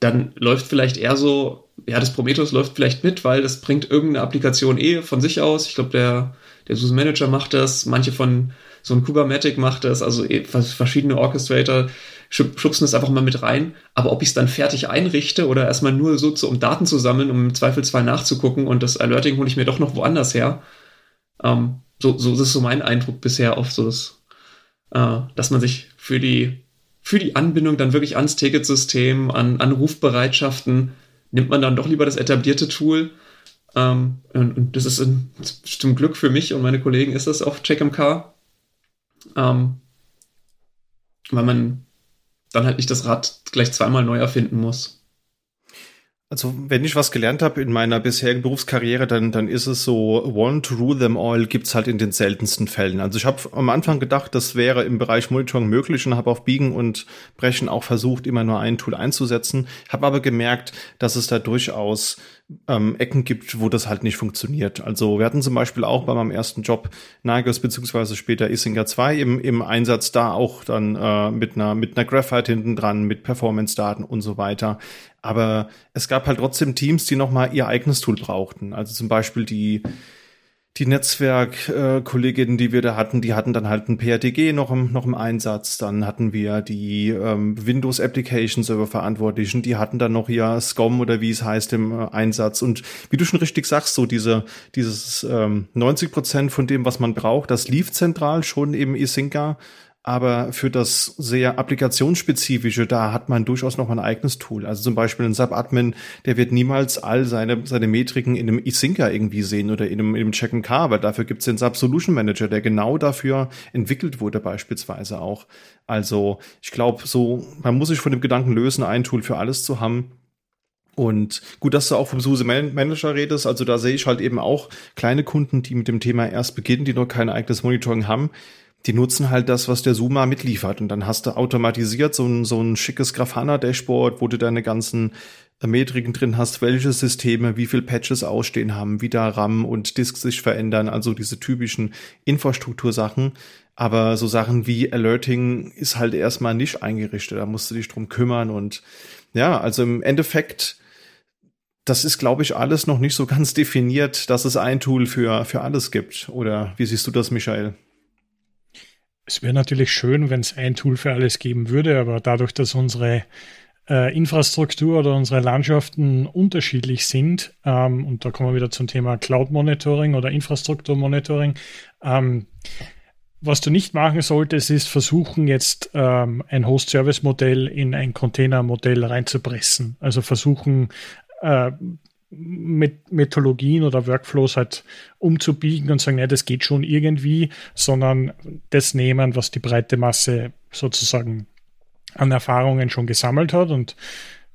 dann läuft vielleicht eher so, ja, das Prometheus läuft vielleicht mit, weil das bringt irgendeine Applikation eh von sich aus. Ich glaube, der, der SUSE Manager macht das, manche von so ein Kubernetes macht das, also eh verschiedene Orchestrator schubsen es einfach mal mit rein. Aber ob ich es dann fertig einrichte oder erstmal nur so, zu, um Daten zu sammeln, um im Zweifelsfall nachzugucken und das Alerting hole ich mir doch noch woanders her. Ähm, so, so ist so mein Eindruck bisher auf so das, äh, dass man sich für die für die Anbindung dann wirklich ans Ticketsystem, an, an Rufbereitschaften, nimmt man dann doch lieber das etablierte Tool. Ähm, und, und, das ist ein, zum Glück für mich und meine Kollegen ist das auf CheckMK. Ähm, weil man dann halt nicht das Rad gleich zweimal neu erfinden muss. Also wenn ich was gelernt habe in meiner bisherigen Berufskarriere, dann, dann ist es so, one to rule them all gibt's halt in den seltensten Fällen. Also ich habe am Anfang gedacht, das wäre im Bereich Monitoring möglich und habe auf Biegen und Brechen auch versucht, immer nur ein Tool einzusetzen, habe aber gemerkt, dass es da durchaus ähm, Ecken gibt, wo das halt nicht funktioniert. Also wir hatten zum Beispiel auch bei meinem ersten Job Nagos beziehungsweise später Isinger 2 im, im Einsatz da auch dann äh, mit einer mit einer Graphite hinten dran, mit Performance-Daten und so weiter. Aber es gab halt trotzdem Teams, die nochmal ihr eigenes Tool brauchten. Also zum Beispiel die die Netzwerkkolleginnen, äh, die wir da hatten, die hatten dann halt ein PRTG noch im, noch im Einsatz. Dann hatten wir die ähm, Windows Application Server Verantwortlichen, die hatten dann noch ihr SCOM oder wie es heißt im äh, Einsatz. Und wie du schon richtig sagst, so diese, dieses ähm, 90 Prozent von dem, was man braucht, das lief zentral schon im Isinka. Aber für das sehr applikationsspezifische, da hat man durchaus noch ein eigenes Tool. Also zum Beispiel ein Sub-Admin, der wird niemals all seine, seine Metriken in einem eSynca irgendwie sehen oder in einem, in einem Check-and-Car, weil dafür gibt es den Sub-Solution Manager, der genau dafür entwickelt wurde beispielsweise auch. Also ich glaube, so, man muss sich von dem Gedanken lösen, ein Tool für alles zu haben. Und gut, dass du auch vom SUSE Manager redest. Also da sehe ich halt eben auch kleine Kunden, die mit dem Thema erst beginnen, die noch kein eigenes Monitoring haben die nutzen halt das, was der Suma mitliefert. Und dann hast du automatisiert so ein, so ein schickes Grafana-Dashboard, wo du deine ganzen Metriken drin hast, welche Systeme, wie viel Patches ausstehen haben, wie da RAM und Disk sich verändern, also diese typischen Infrastruktursachen. Aber so Sachen wie Alerting ist halt erstmal nicht eingerichtet. Da musst du dich drum kümmern. Und ja, also im Endeffekt, das ist, glaube ich, alles noch nicht so ganz definiert, dass es ein Tool für, für alles gibt. Oder wie siehst du das, Michael? Es wäre natürlich schön, wenn es ein Tool für alles geben würde, aber dadurch, dass unsere äh, Infrastruktur oder unsere Landschaften unterschiedlich sind, ähm, und da kommen wir wieder zum Thema Cloud Monitoring oder Infrastruktur Monitoring, ähm, was du nicht machen solltest, ist versuchen, jetzt ähm, ein Host-Service-Modell in ein Container-Modell reinzupressen. Also versuchen, äh, mit Methodologien oder Workflows halt umzubiegen und sagen, ja, das geht schon irgendwie, sondern das nehmen, was die breite Masse sozusagen an Erfahrungen schon gesammelt hat. Und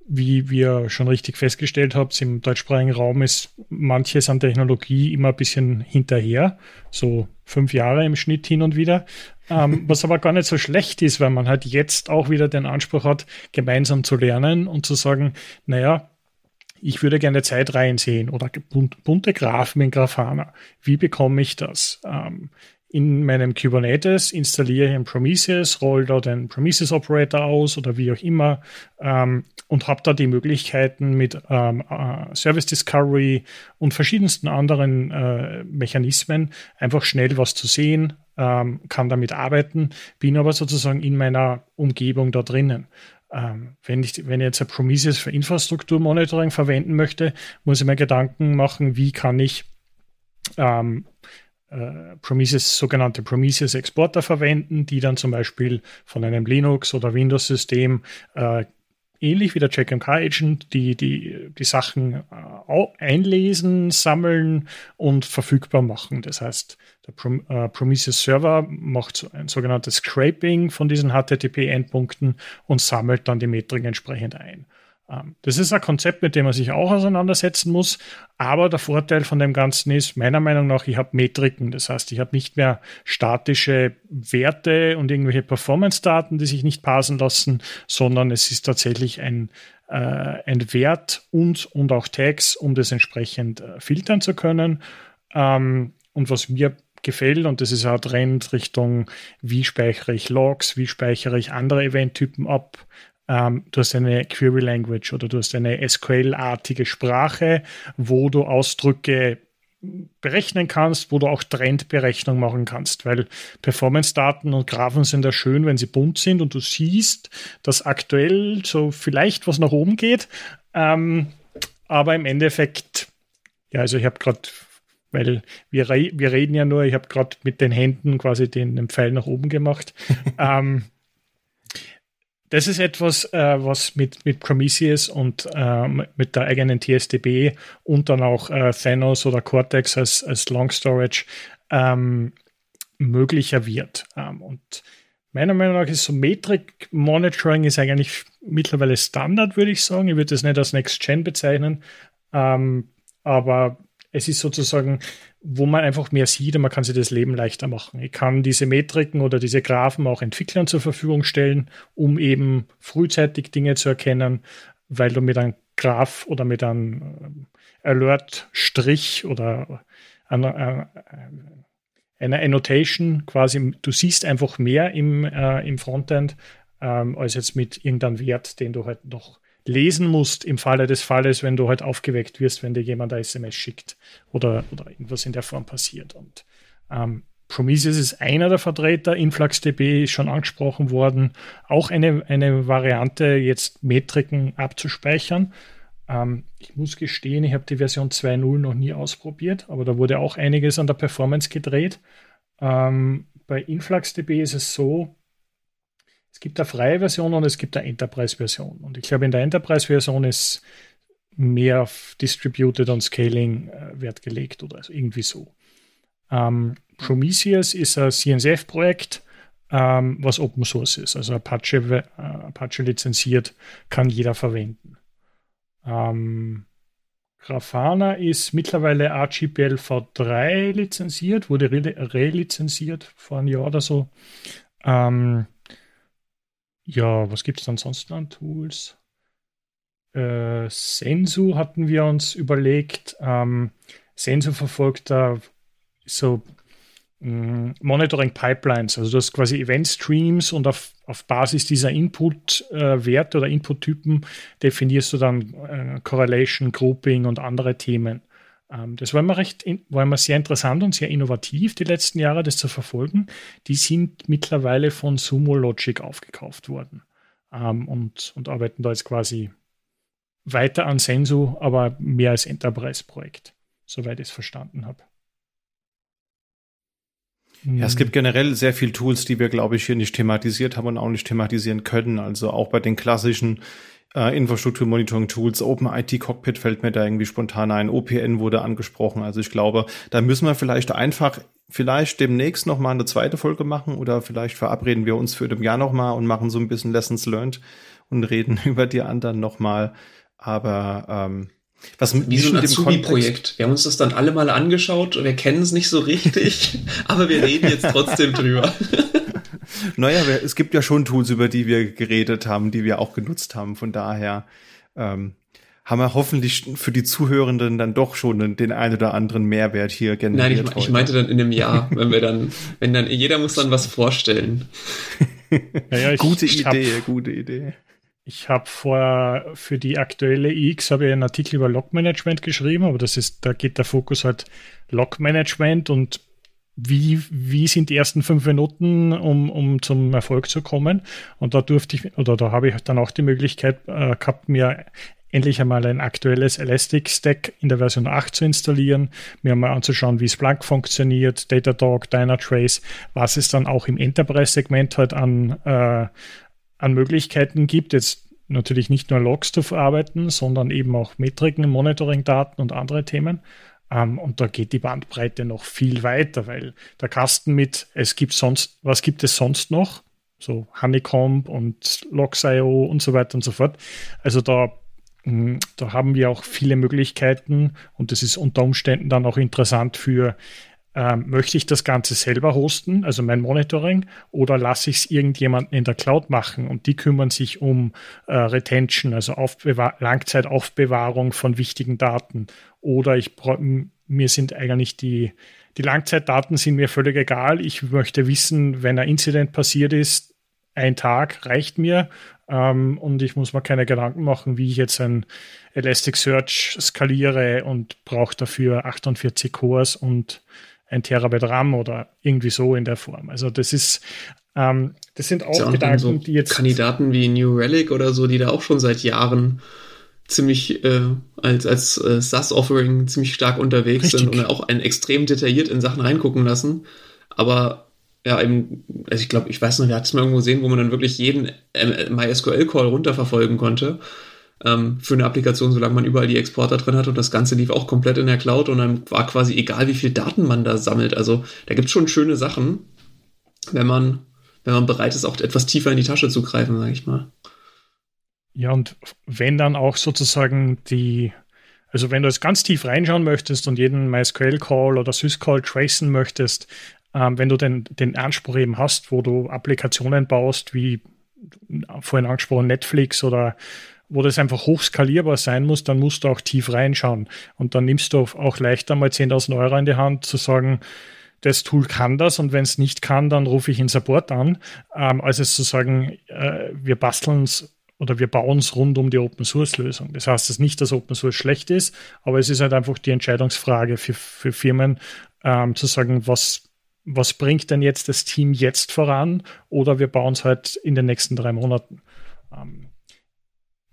wie wir schon richtig festgestellt habt, im deutschsprachigen Raum ist manches an Technologie immer ein bisschen hinterher, so fünf Jahre im Schnitt hin und wieder, ähm, was aber gar nicht so schlecht ist, weil man halt jetzt auch wieder den Anspruch hat, gemeinsam zu lernen und zu sagen, naja, ich würde gerne Zeitreihen sehen oder bunte Graphen in Grafana. Wie bekomme ich das? Ähm, in meinem Kubernetes installiere ich ein Prometheus, roll da den Prometheus Operator aus oder wie auch immer ähm, und habe da die Möglichkeiten mit ähm, äh, Service Discovery und verschiedensten anderen äh, Mechanismen einfach schnell was zu sehen, ähm, kann damit arbeiten, bin aber sozusagen in meiner Umgebung da drinnen. Ähm, wenn, ich, wenn ich jetzt ein Prometheus für Infrastrukturmonitoring verwenden möchte, muss ich mir Gedanken machen, wie kann ich ähm, äh, Prometheus, sogenannte Prometheus Exporter verwenden, die dann zum Beispiel von einem Linux oder Windows-System äh, ähnlich wie der JackMK Agent die, die, die Sachen äh, einlesen, sammeln und verfügbar machen. Das heißt, der Prom äh, Prometheus Server macht ein sogenanntes Scraping von diesen HTTP-Endpunkten und sammelt dann die Metriken entsprechend ein. Ähm, das ist ein Konzept, mit dem man sich auch auseinandersetzen muss. Aber der Vorteil von dem Ganzen ist, meiner Meinung nach, ich habe Metriken. Das heißt, ich habe nicht mehr statische Werte und irgendwelche Performance-Daten, die sich nicht parsen lassen, sondern es ist tatsächlich ein, äh, ein Wert und, und auch Tags, um das entsprechend äh, filtern zu können. Ähm, und was mir gefällt, und das ist auch Trend Richtung, wie speichere ich Logs, wie speichere ich andere Eventtypen ab, ähm, du hast eine Query Language oder du hast eine SQL-artige Sprache, wo du Ausdrücke berechnen kannst, wo du auch Trendberechnung machen kannst, weil Performance-Daten und Graphen sind ja schön, wenn sie bunt sind und du siehst, dass aktuell so vielleicht was nach oben geht, ähm, aber im Endeffekt, ja, also ich habe gerade, weil wir, wir reden ja nur, ich habe gerade mit den Händen quasi den, den Pfeil nach oben gemacht. ähm, das ist etwas, äh, was mit, mit Prometheus und äh, mit der eigenen TSDB und dann auch äh, Thanos oder Cortex als, als Long Storage ähm, möglicher wird. Ähm, und meiner Meinung nach ist so Metric Monitoring ist eigentlich mittlerweile Standard, würde ich sagen. Ich würde das nicht als Next Gen bezeichnen, ähm, aber es ist sozusagen, wo man einfach mehr sieht und man kann sich das Leben leichter machen. Ich kann diese Metriken oder diese Graphen auch Entwicklern zur Verfügung stellen, um eben frühzeitig Dinge zu erkennen, weil du mit einem Graph oder mit einem äh, Alert-Strich oder einer, äh, einer Annotation quasi, du siehst einfach mehr im, äh, im Frontend ähm, als jetzt mit irgendeinem Wert, den du halt noch lesen musst im Falle des Falles, wenn du halt aufgeweckt wirst, wenn dir jemand eine SMS schickt oder, oder irgendwas in der Form passiert. Und ähm, Prometheus ist einer der Vertreter, InfluxDB ist schon angesprochen worden, auch eine, eine Variante, jetzt Metriken abzuspeichern. Ähm, ich muss gestehen, ich habe die Version 2.0 noch nie ausprobiert, aber da wurde auch einiges an der Performance gedreht. Ähm, bei InfluxDB ist es so, es gibt eine freie Version und es gibt eine Enterprise-Version. Und ich glaube, in der Enterprise-Version ist mehr auf Distributed und Scaling äh, Wert gelegt oder irgendwie so. Ähm, Prometheus ist ein CNCF-Projekt, ähm, was Open Source ist. Also Apache, äh, Apache lizenziert, kann jeder verwenden. Ähm, Grafana ist mittlerweile RGPL v3 lizenziert, wurde relizenziert re vor einem Jahr oder so. Ähm, ja, was gibt es ansonsten an Tools? Äh, Sensu hatten wir uns überlegt. Ähm, Sensu verfolgt da so mm, Monitoring Pipelines. Also du hast quasi Event Streams und auf, auf Basis dieser Input-Werte äh, oder Input-Typen definierst du dann äh, Correlation, Grouping und andere Themen. Ähm, das war immer recht, war immer sehr interessant und sehr innovativ die letzten Jahre, das zu verfolgen. Die sind mittlerweile von Sumo Logic aufgekauft worden ähm, und, und arbeiten da jetzt quasi weiter an Sensu, aber mehr als Enterprise-Projekt, soweit ich es verstanden habe. Ja, es gibt generell sehr viele Tools, die wir, glaube ich, hier nicht thematisiert haben und auch nicht thematisieren können. Also auch bei den klassischen äh, Infrastruktur-Monitoring-Tools, OpenIT-Cockpit fällt mir da irgendwie spontan ein, OPN wurde angesprochen. Also ich glaube, da müssen wir vielleicht einfach vielleicht demnächst noch mal eine zweite Folge machen oder vielleicht verabreden wir uns für dem Jahr noch mal und machen so ein bisschen Lessons learned und reden über die anderen noch mal. Aber ähm, was wie so ein Azubi-Projekt. Wir haben uns das dann alle mal angeschaut. Wir kennen es nicht so richtig, aber wir reden jetzt trotzdem drüber. Naja, es gibt ja schon Tools, über die wir geredet haben, die wir auch genutzt haben. Von daher ähm, haben wir hoffentlich für die Zuhörenden dann doch schon den einen oder anderen Mehrwert hier generiert. Nein, ich, ich meinte dann in einem Jahr, wenn wir dann, wenn dann, jeder muss dann was vorstellen. ja, ich, gute ich Idee, hab, gute Idee. Ich habe vor für die aktuelle X habe ich einen Artikel über Log-Management geschrieben, aber das ist, da geht der Fokus halt Log-Management und wie, wie sind die ersten fünf Minuten, um, um zum Erfolg zu kommen. Und da durfte ich, oder da habe ich dann auch die Möglichkeit äh, gehabt, mir endlich einmal ein aktuelles Elastic Stack in der Version 8 zu installieren, mir mal anzuschauen, wie Splunk funktioniert, Datadog, Dynatrace, was es dann auch im Enterprise-Segment halt an, äh, an Möglichkeiten gibt. Jetzt natürlich nicht nur Logs zu verarbeiten, sondern eben auch Metriken, Monitoring-Daten und andere Themen. Um, ähm, und da geht die Bandbreite noch viel weiter, weil der Kasten mit, es gibt sonst, was gibt es sonst noch? So Honeycomb und Logs.io und so weiter und so fort. Also da, hm, da haben wir auch viele Möglichkeiten und das ist unter Umständen dann auch interessant für, ähm, möchte ich das Ganze selber hosten, also mein Monitoring, oder lasse ich es irgendjemanden in der Cloud machen? Und die kümmern sich um äh, Retention, also Aufbewahr Langzeitaufbewahrung von wichtigen Daten. Oder ich mir sind eigentlich die, die Langzeitdaten sind mir völlig egal. Ich möchte wissen, wenn ein Incident passiert ist, ein Tag reicht mir. Ähm, und ich muss mir keine Gedanken machen, wie ich jetzt ein Elasticsearch skaliere und brauche dafür 48 Cores und ein Terabyte RAM oder irgendwie so in der Form. Also das ist ähm, das sind auch, Gedanken, so die jetzt Kandidaten wie New Relic oder so, die da auch schon seit Jahren ziemlich äh, als, als äh, SaaS-Offering ziemlich stark unterwegs Richtig. sind und auch einen extrem detailliert in Sachen reingucken lassen. Aber ja, eben, also ich glaube, ich weiß noch, wir hatten es mal irgendwo gesehen, wo man dann wirklich jeden ähm, MySQL-Call runterverfolgen konnte ähm, für eine Applikation, solange man überall die Exporter drin hat und das Ganze lief auch komplett in der Cloud und dann war quasi egal, wie viel Daten man da sammelt. Also da gibt es schon schöne Sachen, wenn man, wenn man bereit ist, auch etwas tiefer in die Tasche zu greifen, sage ich mal. Ja, und wenn dann auch sozusagen die, also wenn du jetzt ganz tief reinschauen möchtest und jeden MySQL-Call oder SysCall tracen möchtest, ähm, wenn du den, den Anspruch eben hast, wo du Applikationen baust, wie vorhin angesprochen Netflix oder wo das einfach hochskalierbar sein muss, dann musst du auch tief reinschauen. Und dann nimmst du auch leichter mal 10.000 Euro in die Hand zu sagen, das Tool kann das und wenn es nicht kann, dann rufe ich in Support an, ähm, als es zu sagen, äh, wir basteln es oder wir bauen es rund um die Open Source Lösung. Das heißt es nicht, dass Open Source schlecht ist, aber es ist halt einfach die Entscheidungsfrage für, für Firmen, ähm, zu sagen, was, was bringt denn jetzt das Team jetzt voran oder wir bauen es halt in den nächsten drei Monaten. Ähm,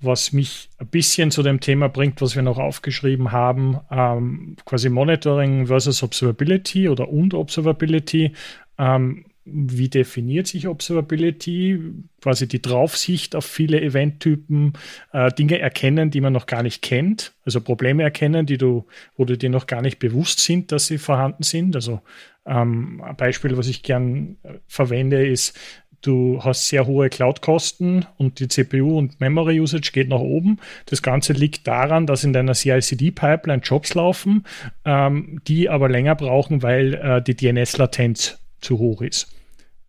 was mich ein bisschen zu dem Thema bringt, was wir noch aufgeschrieben haben, ähm, quasi Monitoring versus Observability oder und Observability. Ähm, wie definiert sich Observability? Quasi die Draufsicht auf viele Eventtypen, äh, Dinge erkennen, die man noch gar nicht kennt, also Probleme erkennen, die du, wo du dir noch gar nicht bewusst sind, dass sie vorhanden sind. Also ähm, ein Beispiel, was ich gern äh, verwende, ist, Du hast sehr hohe Cloud-Kosten und die CPU und Memory Usage geht nach oben. Das Ganze liegt daran, dass in deiner CI/CD-Pipeline Jobs laufen, ähm, die aber länger brauchen, weil äh, die DNS-Latenz zu hoch ist.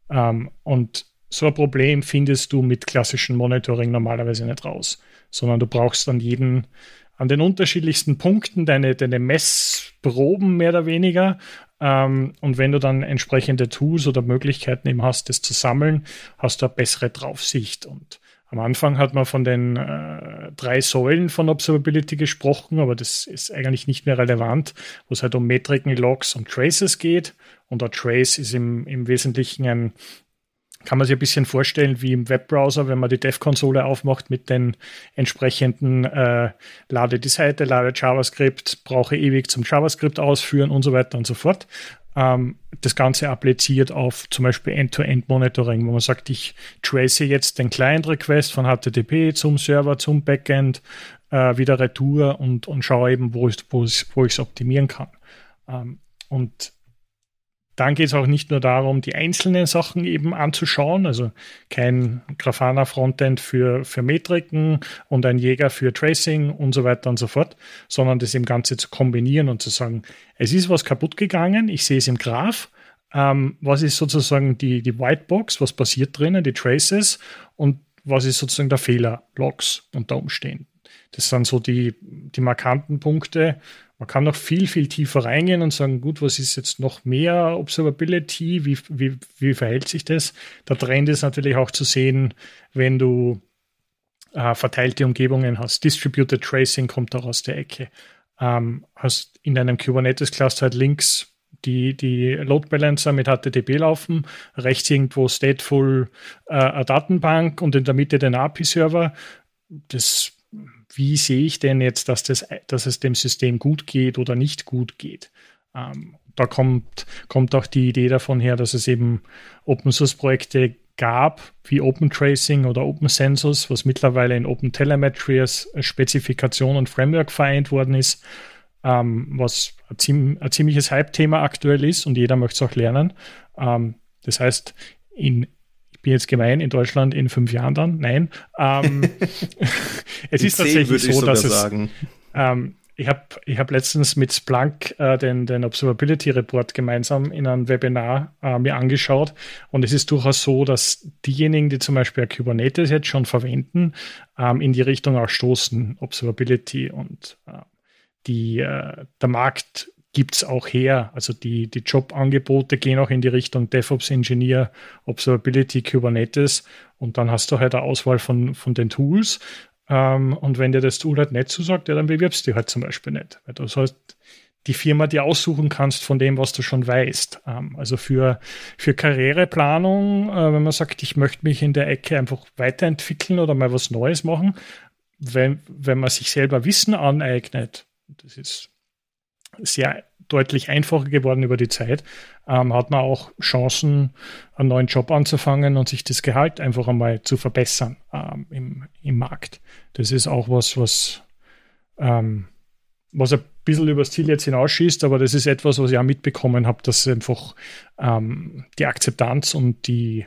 Ähm, und so ein Problem findest du mit klassischem Monitoring normalerweise nicht raus, sondern du brauchst an jeden, an den unterschiedlichsten Punkten deine, deine Messproben mehr oder weniger ähm, und wenn du dann entsprechende Tools oder Möglichkeiten eben hast, das zu sammeln, hast du eine bessere Draufsicht. Und am Anfang hat man von den äh, drei Säulen von Observability gesprochen, aber das ist eigentlich nicht mehr relevant, wo es halt um Metriken, Logs und Traces geht. Und der Trace ist im, im Wesentlichen ein kann man sich ein bisschen vorstellen wie im Webbrowser, wenn man die Dev-Konsole aufmacht mit den entsprechenden äh, lade die Seite, lade JavaScript, brauche ewig zum JavaScript ausführen und so weiter und so fort. Ähm, das Ganze appliziert auf zum Beispiel End-to-End-Monitoring, wo man sagt, ich trace jetzt den Client-Request von HTTP zum Server, zum Backend, äh, wieder Retour und, und schaue eben, wo ich es wo wo optimieren kann. Ähm, und dann geht es auch nicht nur darum, die einzelnen Sachen eben anzuschauen, also kein Grafana Frontend für, für Metriken und ein Jäger für Tracing und so weiter und so fort, sondern das im Ganze zu kombinieren und zu sagen, es ist was kaputt gegangen, ich sehe es im Graph, ähm, was ist sozusagen die, die Whitebox, was passiert drinnen, die Traces und was ist sozusagen der Fehler, Logs unter Umständen. Das sind so die, die markanten Punkte, man kann noch viel, viel tiefer reingehen und sagen, gut, was ist jetzt noch mehr Observability? Wie, wie, wie verhält sich das? Der Trend ist natürlich auch zu sehen, wenn du äh, verteilte Umgebungen hast. Distributed Tracing kommt auch aus der Ecke. Ähm, hast in deinem Kubernetes-Cluster halt links die, die Load Balancer mit HTTP laufen, rechts irgendwo Stateful äh, eine Datenbank und in der Mitte den API-Server. Das wie sehe ich denn jetzt, dass, das, dass es dem System gut geht oder nicht gut geht. Ähm, da kommt, kommt auch die Idee davon her, dass es eben Open Source Projekte gab, wie Open Tracing oder Open Census, was mittlerweile in Open Telemetry als Spezifikation und Framework vereint worden ist, ähm, was ein, ziem ein ziemliches Hype-Thema aktuell ist und jeder möchte es auch lernen. Ähm, das heißt, in bin jetzt gemein, in Deutschland in fünf Jahren dann. Nein. Ähm, es ist tatsächlich so, dass es. Ähm, ich habe ich hab letztens mit Splunk äh, den, den Observability Report gemeinsam in einem Webinar äh, mir angeschaut und es ist durchaus so, dass diejenigen, die zum Beispiel Kubernetes jetzt schon verwenden, ähm, in die Richtung auch stoßen, Observability und äh, die, äh, der Markt gibt es auch her. Also die, die Jobangebote gehen auch in die Richtung DevOps Engineer, Observability, Kubernetes und dann hast du halt eine Auswahl von, von den Tools. Ähm, und wenn dir das Tool halt nicht zusagt, ja, dann bewirbst du dich halt zum Beispiel nicht. Du halt die Firma dir aussuchen kannst von dem, was du schon weißt. Ähm, also für, für Karriereplanung, äh, wenn man sagt, ich möchte mich in der Ecke einfach weiterentwickeln oder mal was Neues machen, wenn, wenn man sich selber Wissen aneignet, das ist sehr deutlich einfacher geworden über die Zeit, ähm, hat man auch Chancen, einen neuen Job anzufangen und sich das Gehalt einfach einmal zu verbessern ähm, im, im Markt. Das ist auch was, was, ähm, was ein bisschen übers Ziel jetzt hinausschießt, aber das ist etwas, was ich auch mitbekommen habe, dass einfach ähm, die Akzeptanz und die,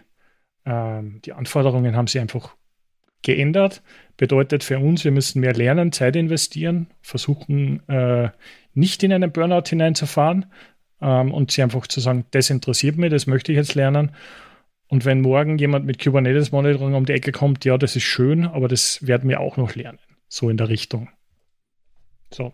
ähm, die Anforderungen haben sich einfach geändert. Bedeutet für uns, wir müssen mehr lernen, Zeit investieren, versuchen äh, nicht in einen Burnout hineinzufahren ähm, und sie einfach zu sagen, das interessiert mich, das möchte ich jetzt lernen. Und wenn morgen jemand mit Kubernetes Monitoring um die Ecke kommt, ja, das ist schön, aber das werden wir auch noch lernen. So in der Richtung. So.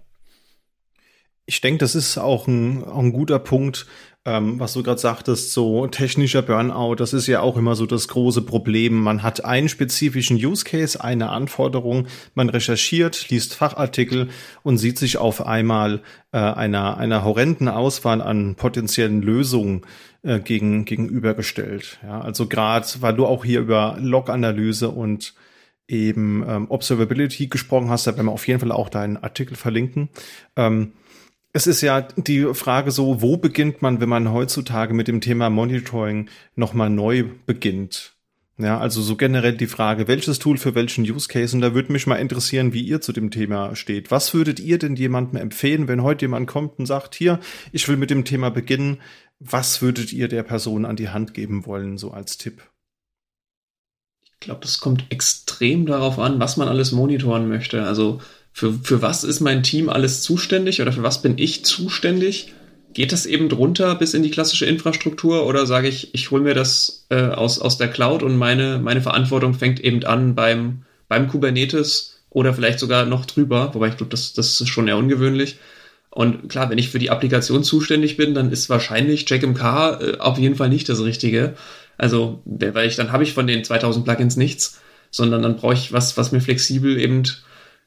Ich denke, das ist auch ein, auch ein guter Punkt, ähm, was du gerade sagtest, so technischer Burnout, das ist ja auch immer so das große Problem. Man hat einen spezifischen Use Case, eine Anforderung, man recherchiert, liest Fachartikel und sieht sich auf einmal äh, einer, einer horrenden Auswahl an potenziellen Lösungen äh, gegen, gegenübergestellt. Ja, also gerade, weil du auch hier über Log-Analyse und eben ähm, Observability gesprochen hast, da werden wir auf jeden Fall auch deinen Artikel verlinken. Ähm, es ist ja die Frage so, wo beginnt man, wenn man heutzutage mit dem Thema Monitoring nochmal neu beginnt? Ja, also so generell die Frage, welches Tool für welchen Use Case? Und da würde mich mal interessieren, wie ihr zu dem Thema steht. Was würdet ihr denn jemandem empfehlen, wenn heute jemand kommt und sagt, hier, ich will mit dem Thema beginnen? Was würdet ihr der Person an die Hand geben wollen, so als Tipp? Ich glaube, das kommt extrem darauf an, was man alles monitoren möchte. Also für, für was ist mein Team alles zuständig oder für was bin ich zuständig? Geht das eben drunter bis in die klassische Infrastruktur oder sage ich, ich hole mir das äh, aus, aus der Cloud und meine, meine Verantwortung fängt eben an beim, beim Kubernetes oder vielleicht sogar noch drüber, wobei ich glaube, das, das ist schon eher ungewöhnlich. Und klar, wenn ich für die Applikation zuständig bin, dann ist wahrscheinlich JackMK äh, auf jeden Fall nicht das Richtige. Also, weil ich dann habe ich von den 2000 Plugins nichts, sondern dann brauche ich was, was mir flexibel eben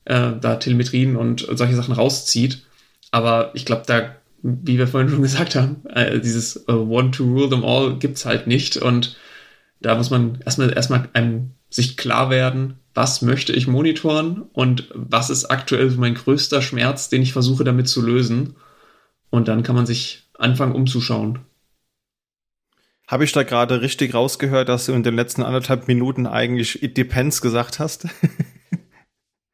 äh, da Telemetrien und solche Sachen rauszieht. Aber ich glaube, da, wie wir vorhin schon gesagt haben, äh, dieses uh, One to Rule them all gibt's halt nicht. Und da muss man erstmal erstmal sich klar werden, was möchte ich monitoren und was ist aktuell mein größter Schmerz, den ich versuche damit zu lösen. Und dann kann man sich anfangen umzuschauen. Habe ich da gerade richtig rausgehört, dass du in den letzten anderthalb Minuten eigentlich It Depends gesagt hast?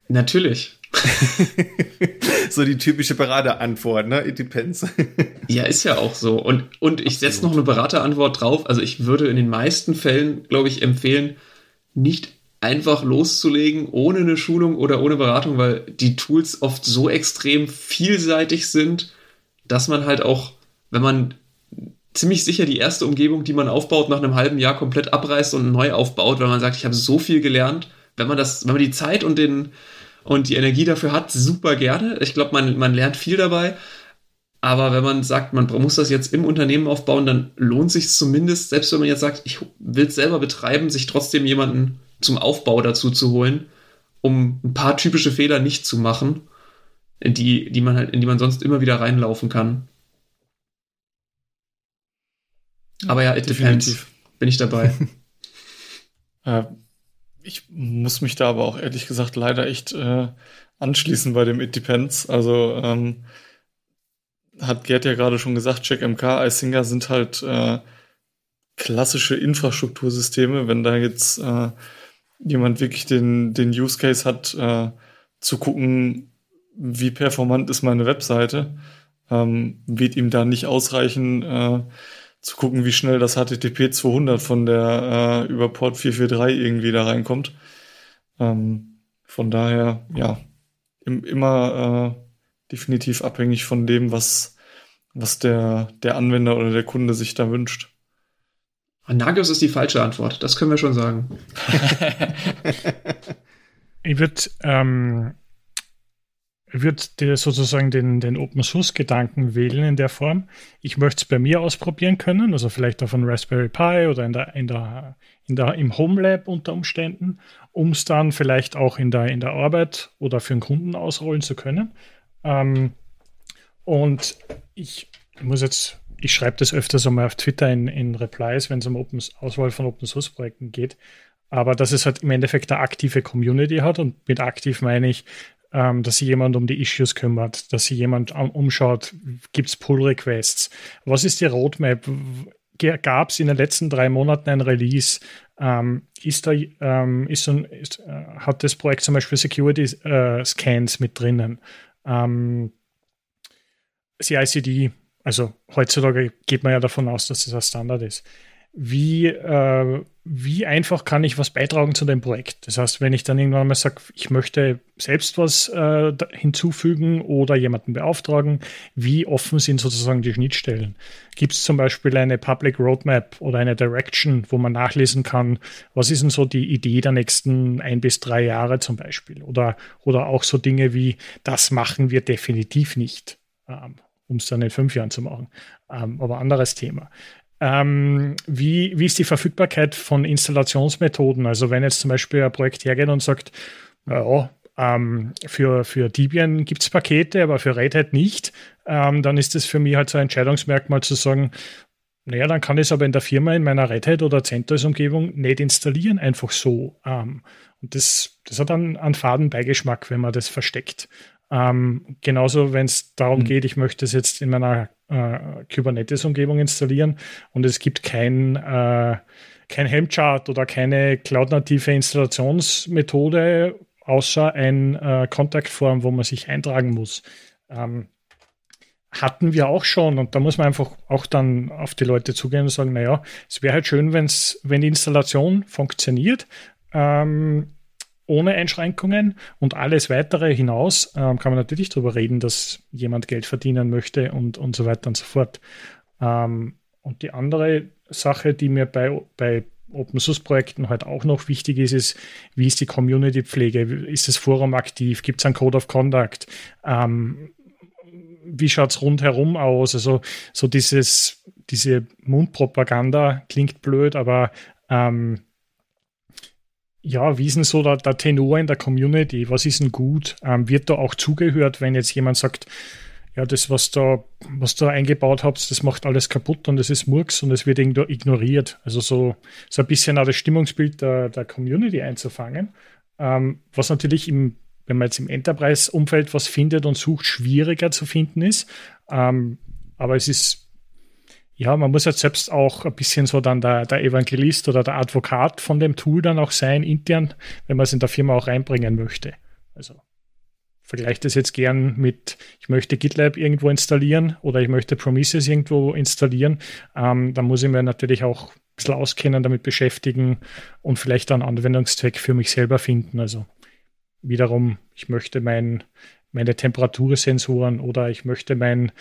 Natürlich. so die typische Beraterantwort, ne? It depends. ja, ist ja auch so. Und, und ich setze noch eine Beraterantwort drauf. Also ich würde in den meisten Fällen, glaube ich, empfehlen, nicht einfach loszulegen ohne eine Schulung oder ohne Beratung, weil die Tools oft so extrem vielseitig sind, dass man halt auch, wenn man ziemlich sicher die erste Umgebung, die man aufbaut, nach einem halben Jahr komplett abreißt und neu aufbaut, weil man sagt, ich habe so viel gelernt. Wenn man das, wenn man die Zeit und den, und die Energie dafür hat, super gerne. Ich glaube, man, man lernt viel dabei. Aber wenn man sagt, man muss das jetzt im Unternehmen aufbauen, dann lohnt sich zumindest, selbst wenn man jetzt sagt, ich will es selber betreiben, sich trotzdem jemanden zum Aufbau dazu zu holen, um ein paar typische Fehler nicht zu machen, in die, die man halt, in die man sonst immer wieder reinlaufen kann. Aber ja, it Definitiv. depends. Bin ich dabei. äh, ich muss mich da aber auch ehrlich gesagt leider echt äh, anschließen bei dem It Depends. Also ähm, hat Gerd ja gerade schon gesagt, CheckMK, iSinger sind halt äh, klassische Infrastruktursysteme. Wenn da jetzt äh, jemand wirklich den, den Use Case hat, äh, zu gucken, wie performant ist meine Webseite, ähm, wird ihm da nicht ausreichen, äh, zu gucken, wie schnell das HTTP 200 von der äh, über Port 443 irgendwie da reinkommt. Ähm, von daher, ja, im, immer äh, definitiv abhängig von dem, was, was der, der Anwender oder der Kunde sich da wünscht. Nagios ist die falsche Antwort, das können wir schon sagen. ich würde ähm, würde sozusagen den, den Open Source Gedanken wählen in der Form. Ich möchte es bei mir ausprobieren können, also vielleicht auf einem Raspberry Pi oder in der, in der, in der, im Home Lab unter Umständen, um es dann vielleicht auch in der, in der Arbeit oder für einen Kunden ausrollen zu können. Ähm, und ich, ich muss jetzt, ich schreibe das öfters einmal auf Twitter in, in Replies, wenn es um Open, Auswahl von Open Source Projekten geht. Aber dass es halt im Endeffekt eine aktive Community hat und mit aktiv meine ich, ähm, dass sich jemand um die Issues kümmert, dass sich jemand umschaut, gibt es Pull-Requests. Was ist die Roadmap? Gab es in den letzten drei Monaten ein Release? Ähm, ist da, ähm, ist, ist äh, hat das Projekt zum Beispiel Security-Scans äh, mit drinnen? Ähm, CICD, also heutzutage geht man ja davon aus, dass das ein Standard ist wie, äh, wie einfach kann ich was beitragen zu dem Projekt. Das heißt, wenn ich dann irgendwann mal sage, ich möchte selbst was äh, hinzufügen oder jemanden beauftragen, wie offen sind sozusagen die Schnittstellen? Gibt es zum Beispiel eine Public Roadmap oder eine Direction, wo man nachlesen kann, was ist denn so die Idee der nächsten ein bis drei Jahre zum Beispiel? Oder, oder auch so Dinge wie, das machen wir definitiv nicht. Ähm, um es dann in fünf Jahren zu machen. Ähm, aber anderes Thema. Ähm, wie, wie ist die Verfügbarkeit von Installationsmethoden? Also wenn jetzt zum Beispiel ein Projekt hergeht und sagt, ja, ähm, für, für Debian gibt es Pakete, aber für Red Hat nicht, ähm, dann ist das für mich halt so ein Entscheidungsmerkmal zu sagen, naja, dann kann ich es aber in der Firma, in meiner Red Hat oder CentOS-Umgebung nicht installieren, einfach so. Ähm, und das, das hat dann einen faden Beigeschmack, wenn man das versteckt. Ähm, genauso, wenn es darum mhm. geht, ich möchte es jetzt in meiner äh, Kubernetes-Umgebung installieren und es gibt kein, äh, kein Helmchart oder keine cloud-native Installationsmethode, außer ein äh, Kontaktform, wo man sich eintragen muss. Ähm, hatten wir auch schon und da muss man einfach auch dann auf die Leute zugehen und sagen, naja, es wäre halt schön, wenn's, wenn die Installation funktioniert. Ähm, ohne Einschränkungen und alles weitere hinaus ähm, kann man natürlich darüber reden, dass jemand Geld verdienen möchte und, und so weiter und so fort. Ähm, und die andere Sache, die mir bei, bei Open Source Projekten halt auch noch wichtig ist, ist, wie ist die Community-Pflege? Ist das Forum aktiv? Gibt es einen Code of Conduct? Ähm, wie schaut es rundherum aus? Also so dieses, diese Mundpropaganda klingt blöd, aber ähm, ja, wie ist denn so der, der, Tenor in der Community? Was ist denn gut? Ähm, wird da auch zugehört, wenn jetzt jemand sagt, ja, das, was da, was da eingebaut habt, das macht alles kaputt und das ist Murks und es wird irgendwo ignoriert. Also so, so ein bisschen auch das Stimmungsbild der, der Community einzufangen. Ähm, was natürlich im, wenn man jetzt im Enterprise-Umfeld was findet und sucht, schwieriger zu finden ist. Ähm, aber es ist ja, man muss jetzt selbst auch ein bisschen so dann der, der Evangelist oder der Advokat von dem Tool dann auch sein, intern, wenn man es in der Firma auch reinbringen möchte. Also vergleiche das jetzt gern mit, ich möchte GitLab irgendwo installieren oder ich möchte Prometheus irgendwo installieren. Ähm, dann muss ich mir natürlich auch ein bisschen auskennen, damit beschäftigen und vielleicht einen Anwendungszweck für mich selber finden. Also wiederum, ich möchte mein, meine Temperatursensoren oder ich möchte mein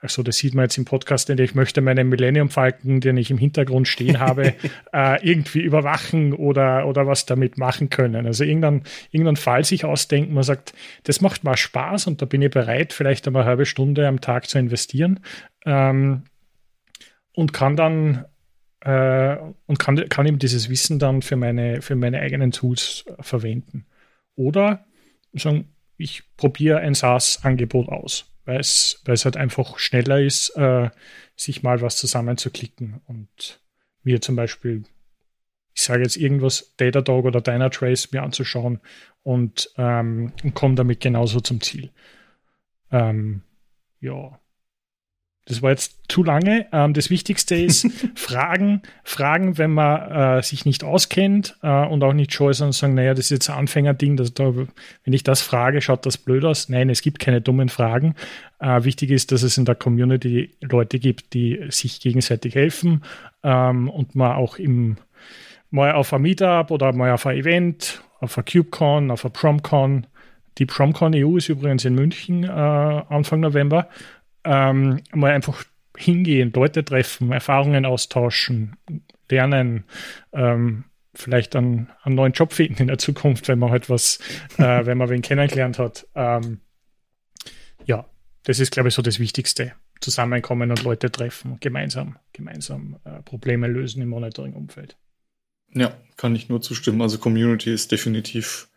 also das sieht man jetzt im Podcast, denn ich möchte meinen Millennium Falken, den ich im Hintergrund stehen habe, äh, irgendwie überwachen oder, oder was damit machen können. Also irgendeinen, irgendeinen Fall sich ausdenken, man sagt, das macht mal Spaß und da bin ich bereit, vielleicht einmal eine halbe Stunde am Tag zu investieren ähm, und kann dann äh, und kann, kann eben dieses Wissen dann für meine, für meine eigenen Tools verwenden. Oder sagen, ich probiere ein SaaS-Angebot aus weil es, halt einfach schneller ist, äh, sich mal was zusammenzuklicken und mir zum Beispiel, ich sage jetzt irgendwas, Datadog oder Dynatrace mir anzuschauen und, ähm, und komme damit genauso zum Ziel. Ähm, ja, das war jetzt zu lange. Ähm, das Wichtigste ist Fragen, Fragen, wenn man äh, sich nicht auskennt äh, und auch nicht schon ist und sagen, naja, das ist jetzt ein Anfängerding, das, da, wenn ich das frage, schaut das blöd aus. Nein, es gibt keine dummen Fragen. Äh, wichtig ist, dass es in der Community Leute gibt, die sich gegenseitig helfen ähm, und man auch im mal auf ein Meetup oder mal auf ein Event, auf ein KubeCon, auf ein PromCon. Die PromCon EU ist übrigens in München äh, Anfang November ähm, mal einfach hingehen, Leute treffen, Erfahrungen austauschen, lernen, ähm, vielleicht einen, einen, neuen Job finden in der Zukunft, wenn man halt was, äh, wenn man wen kennengelernt hat. Ähm, ja, das ist, glaube ich, so das Wichtigste. Zusammenkommen und Leute treffen, gemeinsam, gemeinsam äh, Probleme lösen im Monitoring-Umfeld. Ja, kann ich nur zustimmen. Also Community ist definitiv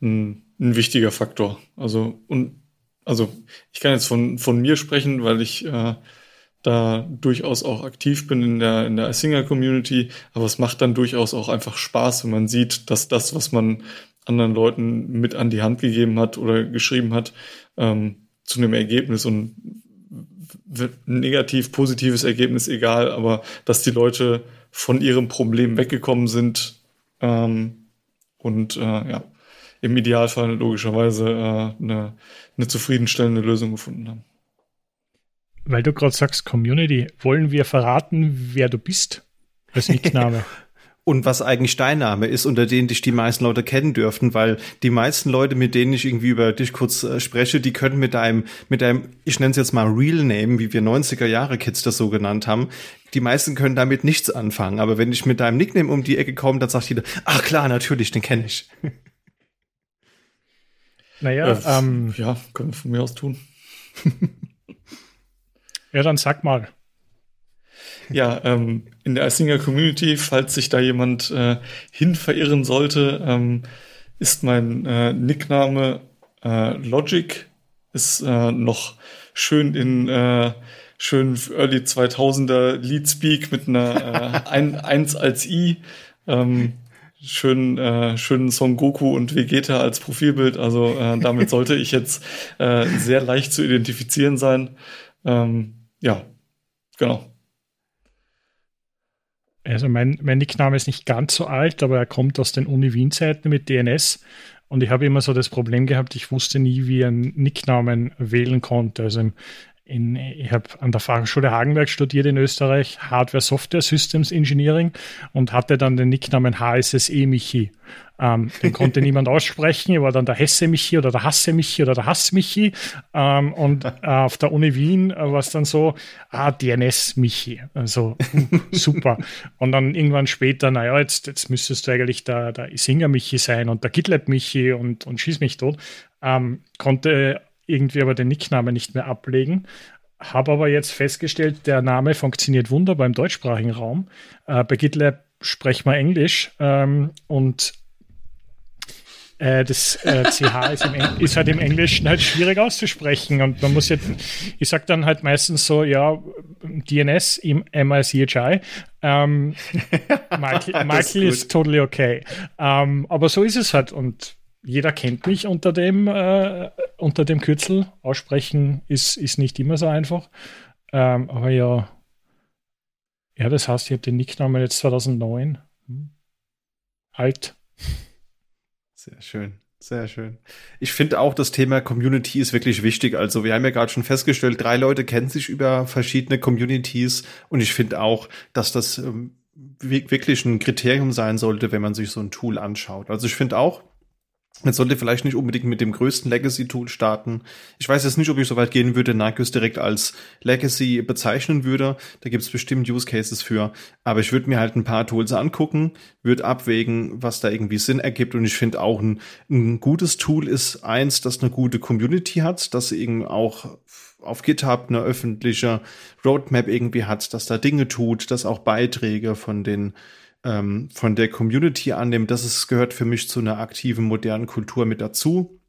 ein, ein wichtiger Faktor. Also und also ich kann jetzt von, von mir sprechen, weil ich äh, da durchaus auch aktiv bin in der, in der Singer Community, aber es macht dann durchaus auch einfach Spaß, wenn man sieht, dass das, was man anderen Leuten mit an die Hand gegeben hat oder geschrieben hat ähm, zu einem Ergebnis und negativ, positives Ergebnis egal, aber dass die Leute von ihrem Problem weggekommen sind ähm, und äh, ja, im Idealfall logischerweise äh, eine, eine zufriedenstellende Lösung gefunden haben. Weil du gerade sagst Community, wollen wir verraten, wer du bist als Nickname? und was eigentlich dein Name ist, unter den dich die meisten Leute kennen dürften, weil die meisten Leute, mit denen ich irgendwie über dich kurz äh, spreche, die können mit deinem, mit deinem, ich nenne es jetzt mal Real Name, wie wir 90er Jahre Kids das so genannt haben, die meisten können damit nichts anfangen. Aber wenn ich mit deinem Nickname um die Ecke komme, dann sagt jeder, ach klar, natürlich, den kenne ich. Naja, äh, ähm, ja, können wir von mir aus tun. ja, dann sag mal. Ja, ähm, in der Isinger Community, falls sich da jemand äh, hin verirren sollte, ähm, ist mein äh, Nickname äh, Logic, ist äh, noch schön in äh, schön Early 2000er Leadspeak mit einer äh, ein, 1 als I. Ähm, schön, äh, schönen Son Goku und Vegeta als Profilbild. Also äh, damit sollte ich jetzt äh, sehr leicht zu identifizieren sein. Ähm, ja, genau. Also mein, mein Nickname ist nicht ganz so alt, aber er kommt aus den Uni-Wien-Zeiten mit DNS. Und ich habe immer so das Problem gehabt, ich wusste nie, wie ich einen Nicknamen wählen konnte. Also im, in, ich habe an der Fachschule Hagenberg studiert in Österreich, Hardware Software Systems Engineering und hatte dann den Nicknamen HSSE Michi. Ähm, den konnte niemand aussprechen. Ich war dann der Hesse Michi oder der Hasse Michi oder der Hass Michi. Ähm, und äh, auf der Uni Wien äh, war es dann so, ah, DNS Michi. Also uh, super. und dann irgendwann später, naja, jetzt, jetzt müsstest du eigentlich der, der Singer Michi sein und der GitLab Michi und, und schieß mich tot. Ähm, konnte irgendwie aber den Nicknamen nicht mehr ablegen. Habe aber jetzt festgestellt, der Name funktioniert wunderbar im deutschsprachigen Raum. Äh, bei GitLab sprechen wir Englisch ähm, und äh, das äh, CH ist, ist, halt im Englischen halt schwierig auszusprechen und man muss jetzt, ich sage dann halt meistens so, ja, DNS im MICHI. Ähm, Michael, Michael ist, ist totally okay. Ähm, aber so ist es halt und jeder kennt mich unter dem, äh, unter dem Kürzel. Aussprechen ist, ist nicht immer so einfach. Ähm, aber ja, ja, das heißt, ich habe den Nicknamen jetzt 2009. Hm. Alt. Sehr schön. Sehr schön. Ich finde auch, das Thema Community ist wirklich wichtig. Also wir haben ja gerade schon festgestellt, drei Leute kennen sich über verschiedene Communities und ich finde auch, dass das ähm, wirklich ein Kriterium sein sollte, wenn man sich so ein Tool anschaut. Also ich finde auch, man sollte vielleicht nicht unbedingt mit dem größten Legacy-Tool starten. Ich weiß jetzt nicht, ob ich so weit gehen würde, Narcos direkt als Legacy bezeichnen würde. Da gibt es bestimmt Use Cases für. Aber ich würde mir halt ein paar Tools angucken, würde abwägen, was da irgendwie Sinn ergibt. Und ich finde auch ein, ein gutes Tool ist eins, das eine gute Community hat, das eben auch auf GitHub eine öffentliche Roadmap irgendwie hat, dass da Dinge tut, dass auch Beiträge von den ähm, von der Community annimmt, das ist, gehört für mich zu einer aktiven modernen Kultur mit dazu.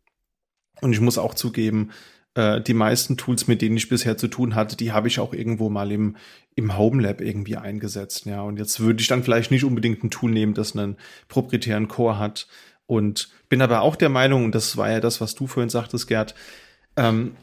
Und ich muss auch zugeben, äh, die meisten Tools, mit denen ich bisher zu tun hatte, die habe ich auch irgendwo mal im, im Home Lab irgendwie eingesetzt. Ja, und jetzt würde ich dann vielleicht nicht unbedingt ein Tool nehmen, das einen proprietären Core hat. Und bin aber auch der Meinung, und das war ja das, was du vorhin sagtest, Gerd, ähm,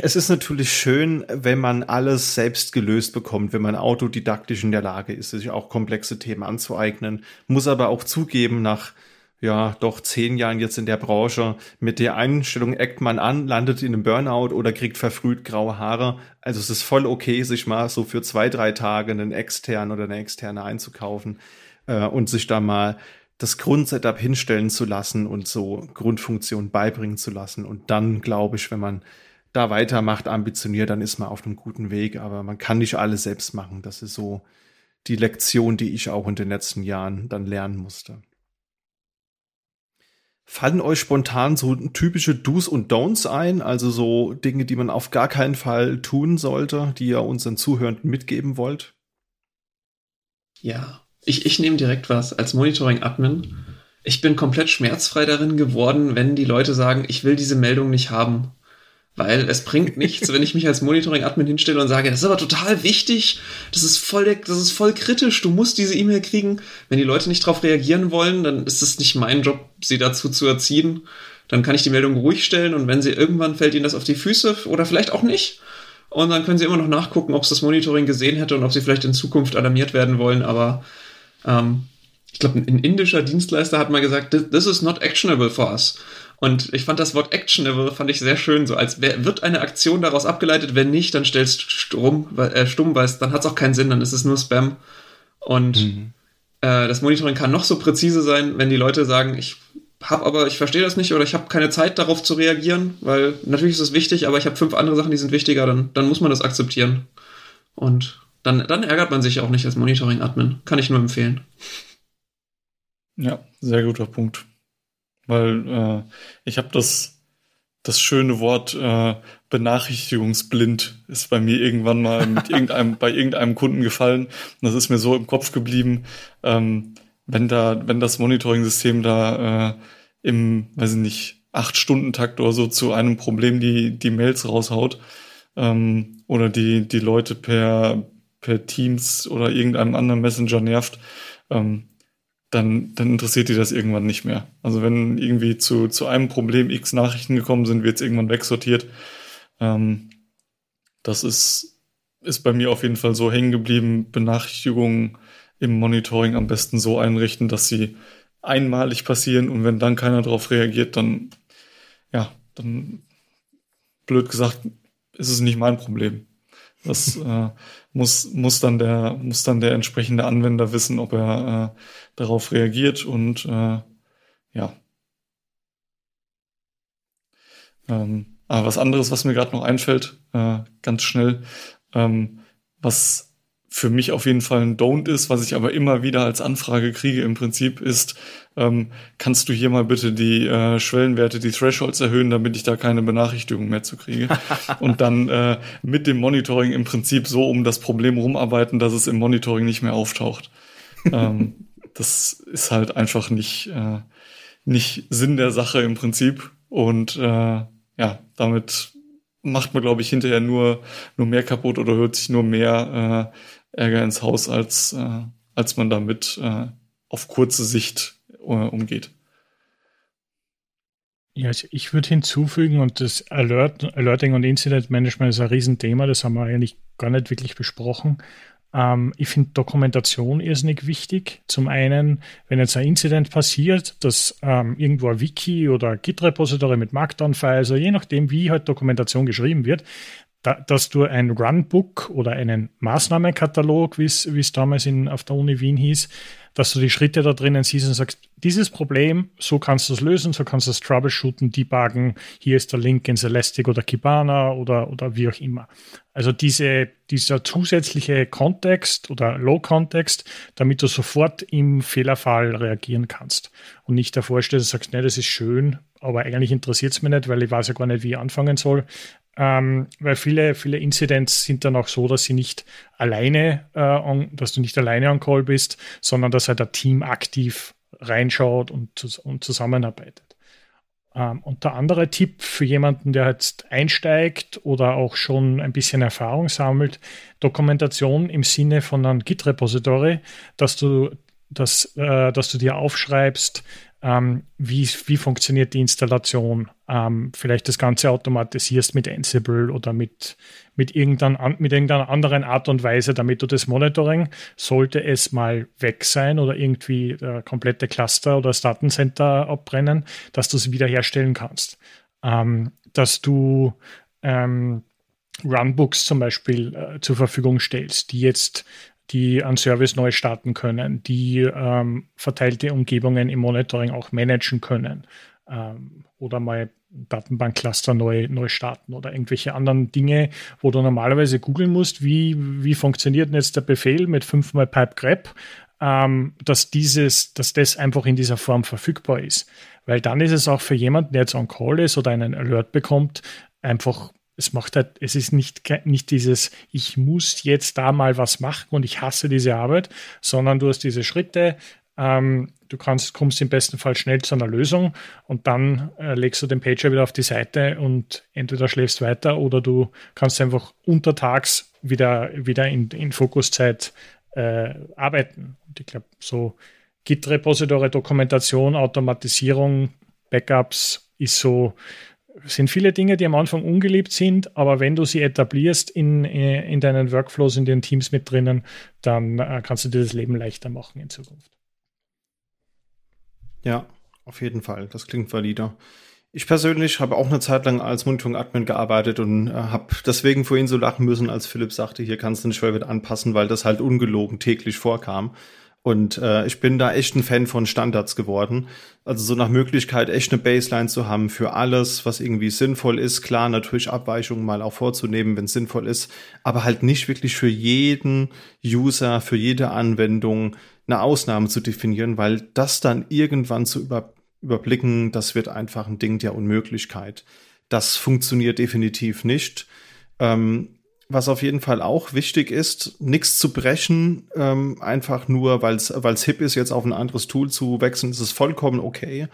es ist natürlich schön, wenn man alles selbst gelöst bekommt, wenn man autodidaktisch in der Lage ist, sich auch komplexe Themen anzueignen. Muss aber auch zugeben, nach ja doch zehn Jahren jetzt in der Branche, mit der Einstellung eckt man an, landet in einem Burnout oder kriegt verfrüht graue Haare. Also es ist voll okay, sich mal so für zwei, drei Tage einen externen oder eine externe einzukaufen äh, und sich da mal das Grundsetup hinstellen zu lassen und so Grundfunktionen beibringen zu lassen. Und dann glaube ich, wenn man da weitermacht, ambitioniert, dann ist man auf einem guten Weg. Aber man kann nicht alles selbst machen. Das ist so die Lektion, die ich auch in den letzten Jahren dann lernen musste. Fallen euch spontan so typische Do's und Don'ts ein, also so Dinge, die man auf gar keinen Fall tun sollte, die ihr unseren Zuhörenden mitgeben wollt? Ja, ich, ich nehme direkt was als Monitoring-Admin. Ich bin komplett schmerzfrei darin geworden, wenn die Leute sagen, ich will diese Meldung nicht haben Weil es bringt nichts, wenn ich mich als Monitoring-Admin hinstelle und sage, das ist aber total wichtig, das ist voll, das ist voll kritisch, du musst diese E-Mail kriegen. Wenn die Leute nicht darauf reagieren wollen, dann ist es nicht mein Job, sie dazu zu erziehen. Dann kann ich die Meldung ruhig stellen und wenn sie irgendwann fällt ihnen das auf die Füße oder vielleicht auch nicht. Und dann können sie immer noch nachgucken, ob es das Monitoring gesehen hätte und ob sie vielleicht in Zukunft alarmiert werden wollen. Aber ähm, ich glaube, ein indischer Dienstleister hat mal gesagt, this is not actionable for us. Und ich fand das Wort actionable fand ich sehr schön, so als wär, wird eine Aktion daraus abgeleitet, wenn nicht, dann stellst stumm, äh, stumm weil dann hat es auch keinen Sinn, dann ist es nur Spam. Und mhm. äh, das Monitoring kann noch so präzise sein, wenn die Leute sagen, ich habe aber, ich verstehe das nicht oder ich habe keine Zeit darauf zu reagieren, weil natürlich ist es wichtig, aber ich habe fünf andere Sachen, die sind wichtiger, dann, dann muss man das akzeptieren. Und dann, dann ärgert man sich auch nicht als Monitoring-Admin. Kann ich nur empfehlen. Ja, sehr guter Punkt. Weil äh, ich habe das, das schöne Wort äh, benachrichtigungsblind ist bei mir irgendwann mal mit irgendeinem, bei irgendeinem Kunden gefallen. Und das ist mir so im Kopf geblieben. Ähm, wenn da, wenn das Monitoring-System da äh, im, weiß ich nicht, acht Stunden Takt oder so zu einem Problem die, die Mails raushaut, ähm, oder die, die Leute per, per Teams oder irgendeinem anderen Messenger nervt, ähm, dann, dann interessiert die das irgendwann nicht mehr. Also wenn irgendwie zu, zu einem Problem x Nachrichten gekommen sind, wird es irgendwann wegsortiert. Ähm, das ist, ist bei mir auf jeden Fall so hängen geblieben. Benachrichtigungen im Monitoring am besten so einrichten, dass sie einmalig passieren und wenn dann keiner darauf reagiert, dann, ja, dann, blöd gesagt, ist es nicht mein Problem. Das äh, muss, muss, dann der, muss dann der entsprechende Anwender wissen, ob er äh, darauf reagiert und äh, ja. Ähm, aber was anderes, was mir gerade noch einfällt, äh, ganz schnell, ähm, was für mich auf jeden Fall ein Don't ist, was ich aber immer wieder als Anfrage kriege im Prinzip, ist, ähm, kannst du hier mal bitte die äh, Schwellenwerte, die Thresholds erhöhen, damit ich da keine Benachrichtigung mehr zu kriege. und dann äh, mit dem Monitoring im Prinzip so um das Problem rumarbeiten, dass es im Monitoring nicht mehr auftaucht. ähm, das ist halt einfach nicht, äh, nicht Sinn der Sache im Prinzip. Und äh, ja, damit macht man, glaube ich, hinterher nur, nur mehr kaputt oder hört sich nur mehr äh, Ärger ins Haus, als, äh, als man damit äh, auf kurze Sicht äh, umgeht. Ja, ich würde hinzufügen, und das Alert, Alerting und Incident Management ist ein Riesenthema, das haben wir eigentlich gar nicht wirklich besprochen. Ähm, ich finde Dokumentation irrsinnig wichtig. Zum einen, wenn jetzt ein Incident passiert, dass ähm, irgendwo ein Wiki oder Git-Repository mit Markdown-Files, also je nachdem, wie halt Dokumentation geschrieben wird, da, dass du ein Runbook oder einen Maßnahmenkatalog, wie es damals in, auf der Uni Wien hieß, dass du die Schritte da drinnen siehst und sagst, dieses Problem, so kannst du es lösen, so kannst du es troubleshooten, debuggen, hier ist der Link in Celestic oder Kibana oder, oder wie auch immer. Also diese, dieser zusätzliche Kontext oder Low-Kontext, damit du sofort im Fehlerfall reagieren kannst und nicht davor stehst und sagst, nee, das ist schön, aber eigentlich interessiert es mich nicht, weil ich weiß ja gar nicht, wie ich anfangen soll ähm, weil viele, viele Incidents sind dann auch so, dass sie nicht alleine, äh, on, dass du nicht alleine on Call bist, sondern dass halt ein Team aktiv reinschaut und, und zusammenarbeitet. Ähm, und der andere Tipp für jemanden, der jetzt einsteigt oder auch schon ein bisschen Erfahrung sammelt, Dokumentation im Sinne von einem Git-Repository, dass du, dass, äh, dass du dir aufschreibst, ähm, wie, wie funktioniert die Installation, ähm, vielleicht das Ganze automatisierst mit Ansible oder mit, mit, irgendein, mit irgendeiner anderen Art und Weise, damit du das Monitoring, sollte es mal weg sein oder irgendwie der komplette Cluster oder das Datencenter abbrennen, dass du es wiederherstellen kannst. Ähm, dass du ähm, Runbooks zum Beispiel äh, zur Verfügung stellst, die jetzt die einen Service neu starten können, die ähm, verteilte Umgebungen im Monitoring auch managen können ähm, oder mal Datenbankcluster neu, neu starten oder irgendwelche anderen Dinge, wo du normalerweise googeln musst, wie, wie funktioniert denn jetzt der Befehl mit fünfmal pipe grep, ähm, dass dieses, dass das einfach in dieser Form verfügbar ist. Weil dann ist es auch für jemanden, der jetzt on call ist oder einen Alert bekommt, einfach es macht halt, es ist nicht, nicht dieses, ich muss jetzt da mal was machen und ich hasse diese Arbeit, sondern du hast diese Schritte, ähm, du kannst, kommst im besten Fall schnell zu einer Lösung und dann äh, legst du den Pager wieder auf die Seite und entweder schläfst weiter oder du kannst einfach untertags wieder, wieder in, in Fokuszeit äh, arbeiten. Und ich glaube, so Git-Repository, Dokumentation, Automatisierung, Backups ist so, sind viele Dinge, die am Anfang ungeliebt sind, aber wenn du sie etablierst in, in deinen Workflows, in den Teams mit drinnen, dann äh, kannst du dir das Leben leichter machen in Zukunft. Ja, auf jeden Fall. Das klingt valider. Ich persönlich habe auch eine Zeit lang als Monitoring-Admin gearbeitet und äh, habe deswegen vorhin so lachen müssen, als Philipp sagte, hier kannst du nicht Schwellwert anpassen, weil das halt ungelogen täglich vorkam. Und äh, ich bin da echt ein Fan von Standards geworden. Also so nach Möglichkeit echt eine Baseline zu haben für alles, was irgendwie sinnvoll ist. Klar, natürlich Abweichungen mal auch vorzunehmen, wenn es sinnvoll ist, aber halt nicht wirklich für jeden User, für jede Anwendung eine Ausnahme zu definieren, weil das dann irgendwann zu über, überblicken, das wird einfach ein Ding der Unmöglichkeit. Das funktioniert definitiv nicht. Ähm, was auf jeden Fall auch wichtig ist, nichts zu brechen, ähm, einfach nur, weil es hip ist, jetzt auf ein anderes Tool zu wechseln, ist es vollkommen okay,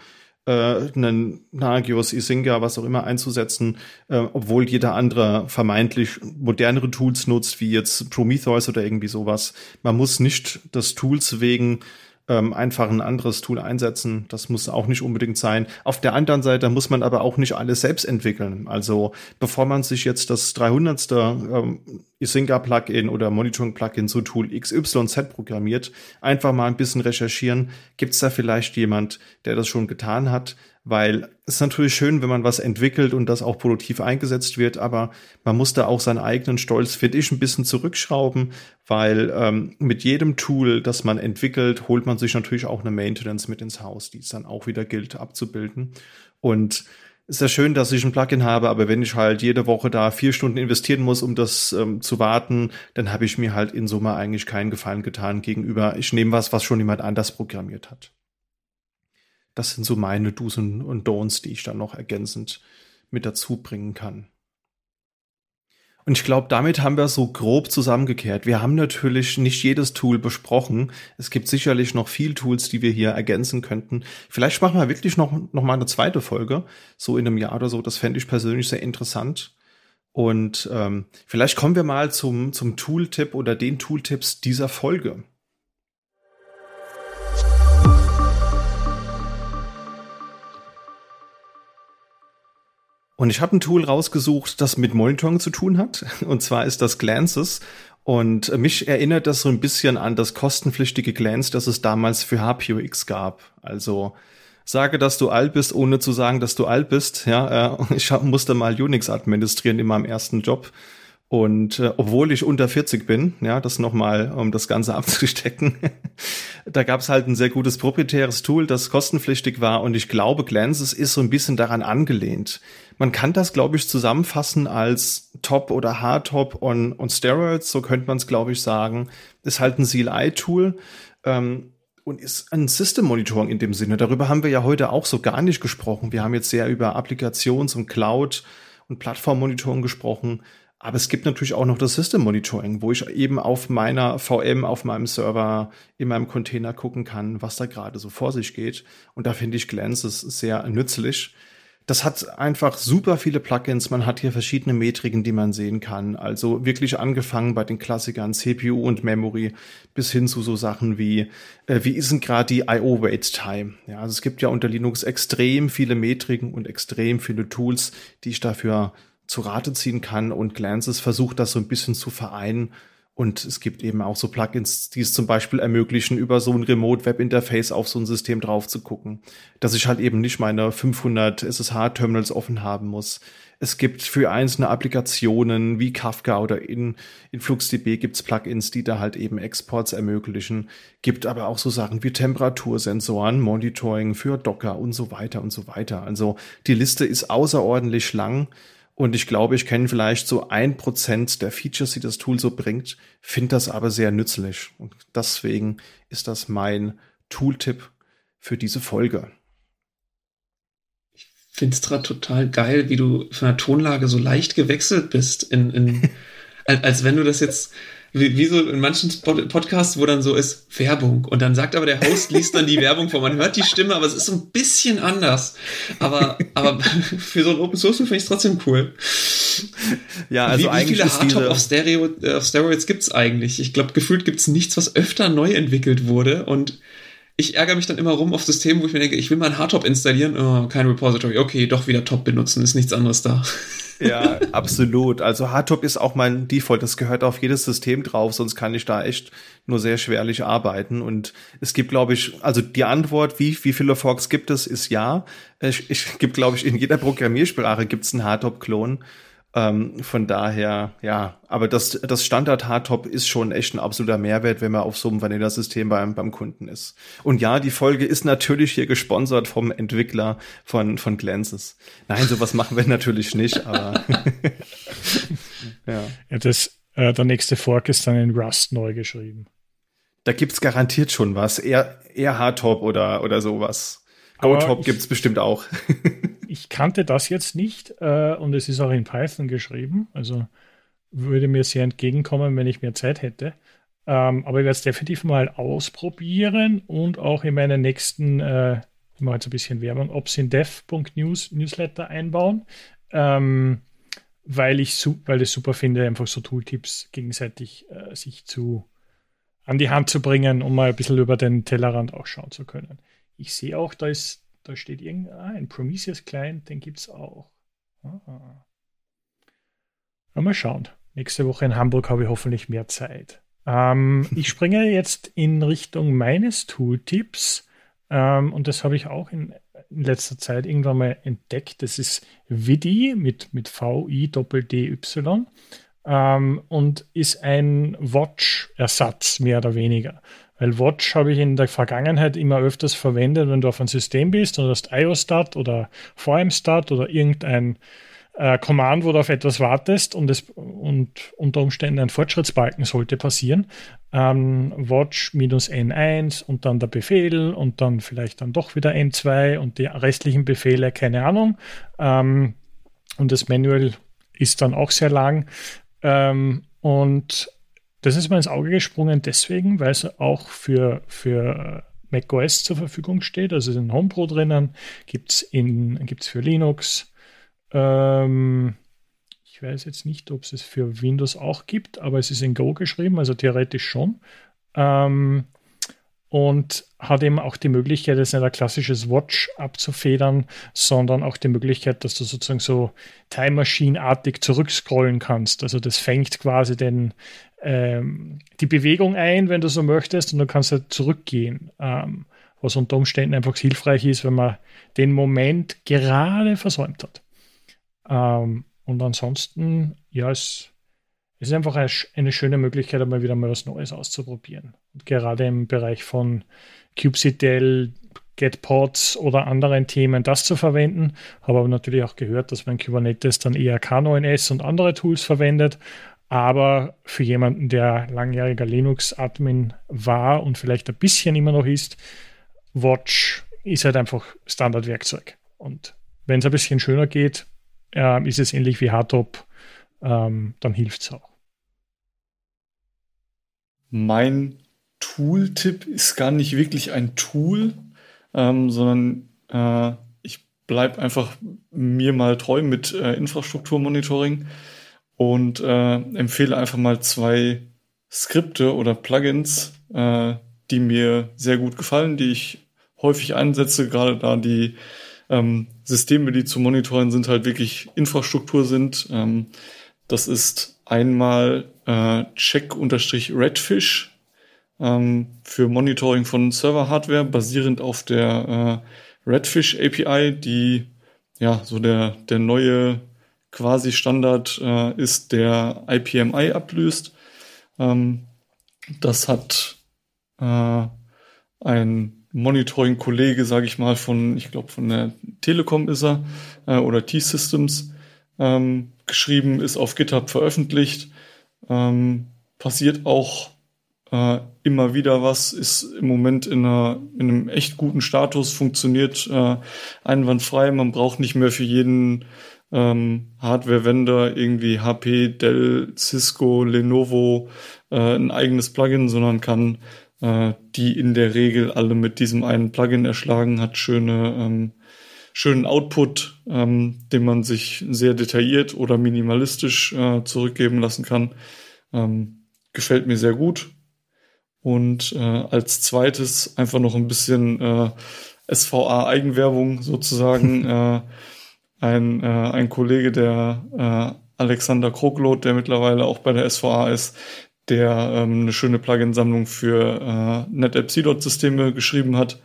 äh, einen Nagios, Isinga, was auch immer einzusetzen, äh, obwohl jeder andere vermeintlich modernere Tools nutzt, wie jetzt Prometheus oder irgendwie sowas. Man muss nicht des Tools wegen ähm, einfach ein anderes Tool einsetzen. Das muss auch nicht unbedingt sein. Auf der anderen Seite muss man aber auch nicht alles selbst entwickeln. Also bevor man sich jetzt das 300. Ähm, Isinga-Plugin oder Monitoring-Plugin zu Tool XYZ programmiert, einfach mal ein bisschen recherchieren. Gibt es da vielleicht jemand, der das schon getan hat? Weil es ist natürlich schön, wenn man was entwickelt und das auch produktiv eingesetzt wird, aber man muss da auch seinen eigenen Stolz, finde ich, ein bisschen zurückschrauben, weil ähm, mit jedem Tool, das man entwickelt, holt man sich natürlich auch eine Maintenance mit ins Haus, die es dann auch wieder gilt abzubilden. Und ist ja schön, dass ich ein Plugin habe, aber wenn ich halt jede Woche da vier Stunden investieren muss, um das ähm, zu warten, dann habe ich mir halt in Summe eigentlich keinen Gefallen getan gegenüber, ich nehme was, was schon jemand anders programmiert hat. Das sind so meine Do's und Don'ts, die ich dann noch ergänzend mit dazu bringen kann. Und ich glaube, damit haben wir so grob zusammengekehrt. Wir haben natürlich nicht jedes Tool besprochen. Es gibt sicherlich noch viel Tools, die wir hier ergänzen könnten. Vielleicht machen wir wirklich noch, noch mal eine zweite Folge, so in einem Jahr oder so. Das fände ich persönlich sehr interessant. Und ähm, vielleicht kommen wir mal zum, zum Tooltip oder den Tooltips dieser Folge. Und ich habe ein Tool rausgesucht, das mit Monitoring zu tun hat. Und zwar ist das Glances. Und mich erinnert das so ein bisschen an das kostenpflichtige Glance, das es damals für HPUX gab. Also sage, dass du alt bist, ohne zu sagen, dass du alt bist. Ja, äh, ich musste mal Unix administrieren in meinem ersten Job. Und äh, obwohl ich unter 40 bin, ja, das nochmal, um das Ganze abzustecken, da gab es halt ein sehr gutes proprietäres Tool, das kostenpflichtig war. Und ich glaube, Glances ist so ein bisschen daran angelehnt. Man kann das, glaube ich, zusammenfassen als Top oder Hardtop on, on Steroids, so könnte man es, glaube ich, sagen. Ist halt ein CLI-Tool. Ähm, und ist ein System Monitoring in dem Sinne. Darüber haben wir ja heute auch so gar nicht gesprochen. Wir haben jetzt sehr über Applikations- und Cloud- und Plattform-Monitoring gesprochen. Aber es gibt natürlich auch noch das System Monitoring, wo ich eben auf meiner VM, auf meinem Server, in meinem Container gucken kann, was da gerade so vor sich geht. Und da finde ich Glances sehr nützlich. Das hat einfach super viele Plugins. Man hat hier verschiedene Metriken, die man sehen kann. Also wirklich angefangen bei den Klassikern CPU und Memory bis hin zu so Sachen wie, äh, wie ist denn gerade die IO Wait Time? Ja, also es gibt ja unter Linux extrem viele Metriken und extrem viele Tools, die ich dafür zu Rate ziehen kann und Glances versucht das so ein bisschen zu vereinen. Und es gibt eben auch so Plugins, die es zum Beispiel ermöglichen, über so ein Remote-Web-Interface auf so ein System drauf zu gucken, dass ich halt eben nicht meine 500 SSH-Terminals offen haben muss. Es gibt für einzelne Applikationen wie Kafka oder in, in FluxDB gibt's Plugins, die da halt eben Exports ermöglichen. Gibt aber auch so Sachen wie Temperatursensoren, Monitoring für Docker und so weiter und so weiter. Also die Liste ist außerordentlich lang. Und ich glaube, ich kenne vielleicht so ein Prozent der Features, die das Tool so bringt, finde das aber sehr nützlich. Und deswegen ist das mein Tooltip für diese Folge. Ich finde es gerade total geil, wie du von der Tonlage so leicht gewechselt bist, in, in, als wenn du das jetzt wie, wie, so in manchen Podcasts, wo dann so ist Werbung und dann sagt aber der Host, liest dann die Werbung vor. Man hört die Stimme, aber es ist so ein bisschen anders. Aber, aber für so ein Open Source finde ich es trotzdem cool. Ja, also wie, eigentlich wie viele Hardtop auf, Stereo, äh, auf Steroids gibt's eigentlich? Ich glaube, gefühlt gibt's nichts, was öfter neu entwickelt wurde und ich ärgere mich dann immer rum auf Systemen, wo ich mir denke, ich will mal ein Hardtop installieren, oh, kein Repository, okay, doch wieder Top benutzen, ist nichts anderes da. Ja, absolut. Also Hardtop ist auch mein Default. Das gehört auf jedes System drauf, sonst kann ich da echt nur sehr schwerlich arbeiten. Und es gibt, glaube ich, also die Antwort, wie, wie viele Forks gibt es, ist ja. Ich, ich gibt, glaube ich, in jeder Programmiersprache gibt es einen Hardtop-Klon. Ähm, von daher, ja, aber das, das Standard Hardtop ist schon echt ein absoluter Mehrwert, wenn man auf so einem Vanilla-System beim, beim Kunden ist. Und ja, die Folge ist natürlich hier gesponsert vom Entwickler von, von Glances. Nein, sowas machen wir natürlich nicht, aber ja. ja. Das, äh, der nächste Fork ist dann in Rust neu geschrieben. Da gibt's garantiert schon was. Eher, eher Hardtop oder, oder sowas. GoTop gibt's bestimmt auch. ich kannte das jetzt nicht äh, und es ist auch in Python geschrieben. Also würde mir sehr entgegenkommen, wenn ich mehr Zeit hätte. Ähm, aber ich werde es definitiv mal ausprobieren und auch in meinen nächsten, äh, ich mache jetzt ein bisschen Werbung, obsindev.news Newsletter einbauen, ähm, weil ich weil ich super finde, einfach so Tooltips gegenseitig äh, sich zu an die Hand zu bringen, um mal ein bisschen über den Tellerrand auch schauen zu können. Ich sehe auch, da ist da steht irgendein ah, ein Prometheus Client, den gibt es auch. Ah. Mal schauen. Nächste Woche in Hamburg habe ich hoffentlich mehr Zeit. Ähm, ich springe jetzt in Richtung meines Tooltips ähm, und das habe ich auch in, in, letzter Zeit irgendwann mal entdeckt. Das ist Vidi mit, mit V-I-D-Y ähm, und ist ein Watch-Ersatz, mehr oder weniger. Weil Watch habe ich in der Vergangenheit immer öfters verwendet, wenn du auf ein System bist und hast IOStat oder VMstat oder irgendein äh, Command, wo du auf etwas wartest und, es, und unter Umständen ein Fortschrittsbalken sollte passieren. Ähm, Watch minus N1 und dann der Befehl und dann vielleicht dann doch wieder N2 und die restlichen Befehle, keine Ahnung. Ähm, und das Manual ist dann auch sehr lang. Ähm, und das ist mir ins Auge gesprungen deswegen, weil es auch für, für macOS zur Verfügung steht. Also in HomePro drinnen, gibt es gibt's für Linux. Ähm, ich weiß jetzt nicht, ob es es für Windows auch gibt, aber es ist in Go geschrieben, also theoretisch schon. Ähm, und hat eben auch die Möglichkeit, jetzt nicht ein klassisches Watch abzufedern, sondern auch die Möglichkeit, dass du sozusagen so Time Machine-artig zurückscrollen kannst. Also das fängt quasi den, ähm, die Bewegung ein, wenn du so möchtest, und du kannst halt zurückgehen. Ähm, was unter Umständen einfach hilfreich ist, wenn man den Moment gerade versäumt hat. Ähm, und ansonsten, ja, es es ist einfach eine schöne Möglichkeit, einmal wieder mal was Neues auszuprobieren. Und gerade im Bereich von kubectl, GetPods oder anderen Themen das zu verwenden. Habe aber natürlich auch gehört, dass man Kubernetes dann eher K9S und andere Tools verwendet. Aber für jemanden, der langjähriger Linux-Admin war und vielleicht ein bisschen immer noch ist, Watch ist halt einfach Standardwerkzeug. Und wenn es ein bisschen schöner geht, äh, ist es ähnlich wie Hardtop ähm, dann hilft es auch. Mein Tooltip ist gar nicht wirklich ein Tool, ähm, sondern äh, ich bleibe einfach mir mal treu mit äh, Infrastrukturmonitoring und äh, empfehle einfach mal zwei Skripte oder Plugins, äh, die mir sehr gut gefallen, die ich häufig einsetze, gerade da die ähm, Systeme, die zu monitoren sind, halt wirklich Infrastruktur sind. Ähm, das ist einmal äh, check-redfish ähm, für Monitoring von Server-Hardware, basierend auf der äh, Redfish API, die ja so der, der neue quasi Standard äh, ist, der IPMI ablöst. Ähm, das hat äh, ein Monitoring-Kollege, sage ich mal, von, ich glaube, von der Telekom ist er, äh, oder T-Systems, ähm, geschrieben, ist auf GitHub veröffentlicht. Ähm, passiert auch äh, immer wieder was, ist im Moment in, einer, in einem echt guten Status, funktioniert äh, einwandfrei. Man braucht nicht mehr für jeden ähm, Hardware-Vendor, irgendwie HP, Dell, Cisco, Lenovo, äh, ein eigenes Plugin, sondern kann äh, die in der Regel alle mit diesem einen Plugin erschlagen, hat schöne, ähm, schönen Output, ähm, den man sich sehr detailliert oder minimalistisch äh, zurückgeben lassen kann. Ähm, gefällt mir sehr gut. Und äh, als zweites einfach noch ein bisschen äh, SVA-Eigenwerbung sozusagen. äh, ein, äh, ein Kollege, der äh, Alexander Kroglot, der mittlerweile auch bei der SVA ist, der ähm, eine schöne Plugin-Sammlung für äh, NetApp CDOT-Systeme geschrieben hat,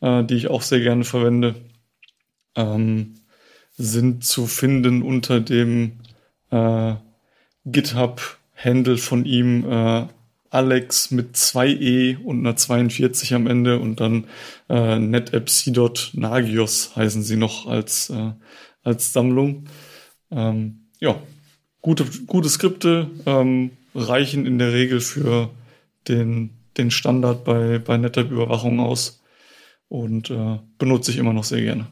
äh, die ich auch sehr gerne verwende, ähm, sind zu finden unter dem äh, GitHub-Handle von ihm äh, Alex mit zwei E und einer 42 am Ende und dann äh, NetApp CDOT Nagios heißen sie noch als, äh, als Sammlung. Ähm, ja, gute, gute Skripte, ähm, reichen in der Regel für den, den Standard bei, bei NetApp-Überwachung aus und äh, benutze ich immer noch sehr gerne.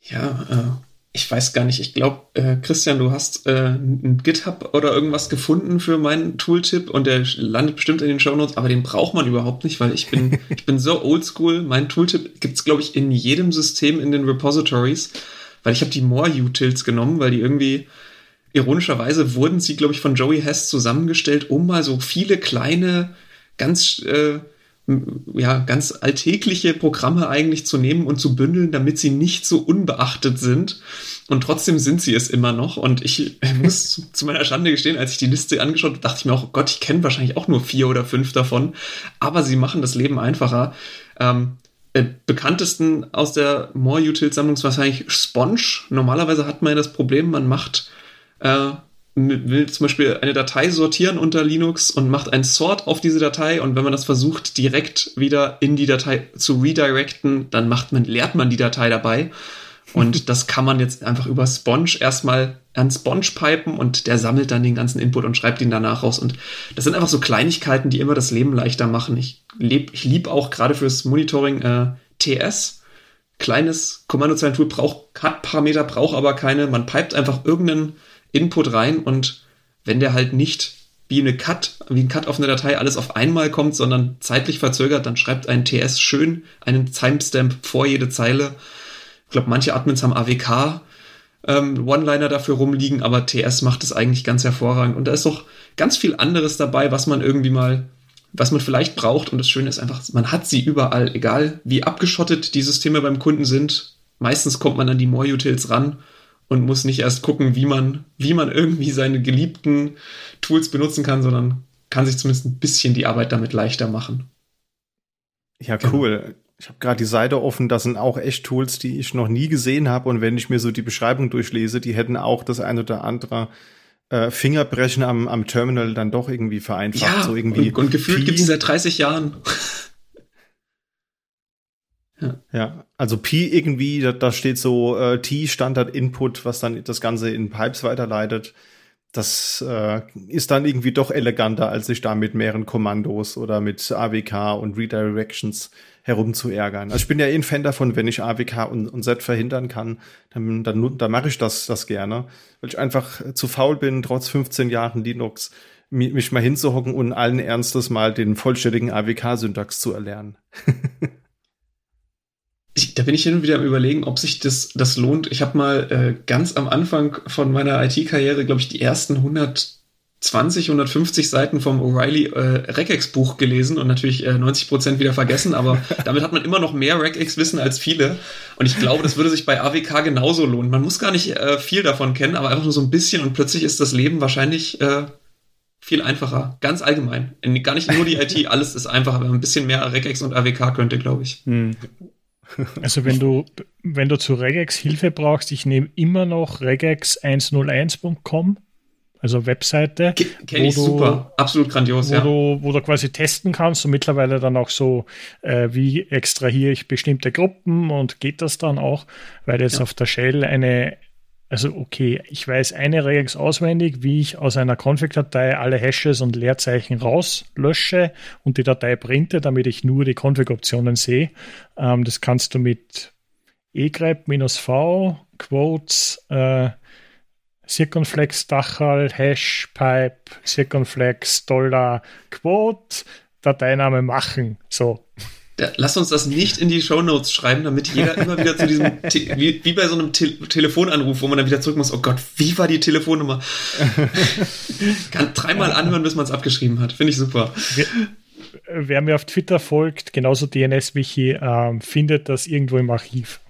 Ja, äh, ich weiß gar nicht. Ich glaube, äh, Christian, du hast äh, ein GitHub oder irgendwas gefunden für meinen Tooltip und der landet bestimmt in den Show Notes, aber den braucht man überhaupt nicht, weil ich bin, ich bin so oldschool. Mein Tooltip gibt's glaube ich, in jedem System in den Repositories, weil ich habe die More-Utils genommen, weil die irgendwie ironischerweise wurden sie, glaube ich, von Joey Hess zusammengestellt, um mal so viele kleine, ganz, äh, ja, ganz alltägliche Programme eigentlich zu nehmen und zu bündeln, damit sie nicht so unbeachtet sind. Und trotzdem sind sie es immer noch. Und ich muss zu meiner Schande gestehen, als ich die Liste angeschaut habe, dachte ich mir auch, Gott, ich kenne wahrscheinlich auch nur vier oder fünf davon. Aber sie machen das Leben einfacher. Ähm, äh, bekanntesten aus der More Utils Sammlung ist wahrscheinlich Sponge. Normalerweise hat man ja das Problem, man macht äh, will zum Beispiel eine Datei sortieren unter Linux und macht ein Sort auf diese Datei und wenn man das versucht, direkt wieder in die Datei zu redirecten, dann macht man, leert man die Datei dabei. Und das kann man jetzt einfach über Sponge erstmal an Sponge pipen und der sammelt dann den ganzen Input und schreibt ihn danach raus. Und das sind einfach so Kleinigkeiten, die immer das Leben leichter machen. Ich, leb, ich lieb auch gerade fürs Monitoring äh, TS. Kleines Kommandozeilentool braucht, hat Parameter, braucht aber keine. Man pipet einfach irgendeinen Input rein und wenn der halt nicht wie eine Cut, wie ein Cut auf eine Datei alles auf einmal kommt, sondern zeitlich verzögert, dann schreibt ein TS schön einen Timestamp vor jede Zeile. Ich glaube, manche Admins haben AWK ähm, One-Liner dafür rumliegen, aber TS macht es eigentlich ganz hervorragend. Und da ist doch ganz viel anderes dabei, was man irgendwie mal, was man vielleicht braucht. Und das Schöne ist einfach, man hat sie überall, egal wie abgeschottet die Systeme beim Kunden sind. Meistens kommt man an die More-Utils ran und muss nicht erst gucken, wie man, wie man irgendwie seine geliebten Tools benutzen kann, sondern kann sich zumindest ein bisschen die Arbeit damit leichter machen. Ja, genau. cool. Genau. Ich habe gerade die Seite offen, das sind auch echt Tools, die ich noch nie gesehen habe. Und wenn ich mir so die Beschreibung durchlese, die hätten auch das ein oder andere äh, Fingerbrechen am, am Terminal dann doch irgendwie vereinfacht. Ja, so irgendwie und, und gefühlt gibt es seit 30 Jahren. Ja. ja, also Pi irgendwie, da, da steht so äh, T Standard Input, was dann das Ganze in Pipes weiterleitet. Das äh, ist dann irgendwie doch eleganter, als sich da mit mehreren Kommandos oder mit AWK und Redirections herumzuärgern. Also ich bin ja eh ein Fan davon, wenn ich AWK und, und Z verhindern kann, dann, dann, dann mache ich das, das gerne, weil ich einfach zu faul bin, trotz 15 Jahren Linux, mich mal hinzuhocken und allen Ernstes mal den vollständigen AWK-Syntax zu erlernen. ich, da bin ich hin und wieder am überlegen, ob sich das, das lohnt. Ich habe mal äh, ganz am Anfang von meiner IT-Karriere, glaube ich, die ersten 120, 150 Seiten vom O'Reilly äh, Regex-Buch gelesen und natürlich äh, 90 Prozent wieder vergessen, aber damit hat man immer noch mehr Regex-Wissen als viele. Und ich glaube, das würde sich bei AWK genauso lohnen. Man muss gar nicht äh, viel davon kennen, aber einfach nur so ein bisschen und plötzlich ist das Leben wahrscheinlich äh, viel einfacher. Ganz allgemein. Gar nicht nur die IT, alles ist einfacher, wenn man ein bisschen mehr Regex und AWK könnte, glaube ich. Hm. Also wenn du, wenn du zu Regex Hilfe brauchst, ich nehme immer noch regex101.com, also Webseite. Kenne ich super, absolut grandios, wo ja. Du, wo du quasi testen kannst und mittlerweile dann auch so, äh, wie extrahiere ich bestimmte Gruppen und geht das dann auch, weil jetzt ja. auf der Shell eine also okay, ich weiß eine Regex auswendig, wie ich aus einer Config-Datei alle Hashes und Leerzeichen rauslösche und die Datei printe, damit ich nur die Config-Optionen sehe. Ähm, das kannst du mit egrep-v, Quotes, äh, Circumflex Dachal, Hash, Pipe, Circumflex, Dollar, Quote, Dateiname machen. So. Ja, lass uns das nicht in die Show Notes schreiben, damit jeder immer wieder zu diesem, wie, wie, bei so einem Te Telefonanruf, wo man dann wieder zurück muss, oh Gott, wie war die Telefonnummer? Kann dreimal anhören, bis man es abgeschrieben hat. Finde ich super. Wer, wer, mir auf Twitter folgt, genauso DNS-Wiki, ähm, findet das irgendwo im Archiv.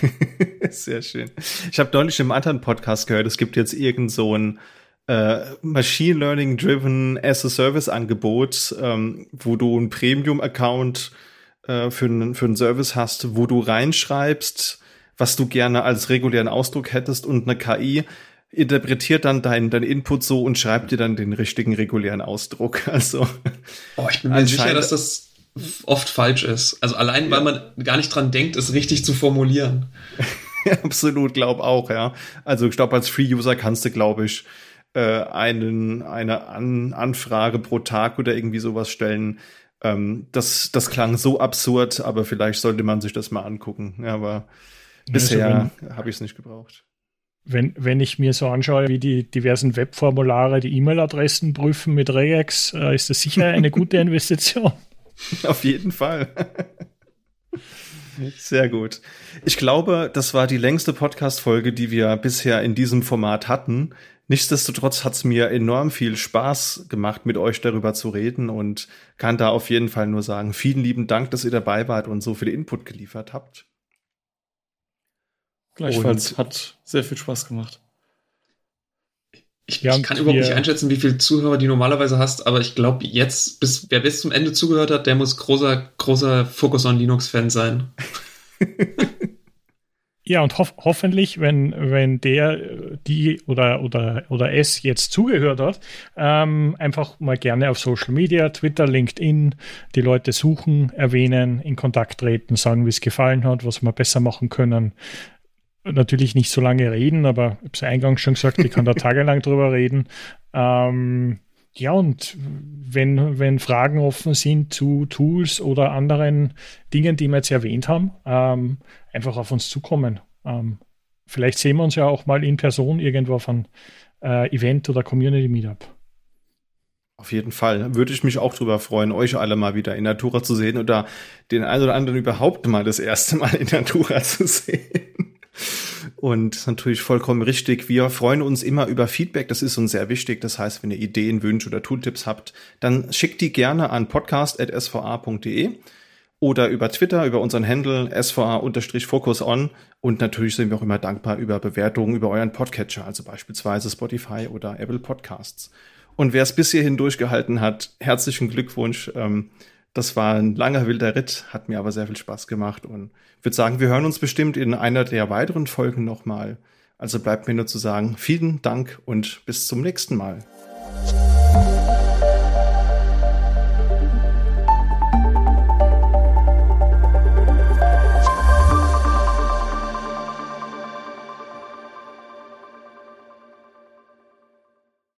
Sehr schön. Ich habe neulich im anderen Podcast gehört, es gibt jetzt irgend so ein äh, Machine Learning Driven as a Service Angebot, ähm, wo du einen Premium Account äh, für, einen, für einen Service hast, wo du reinschreibst, was du gerne als regulären Ausdruck hättest und eine KI interpretiert dann deinen dein Input so und schreibt dir dann den richtigen regulären Ausdruck. Also oh, ich bin mir sicher, dass das oft falsch ist. Also allein, weil man gar nicht dran denkt, es richtig zu formulieren. Absolut, glaub auch, ja. Also ich glaube, als Free-User kannst du, glaube ich, äh, einen, eine An Anfrage pro Tag oder irgendwie sowas stellen. Ähm, das, das klang so absurd, aber vielleicht sollte man sich das mal angucken. Ja, aber also bisher habe ich es nicht gebraucht. Wenn, wenn ich mir so anschaue, wie die diversen Webformulare die E-Mail-Adressen prüfen mit Regex, äh, ist das sicher eine gute Investition. Auf jeden Fall. Sehr gut. Ich glaube, das war die längste Podcast-Folge, die wir bisher in diesem Format hatten. Nichtsdestotrotz hat es mir enorm viel Spaß gemacht, mit euch darüber zu reden und kann da auf jeden Fall nur sagen, vielen lieben Dank, dass ihr dabei wart und so viel Input geliefert habt. Gleichfalls und hat sehr viel Spaß gemacht. Ich, ja, ich kann überhaupt nicht einschätzen, wie viele Zuhörer du normalerweise hast, aber ich glaube, jetzt, bis, wer bis zum Ende zugehört hat, der muss großer, großer Focus on Linux-Fan sein. Ja, und hof hoffentlich, wenn, wenn der, die oder, oder, oder es jetzt zugehört hat, ähm, einfach mal gerne auf Social Media, Twitter, LinkedIn, die Leute suchen, erwähnen, in Kontakt treten, sagen, wie es gefallen hat, was wir besser machen können. Natürlich nicht so lange reden, aber ich habe es eingangs schon gesagt, ich kann da tagelang drüber reden. Ähm, ja, und wenn, wenn Fragen offen sind zu Tools oder anderen Dingen, die wir jetzt erwähnt haben, ähm, einfach auf uns zukommen. Ähm, vielleicht sehen wir uns ja auch mal in Person irgendwo auf einem äh, Event oder Community Meetup. Auf jeden Fall. Würde ich mich auch drüber freuen, euch alle mal wieder in Natura zu sehen oder den einen oder anderen überhaupt mal das erste Mal in Natura zu sehen. Und natürlich vollkommen richtig. Wir freuen uns immer über Feedback. Das ist uns sehr wichtig. Das heißt, wenn ihr Ideen, Wünsche oder Tooltips habt, dann schickt die gerne an podcast.sva.de oder über Twitter, über unseren Handle sva-focus on. Und natürlich sind wir auch immer dankbar über Bewertungen über euren Podcatcher, also beispielsweise Spotify oder Apple Podcasts. Und wer es bis hierhin durchgehalten hat, herzlichen Glückwunsch. Ähm, das war ein langer wilder Ritt, hat mir aber sehr viel Spaß gemacht und würde sagen, wir hören uns bestimmt in einer der weiteren Folgen nochmal. Also bleibt mir nur zu sagen, vielen Dank und bis zum nächsten Mal.